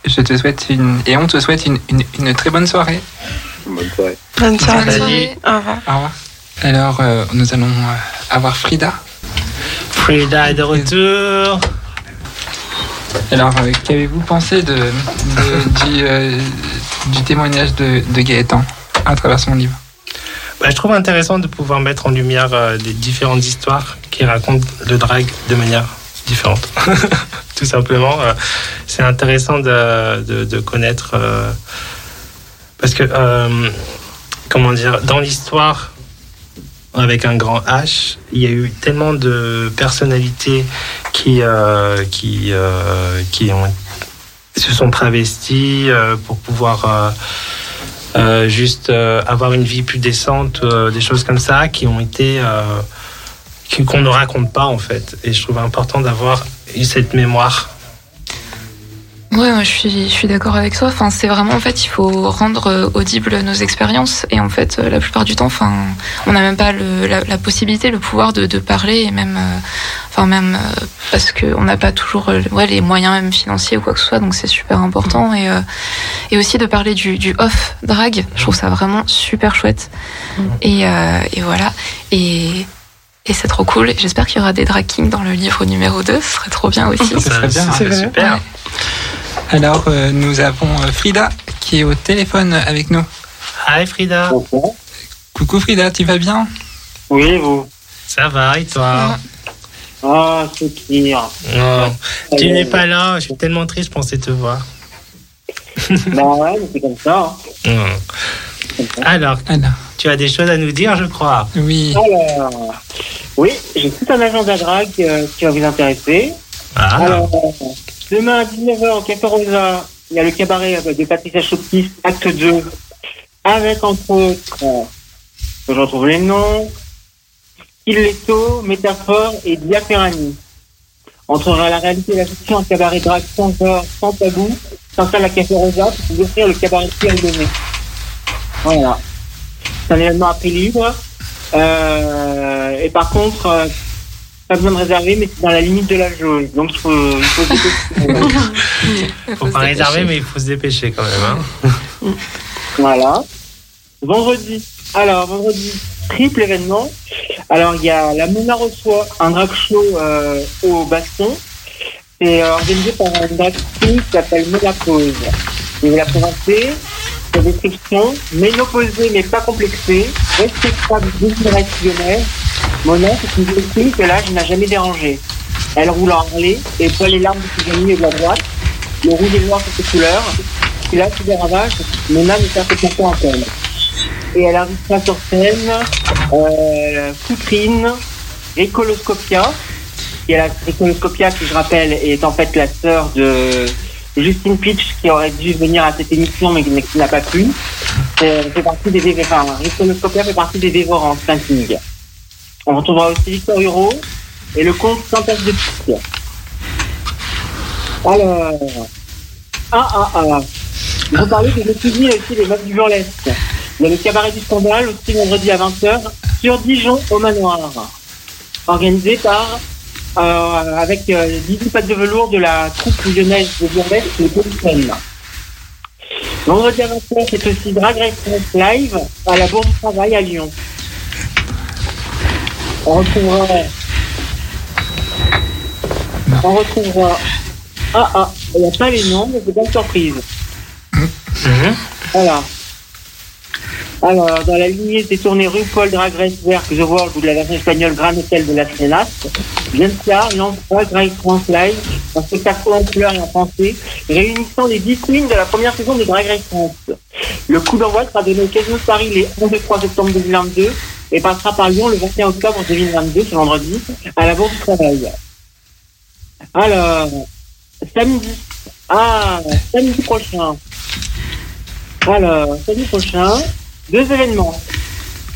Speaker 2: Je te souhaite une et on te souhaite une, une, une très bonne soirée.
Speaker 8: Bonne soirée.
Speaker 6: Bonne soirée. Au revoir.
Speaker 2: Au revoir. Alors, euh, nous allons euh, avoir Frida.
Speaker 3: Frida est de retour.
Speaker 2: Alors, euh, qu'avez-vous pensé de, de- du, euh, du témoignage de, de Gaëtan à travers son livre?
Speaker 3: Bah, je trouve intéressant de pouvoir mettre en lumière euh, les différentes histoires qui racontent le drag de manière différente. Tout simplement, euh, c'est intéressant de, de, connaître euh, parce que comment dire, dans l'histoire avec un grand H, il y a eu tellement de personnalités qui qui qui se sont travesties pour pouvoir euh, juste euh, avoir une vie plus décente, euh, des choses comme ça qui ont été qu'on ne raconte pas en fait. Et je trouve important d'avoir cette mémoire
Speaker 4: Ouais, moi je suis, je suis d'accord avec toi. Enfin, c'est vraiment en fait, il faut rendre euh, audibles nos expériences et en fait, euh, la plupart du temps, enfin, on n'a même pas le, la, la possibilité, le pouvoir de, de parler et même, euh, enfin même euh, parce que on n'a pas toujours, euh, ouais, les moyens même financiers ou quoi que ce soit. Donc c'est super important et euh, et aussi de parler du, du off drag. Je trouve ça vraiment super chouette. Et, euh, et voilà. Et et c'est trop cool. Et J'espère qu'il y aura des drag kings dans le livre numéro 2. Ce serait trop bien aussi.
Speaker 2: Ce serait bien.
Speaker 3: C'est super.
Speaker 4: Ouais.
Speaker 2: Alors, euh, nous avons euh, Frida qui est au téléphone avec nous.
Speaker 3: Hi Frida.
Speaker 2: Coucou Frida, tu vas bien?
Speaker 12: Oui, vous.
Speaker 3: Ça va et toi?
Speaker 12: Ah, c'est pire.
Speaker 3: Oh, Tu n'es pas là, je suis tellement triste, je pensais te voir.
Speaker 12: bah ouais, mais c'est comme ça. hein.
Speaker 3: Oh. Alors, tu as des choses à nous dire, je crois.
Speaker 2: Oui.
Speaker 12: Alors, oui, j'ai tout un agenda drag euh, qui va vous intéresser.
Speaker 3: Ah.
Speaker 12: Alors, demain à 19h au Café Rosa, il y a le cabaret euh, de Patricia Choptis, acte 2, avec entre autres, euh, je retrouve les noms, Leto, Métaphore et Dia Ferrani. Entre la réalité et la fiction, un cabaret drag sans peur, sans tabou, s'installe à Café Rosa pour vous offrir le cabaret Pierre Donné. Voilà. C'est un événement à prix libre. Euh, et par contre, euh, pas besoin de réserver, mais c'est dans la limite de la jauge. Donc il faut, il faut se dépêcher.
Speaker 3: Faut pas réserver, mais il faut se dépêcher quand même. Hein.
Speaker 12: Voilà. Vendredi. Alors, vendredi, triple événement. Alors, il y a la Mona reçoit un drag show euh, au baston. C'est euh, organisé par un drag qui s'appelle Mona Pose. Vais la présenter. Sa description, ménopausée mais pas complexée, respectable désinrationnelle. Mona, c'est une jeune fille que l'âge n'a jamais dérangé. Elle roule en Harley et voit les larmes de ses amis de la droite. Le rouge et le noir sont ses couleurs. Et là, sous des ravages, Mona ne fait complètement peine. Et elle invitera sur scène euh, Coutrine, Ricoloscopia. Et la Ricoloscopia, qui je rappelle, est en fait la sœur de Justine Pitch, qui aurait dû venir à cette émission, mais qui n'a pas pu. Euh, fait partie des fait partie des dévorants, Saint-King. On retrouvera aussi Victor Huro et le comte Santas de Pique. Alors, ah ah ah, je vais parler des étudiants aussi des meufs du burlesque. Il y a le cabaret du scandale aussi vendredi à 20h sur Dijon au manoir. Organisé par, euh, avec euh, 18 pattes de velours de la troupe lyonnaise de burlesque, le Polyphone. Vendredi à 20h, c'est aussi Drag Race Live à la Bourse du Travail à Lyon. On retrouvera. On retrouvera. Ah ah, il n'y a pas les noms, mais c'est une surprise. Voilà. Alors, dans la lignée des tournées RuPaul Drag Race Work The World ou de la version espagnole Grand Hotel de la Senas, Jensia lance Drag Race France Live, un spectacle en couleur et en français, réunissant les 10 queens de la première saison de Drag Race France. Le coup d'envoi sera donné au Casino Paris les 11 et 3 septembre 2022 et passera par Lyon le 21 octobre 2022, ce vendredi, à la Bourse du Travail. Alors, samedi, ah, samedi prochain. Alors, samedi prochain, deux événements.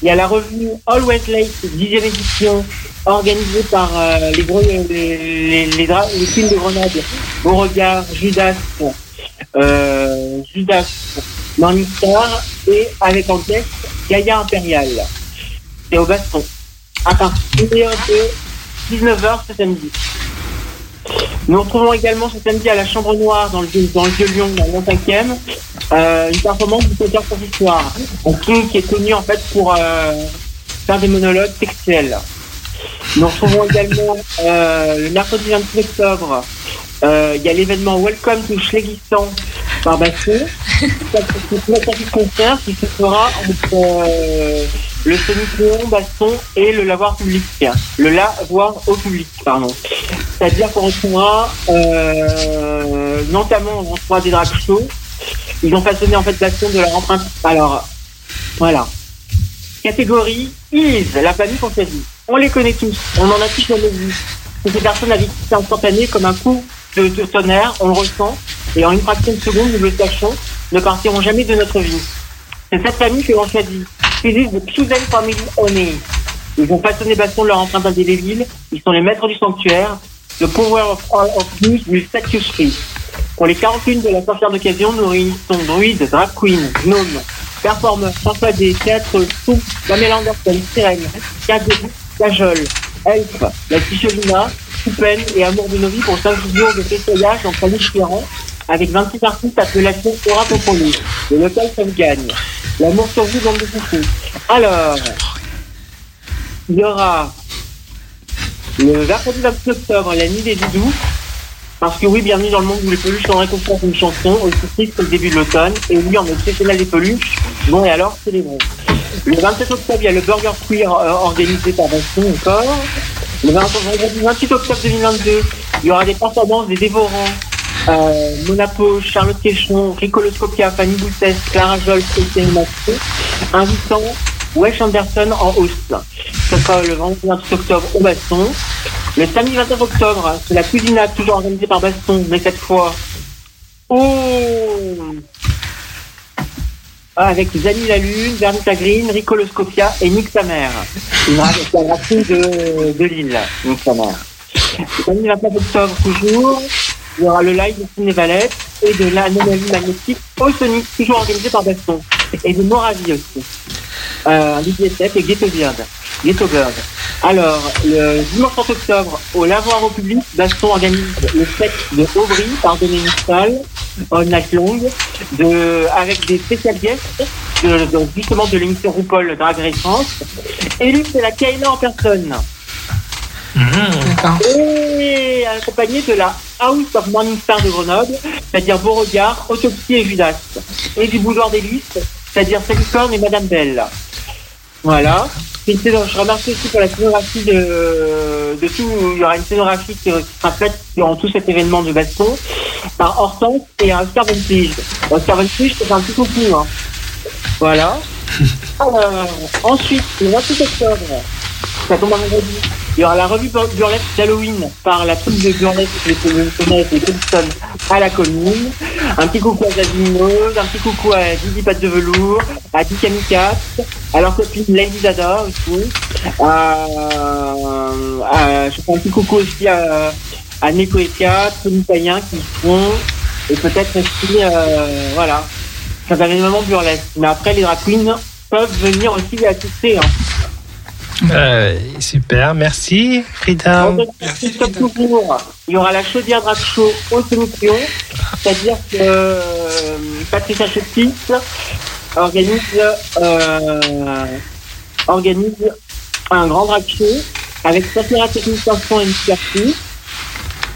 Speaker 12: Il y a la revue Always Late, 10e édition, organisée par euh, les, films de Grenade, Beauregard, Judas, euh, Judas, et avec en tête Gaïa Impérial. Au baston. À partir de 19h ce samedi. Nous retrouvons également ce samedi à la Chambre Noire dans le, dans le Vieux Lyon, dans le 25e, euh, une performance du auteur consistoire. Un king qui est connu en fait pour euh, faire des monologues textuels. Nous retrouvons également euh, le mercredi 26 octobre, euh, il y a l'événement Welcome to Schlegistan par Basson. C'est un concert qui se fera entre euh, le Sonic Baston et le lavoir public. Le lavoir au public, pardon. C'est-à-dire qu'on retrouvera, euh, notamment, on retrouvera des drag shows. Ils ont façonné en fait Baston de leur empreinte. Alors, voilà. Catégorie Is, la famille qu'on. On les connaît tous, on en a tous jamais vu. C'est des personnes à vitesse instantanée comme un coup de, de tonnerre, on le ressent, et en une fraction de seconde, nous le sachons, ne partiront jamais de notre vie. C'est cette famille que l'on choisit. Is the chosen family only. Ils ont façonné Baston de leur empreinte indélébile, ils sont les maîtres du sanctuaire. The power of all of news you free. Pour les 41 de la sorcière d'occasion, nous réunissons druides, drag queen, gnome, performeurs, persuadés, théâtre, sous, Pamela Anderson, sirène, Cajol, Cajol, Elf, la Tichelina, Coupen et Amour de nos vies pour 5 jours de fessayage en famille différents avec 26 artistes appellation Aura Popoli. Le local ça gagne. L'amour sur vous, bande de coucou. Alors, il y aura le mercredi 28 octobre, la nuit des doudous. Parce que oui, bienvenue dans le monde où les peluches sont réconfortent une chanson, aussi triste que le début de l'automne. Et oui, on est exceptionnel des peluches. Bon, et alors, célébrons. Le 27 octobre, il y a le Burger Queer euh, organisé par Baston encore. Le 20 vendredi 28 octobre 2022, il y aura des performances des dévorants. Euh, Monapo, Charlotte Quéchon, Ricoloscopia, Fanny Boutès, Clara Jol, Étienne Mathieu, invitant Wesh Anderson en hausse. Ce sera le vendredi 28 octobre au Baston. Le samedi 29 octobre, c'est la cuisinade toujours organisée par Baston, mais cette fois au... Ah, avec Zani la Lune, Vernita Green, Ricoloscopia et Nick sa mère. De, de Lille, Nick sa mère. Le samedi 29 octobre toujours, il y aura le live de Ciné Valette et de l'anomalie magnétique au Sonic, toujours organisé par Baston. Et de Moravie aussi. Euh, et Ghetto Bird. Ghetto Bird. Alors, le dimanche 30 octobre, au Lavoir au public, Baston organise le set de Aubry par Dominique Salle, On Night Long, de, avec des spécial guests, de, justement de l'émission RuPaul Drag Race France. Et lui, c'est la Kayla en personne. Et accompagné de la House of Morning Star de Grenoble, c'est-à-dire Beauregard, Autopsie et Judas. Et du Boudoir des Listes, c'est-à-dire Salicorne et Madame Belle. Voilà. Une Je remercie aussi pour la scénographie de, de tout. Il y aura une scénographie qui, sera faite durant tout cet événement de baston par Hortense et un Oscar Ventige. Oscar Ventige, c'est un petit coucou. Hein. Voilà. Alors, ensuite, le 28 octobre, ça tombe vendredi. Il y aura la revue bur- burlesque d'Halloween par la troupe de burlesque les Fenêtre et Thompson à la commune. Un petit coucou à Jazminose, un petit coucou à Didi Pat de Velours, à Dick Amicat, à leur copine Lady Dada. À, à- je fais un petit coucou aussi à, à Neko et Kat, Tony Payen qui font, et peut-être aussi, euh, voilà. Ça va énormément burlesque. Mais après, les drag peuvent venir aussi assister. Hein.
Speaker 3: Euh, super, merci Frida.
Speaker 12: Merci, toujours, il y aura la chaudière drag show au Solution, c'est-à-dire que euh, Patricia Cheptis organise, euh, organise un grand drag show avec Safira Technique Chanson et Miss.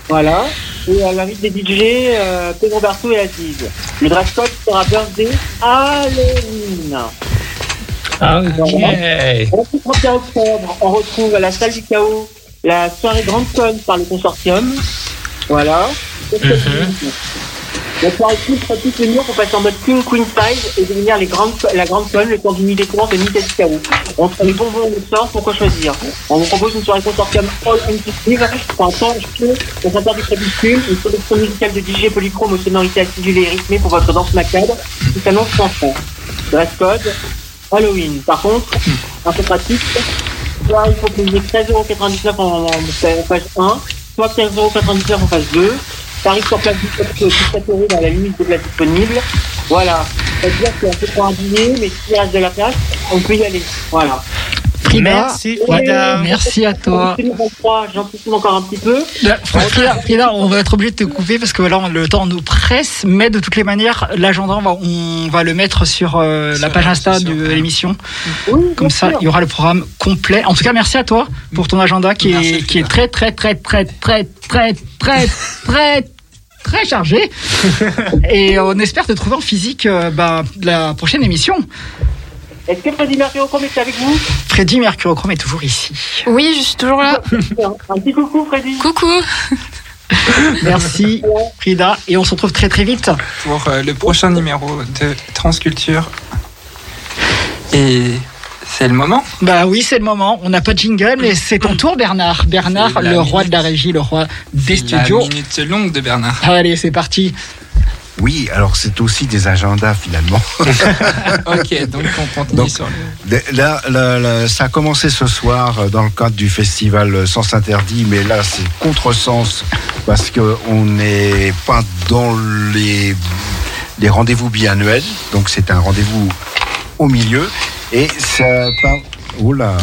Speaker 12: Voilà. Et elle invite des DJ, euh, Pedro Berto et Aziz. Le dress code sera birthday Halloween.
Speaker 3: Ah, ok.
Speaker 12: Le 31 octobre, on retrouve à la salle du chaos la soirée Grande Con par le consortium. Voilà. Tout. La soirée Queen sera toute venir pour passer en mode King Queen Size et devenir les grandes, la Grande Con, le temps du nuit des courants de nuit du chaos. Entre les bonbons et le sort, pourquoi choisir? On vous propose une soirée consortium all inclusive pour un temps chaud, au centre du crépuscule, une sélection musicale de DJ polychrome aux sonorités acidulées et rythmées pour votre danse macabre, qui s'annonce sans fond. Dress code, Halloween. Par contre, un peu pratique, soit il faut payer 13,99€ en, page 1, soit 15,99€ en page 2. Tarif sur place du 17 euros dans la limite de place disponible. Voilà. C'est-à-dire qu'on peut prendre un dîner, mais s'il reste de la place, on peut y aller. Voilà.
Speaker 9: Frida,
Speaker 3: Merci,
Speaker 9: ouais,
Speaker 3: Frida.
Speaker 9: merci à toi.
Speaker 12: 2023, J'anticipe encore un petit peu.
Speaker 9: Là, Frida, Frida, on va être obligé de te couper parce que là, on- le temps nous presse, mais de toutes les manières, l'agenda, on va, le mettre sur euh, la page Insta de l'émission.
Speaker 12: Oui,
Speaker 9: Comme ça,
Speaker 12: sûr.
Speaker 9: il y aura le programme complet. En tout cas, merci à toi pour ton agenda qui
Speaker 2: Merci,
Speaker 9: est, qui est très, très, très, très, très, très, très, très, très chargé. Et on espère te trouver en physique euh, bah, la prochaine émission.
Speaker 12: Est-ce que Freddy Mercurochrome est avec vous
Speaker 9: Freddy Mercurochrome est toujours ici.
Speaker 4: Oui, je suis toujours là.
Speaker 12: Un petit coucou, Freddy.
Speaker 4: Coucou.
Speaker 9: Merci Frida et on se retrouve très très vite.
Speaker 2: pour euh, le prochain numéro de Transculture. Et c'est le moment.
Speaker 9: Bah oui, c'est le moment. On n'a pas de jingle, mais c'est ton tour, Bernard. Bernard,
Speaker 2: la
Speaker 9: le roi
Speaker 2: minute.
Speaker 9: de la régie, le roi des
Speaker 2: La
Speaker 9: studios.
Speaker 2: minute longue de Bernard.
Speaker 9: Allez, c'est parti.
Speaker 5: Oui, alors c'est aussi des agendas finalement.
Speaker 2: ok, donc on continue
Speaker 5: Donc,
Speaker 2: sur le.
Speaker 5: Là, là, là, ça a commencé ce soir euh, dans le cadre du festival Sens Interdit, mais là c'est contresens parce qu'on n'est pas dans les, les rendez-vous biannuels, donc c'est un rendez-vous au milieu et ça. Oula,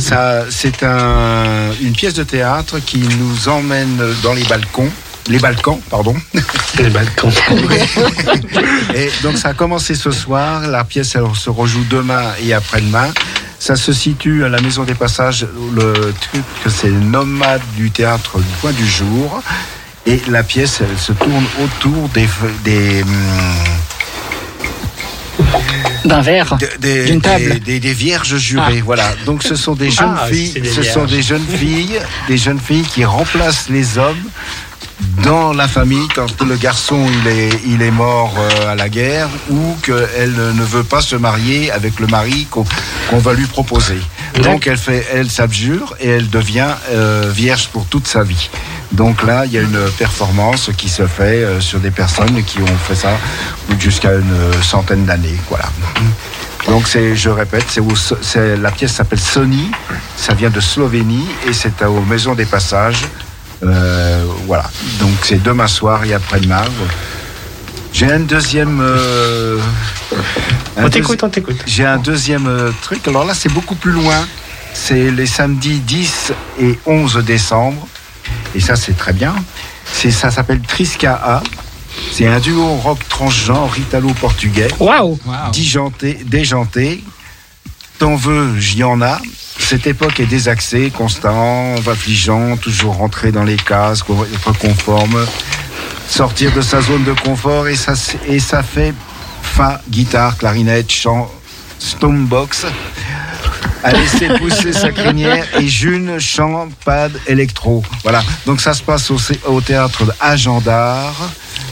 Speaker 5: ça, c'est un, une pièce de théâtre qui nous emmène dans les balcons, les Balkans, pardon.
Speaker 3: Les Balkans.
Speaker 5: Et donc ça a commencé ce soir. La pièce elle se rejoue demain et après-demain. Ça se situe à la Maison des Passages. Le truc, c'est le nomade du théâtre du point du jour. Et la pièce, elle se tourne autour des, des, hum,
Speaker 9: D'un verre.
Speaker 5: des,
Speaker 9: D'une table.
Speaker 5: des- des- des vierges jurées. Voilà. Donc ce sont des jeunes
Speaker 3: Ah,
Speaker 5: filles,
Speaker 3: c'est des
Speaker 5: ce sont des jeunes filles, des jeunes filles qui remplacent les hommes dans la famille quand le garçon il est, il est mort euh, à la guerre ou qu'elle ne veut pas se marier avec le mari qu'on va lui proposer. Donc elle fait, elle s'abjure et elle devient euh, vierge pour toute sa vie. Donc là, il y a une performance qui se fait euh, sur des personnes qui ont fait ça jusqu'à une centaine d'années. Voilà. Donc c'est, je répète, c'est- la pièce s'appelle Sony, ça vient de Slovénie et c'est aux Maisons des Passages. Euh, voilà. Donc c'est demain soir et après-demain. J'ai un deuxième. euh, un
Speaker 3: On t'écoute, on t'écoute.
Speaker 5: J'ai un deuxième euh, truc. Alors là, c'est beaucoup plus loin. C'est les samedis 10 et 11 décembre. Et ça, c'est très bien. C'est, ça s'appelle Trisca A. C'est un duo rock transgenre italo-portugais.
Speaker 9: Waouh
Speaker 5: Dijanté, déjanté. T'en veux, j'y en a. Cette époque est désaxée, constant, affligeant, toujours rentrer dans les cases, être conforme, sortir de sa zone de confort et ça, s- et ça fait fa, guitare, clarinette, chant, stombox, à laisser pousser sa crinière et June, chant, pad, électro. Voilà. Donc ça se passe au, théâtre Agendard.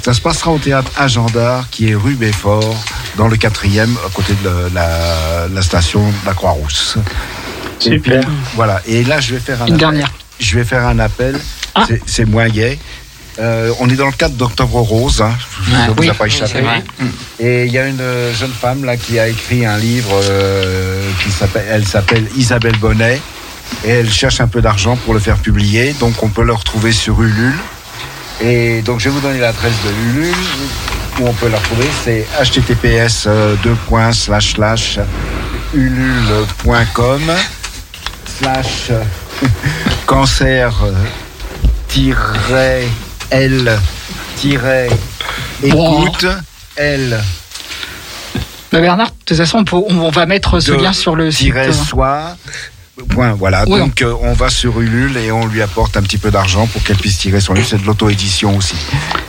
Speaker 5: Ça se passera au théâtre Agendard qui est rue Béfort, dans le quatrième, à côté de la station de la Croix-Rousse.
Speaker 3: Super.
Speaker 5: voilà. Et là, je vais faire un
Speaker 9: Une
Speaker 5: appel.
Speaker 9: dernière.
Speaker 5: Je vais faire un appel.
Speaker 9: Ah.
Speaker 5: C'est- moins gay. Euh, on est dans le cadre d'Octobre Rose. Hein. Vous
Speaker 9: Oui,
Speaker 5: a pas échappé. Et il y a une euh, jeune femme là qui a écrit un livre euh, qui s'appelle, elle s'appelle Isabelle Bonnet et elle cherche un peu d'argent pour le faire publier. Donc on peut le retrouver sur Ulule. Et donc je vais vous donner l'adresse de Ulule où on peut la retrouver. C'est https ulule.com slash cancer L écoute L
Speaker 9: Bah, Bernard, de toute façon, on, peut- on- on va mettre ce lien sur le site.
Speaker 5: soit point voilà. Donc euh, on va sur Ulule et on lui apporte un petit peu d'argent pour qu'elle puisse tirer son livre c'est de l'auto-édition aussi.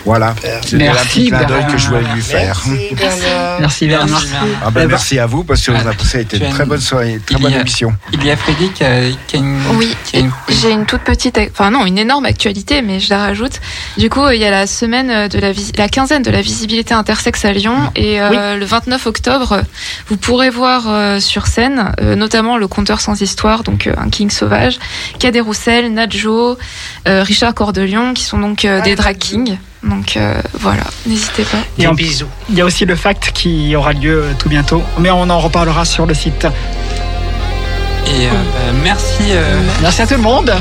Speaker 5: Voilà. C'était un
Speaker 9: Merci,
Speaker 5: petit clin d'œil que je voulais lui faire.
Speaker 3: Merci, Bernard.
Speaker 9: Merci Bernard.
Speaker 5: ah ben,
Speaker 9: ben-
Speaker 5: merci à vous parce que
Speaker 2: Ah,
Speaker 5: ça a été une très bonne soirée très bonne
Speaker 2: a-
Speaker 5: émission.
Speaker 2: Il y a Freddy qui a, qui a une.
Speaker 4: Oui,
Speaker 2: une-
Speaker 4: j'ai une toute petite, enfin non, une énorme actualité, mais je la rajoute. Du coup, il y a la semaine de la, vis- la quinzaine de la visibilité intersexe à Lyon, et euh, le 29 octobre, vous pourrez voir euh, sur scène, euh, notamment le conteur sans histoire, donc euh, un King sauvage, Cadet Roussel, Nadjo, euh, Richard Cordelion, qui sont donc euh, des drag kings. Donc euh, voilà, n'hésitez pas.
Speaker 9: Et en-
Speaker 3: bisous.
Speaker 9: Il y a aussi le fact qui aura lieu tout bientôt, mais on en reparlera sur le site.
Speaker 2: Et euh, bah, merci. euh,
Speaker 9: Merci à tout le monde.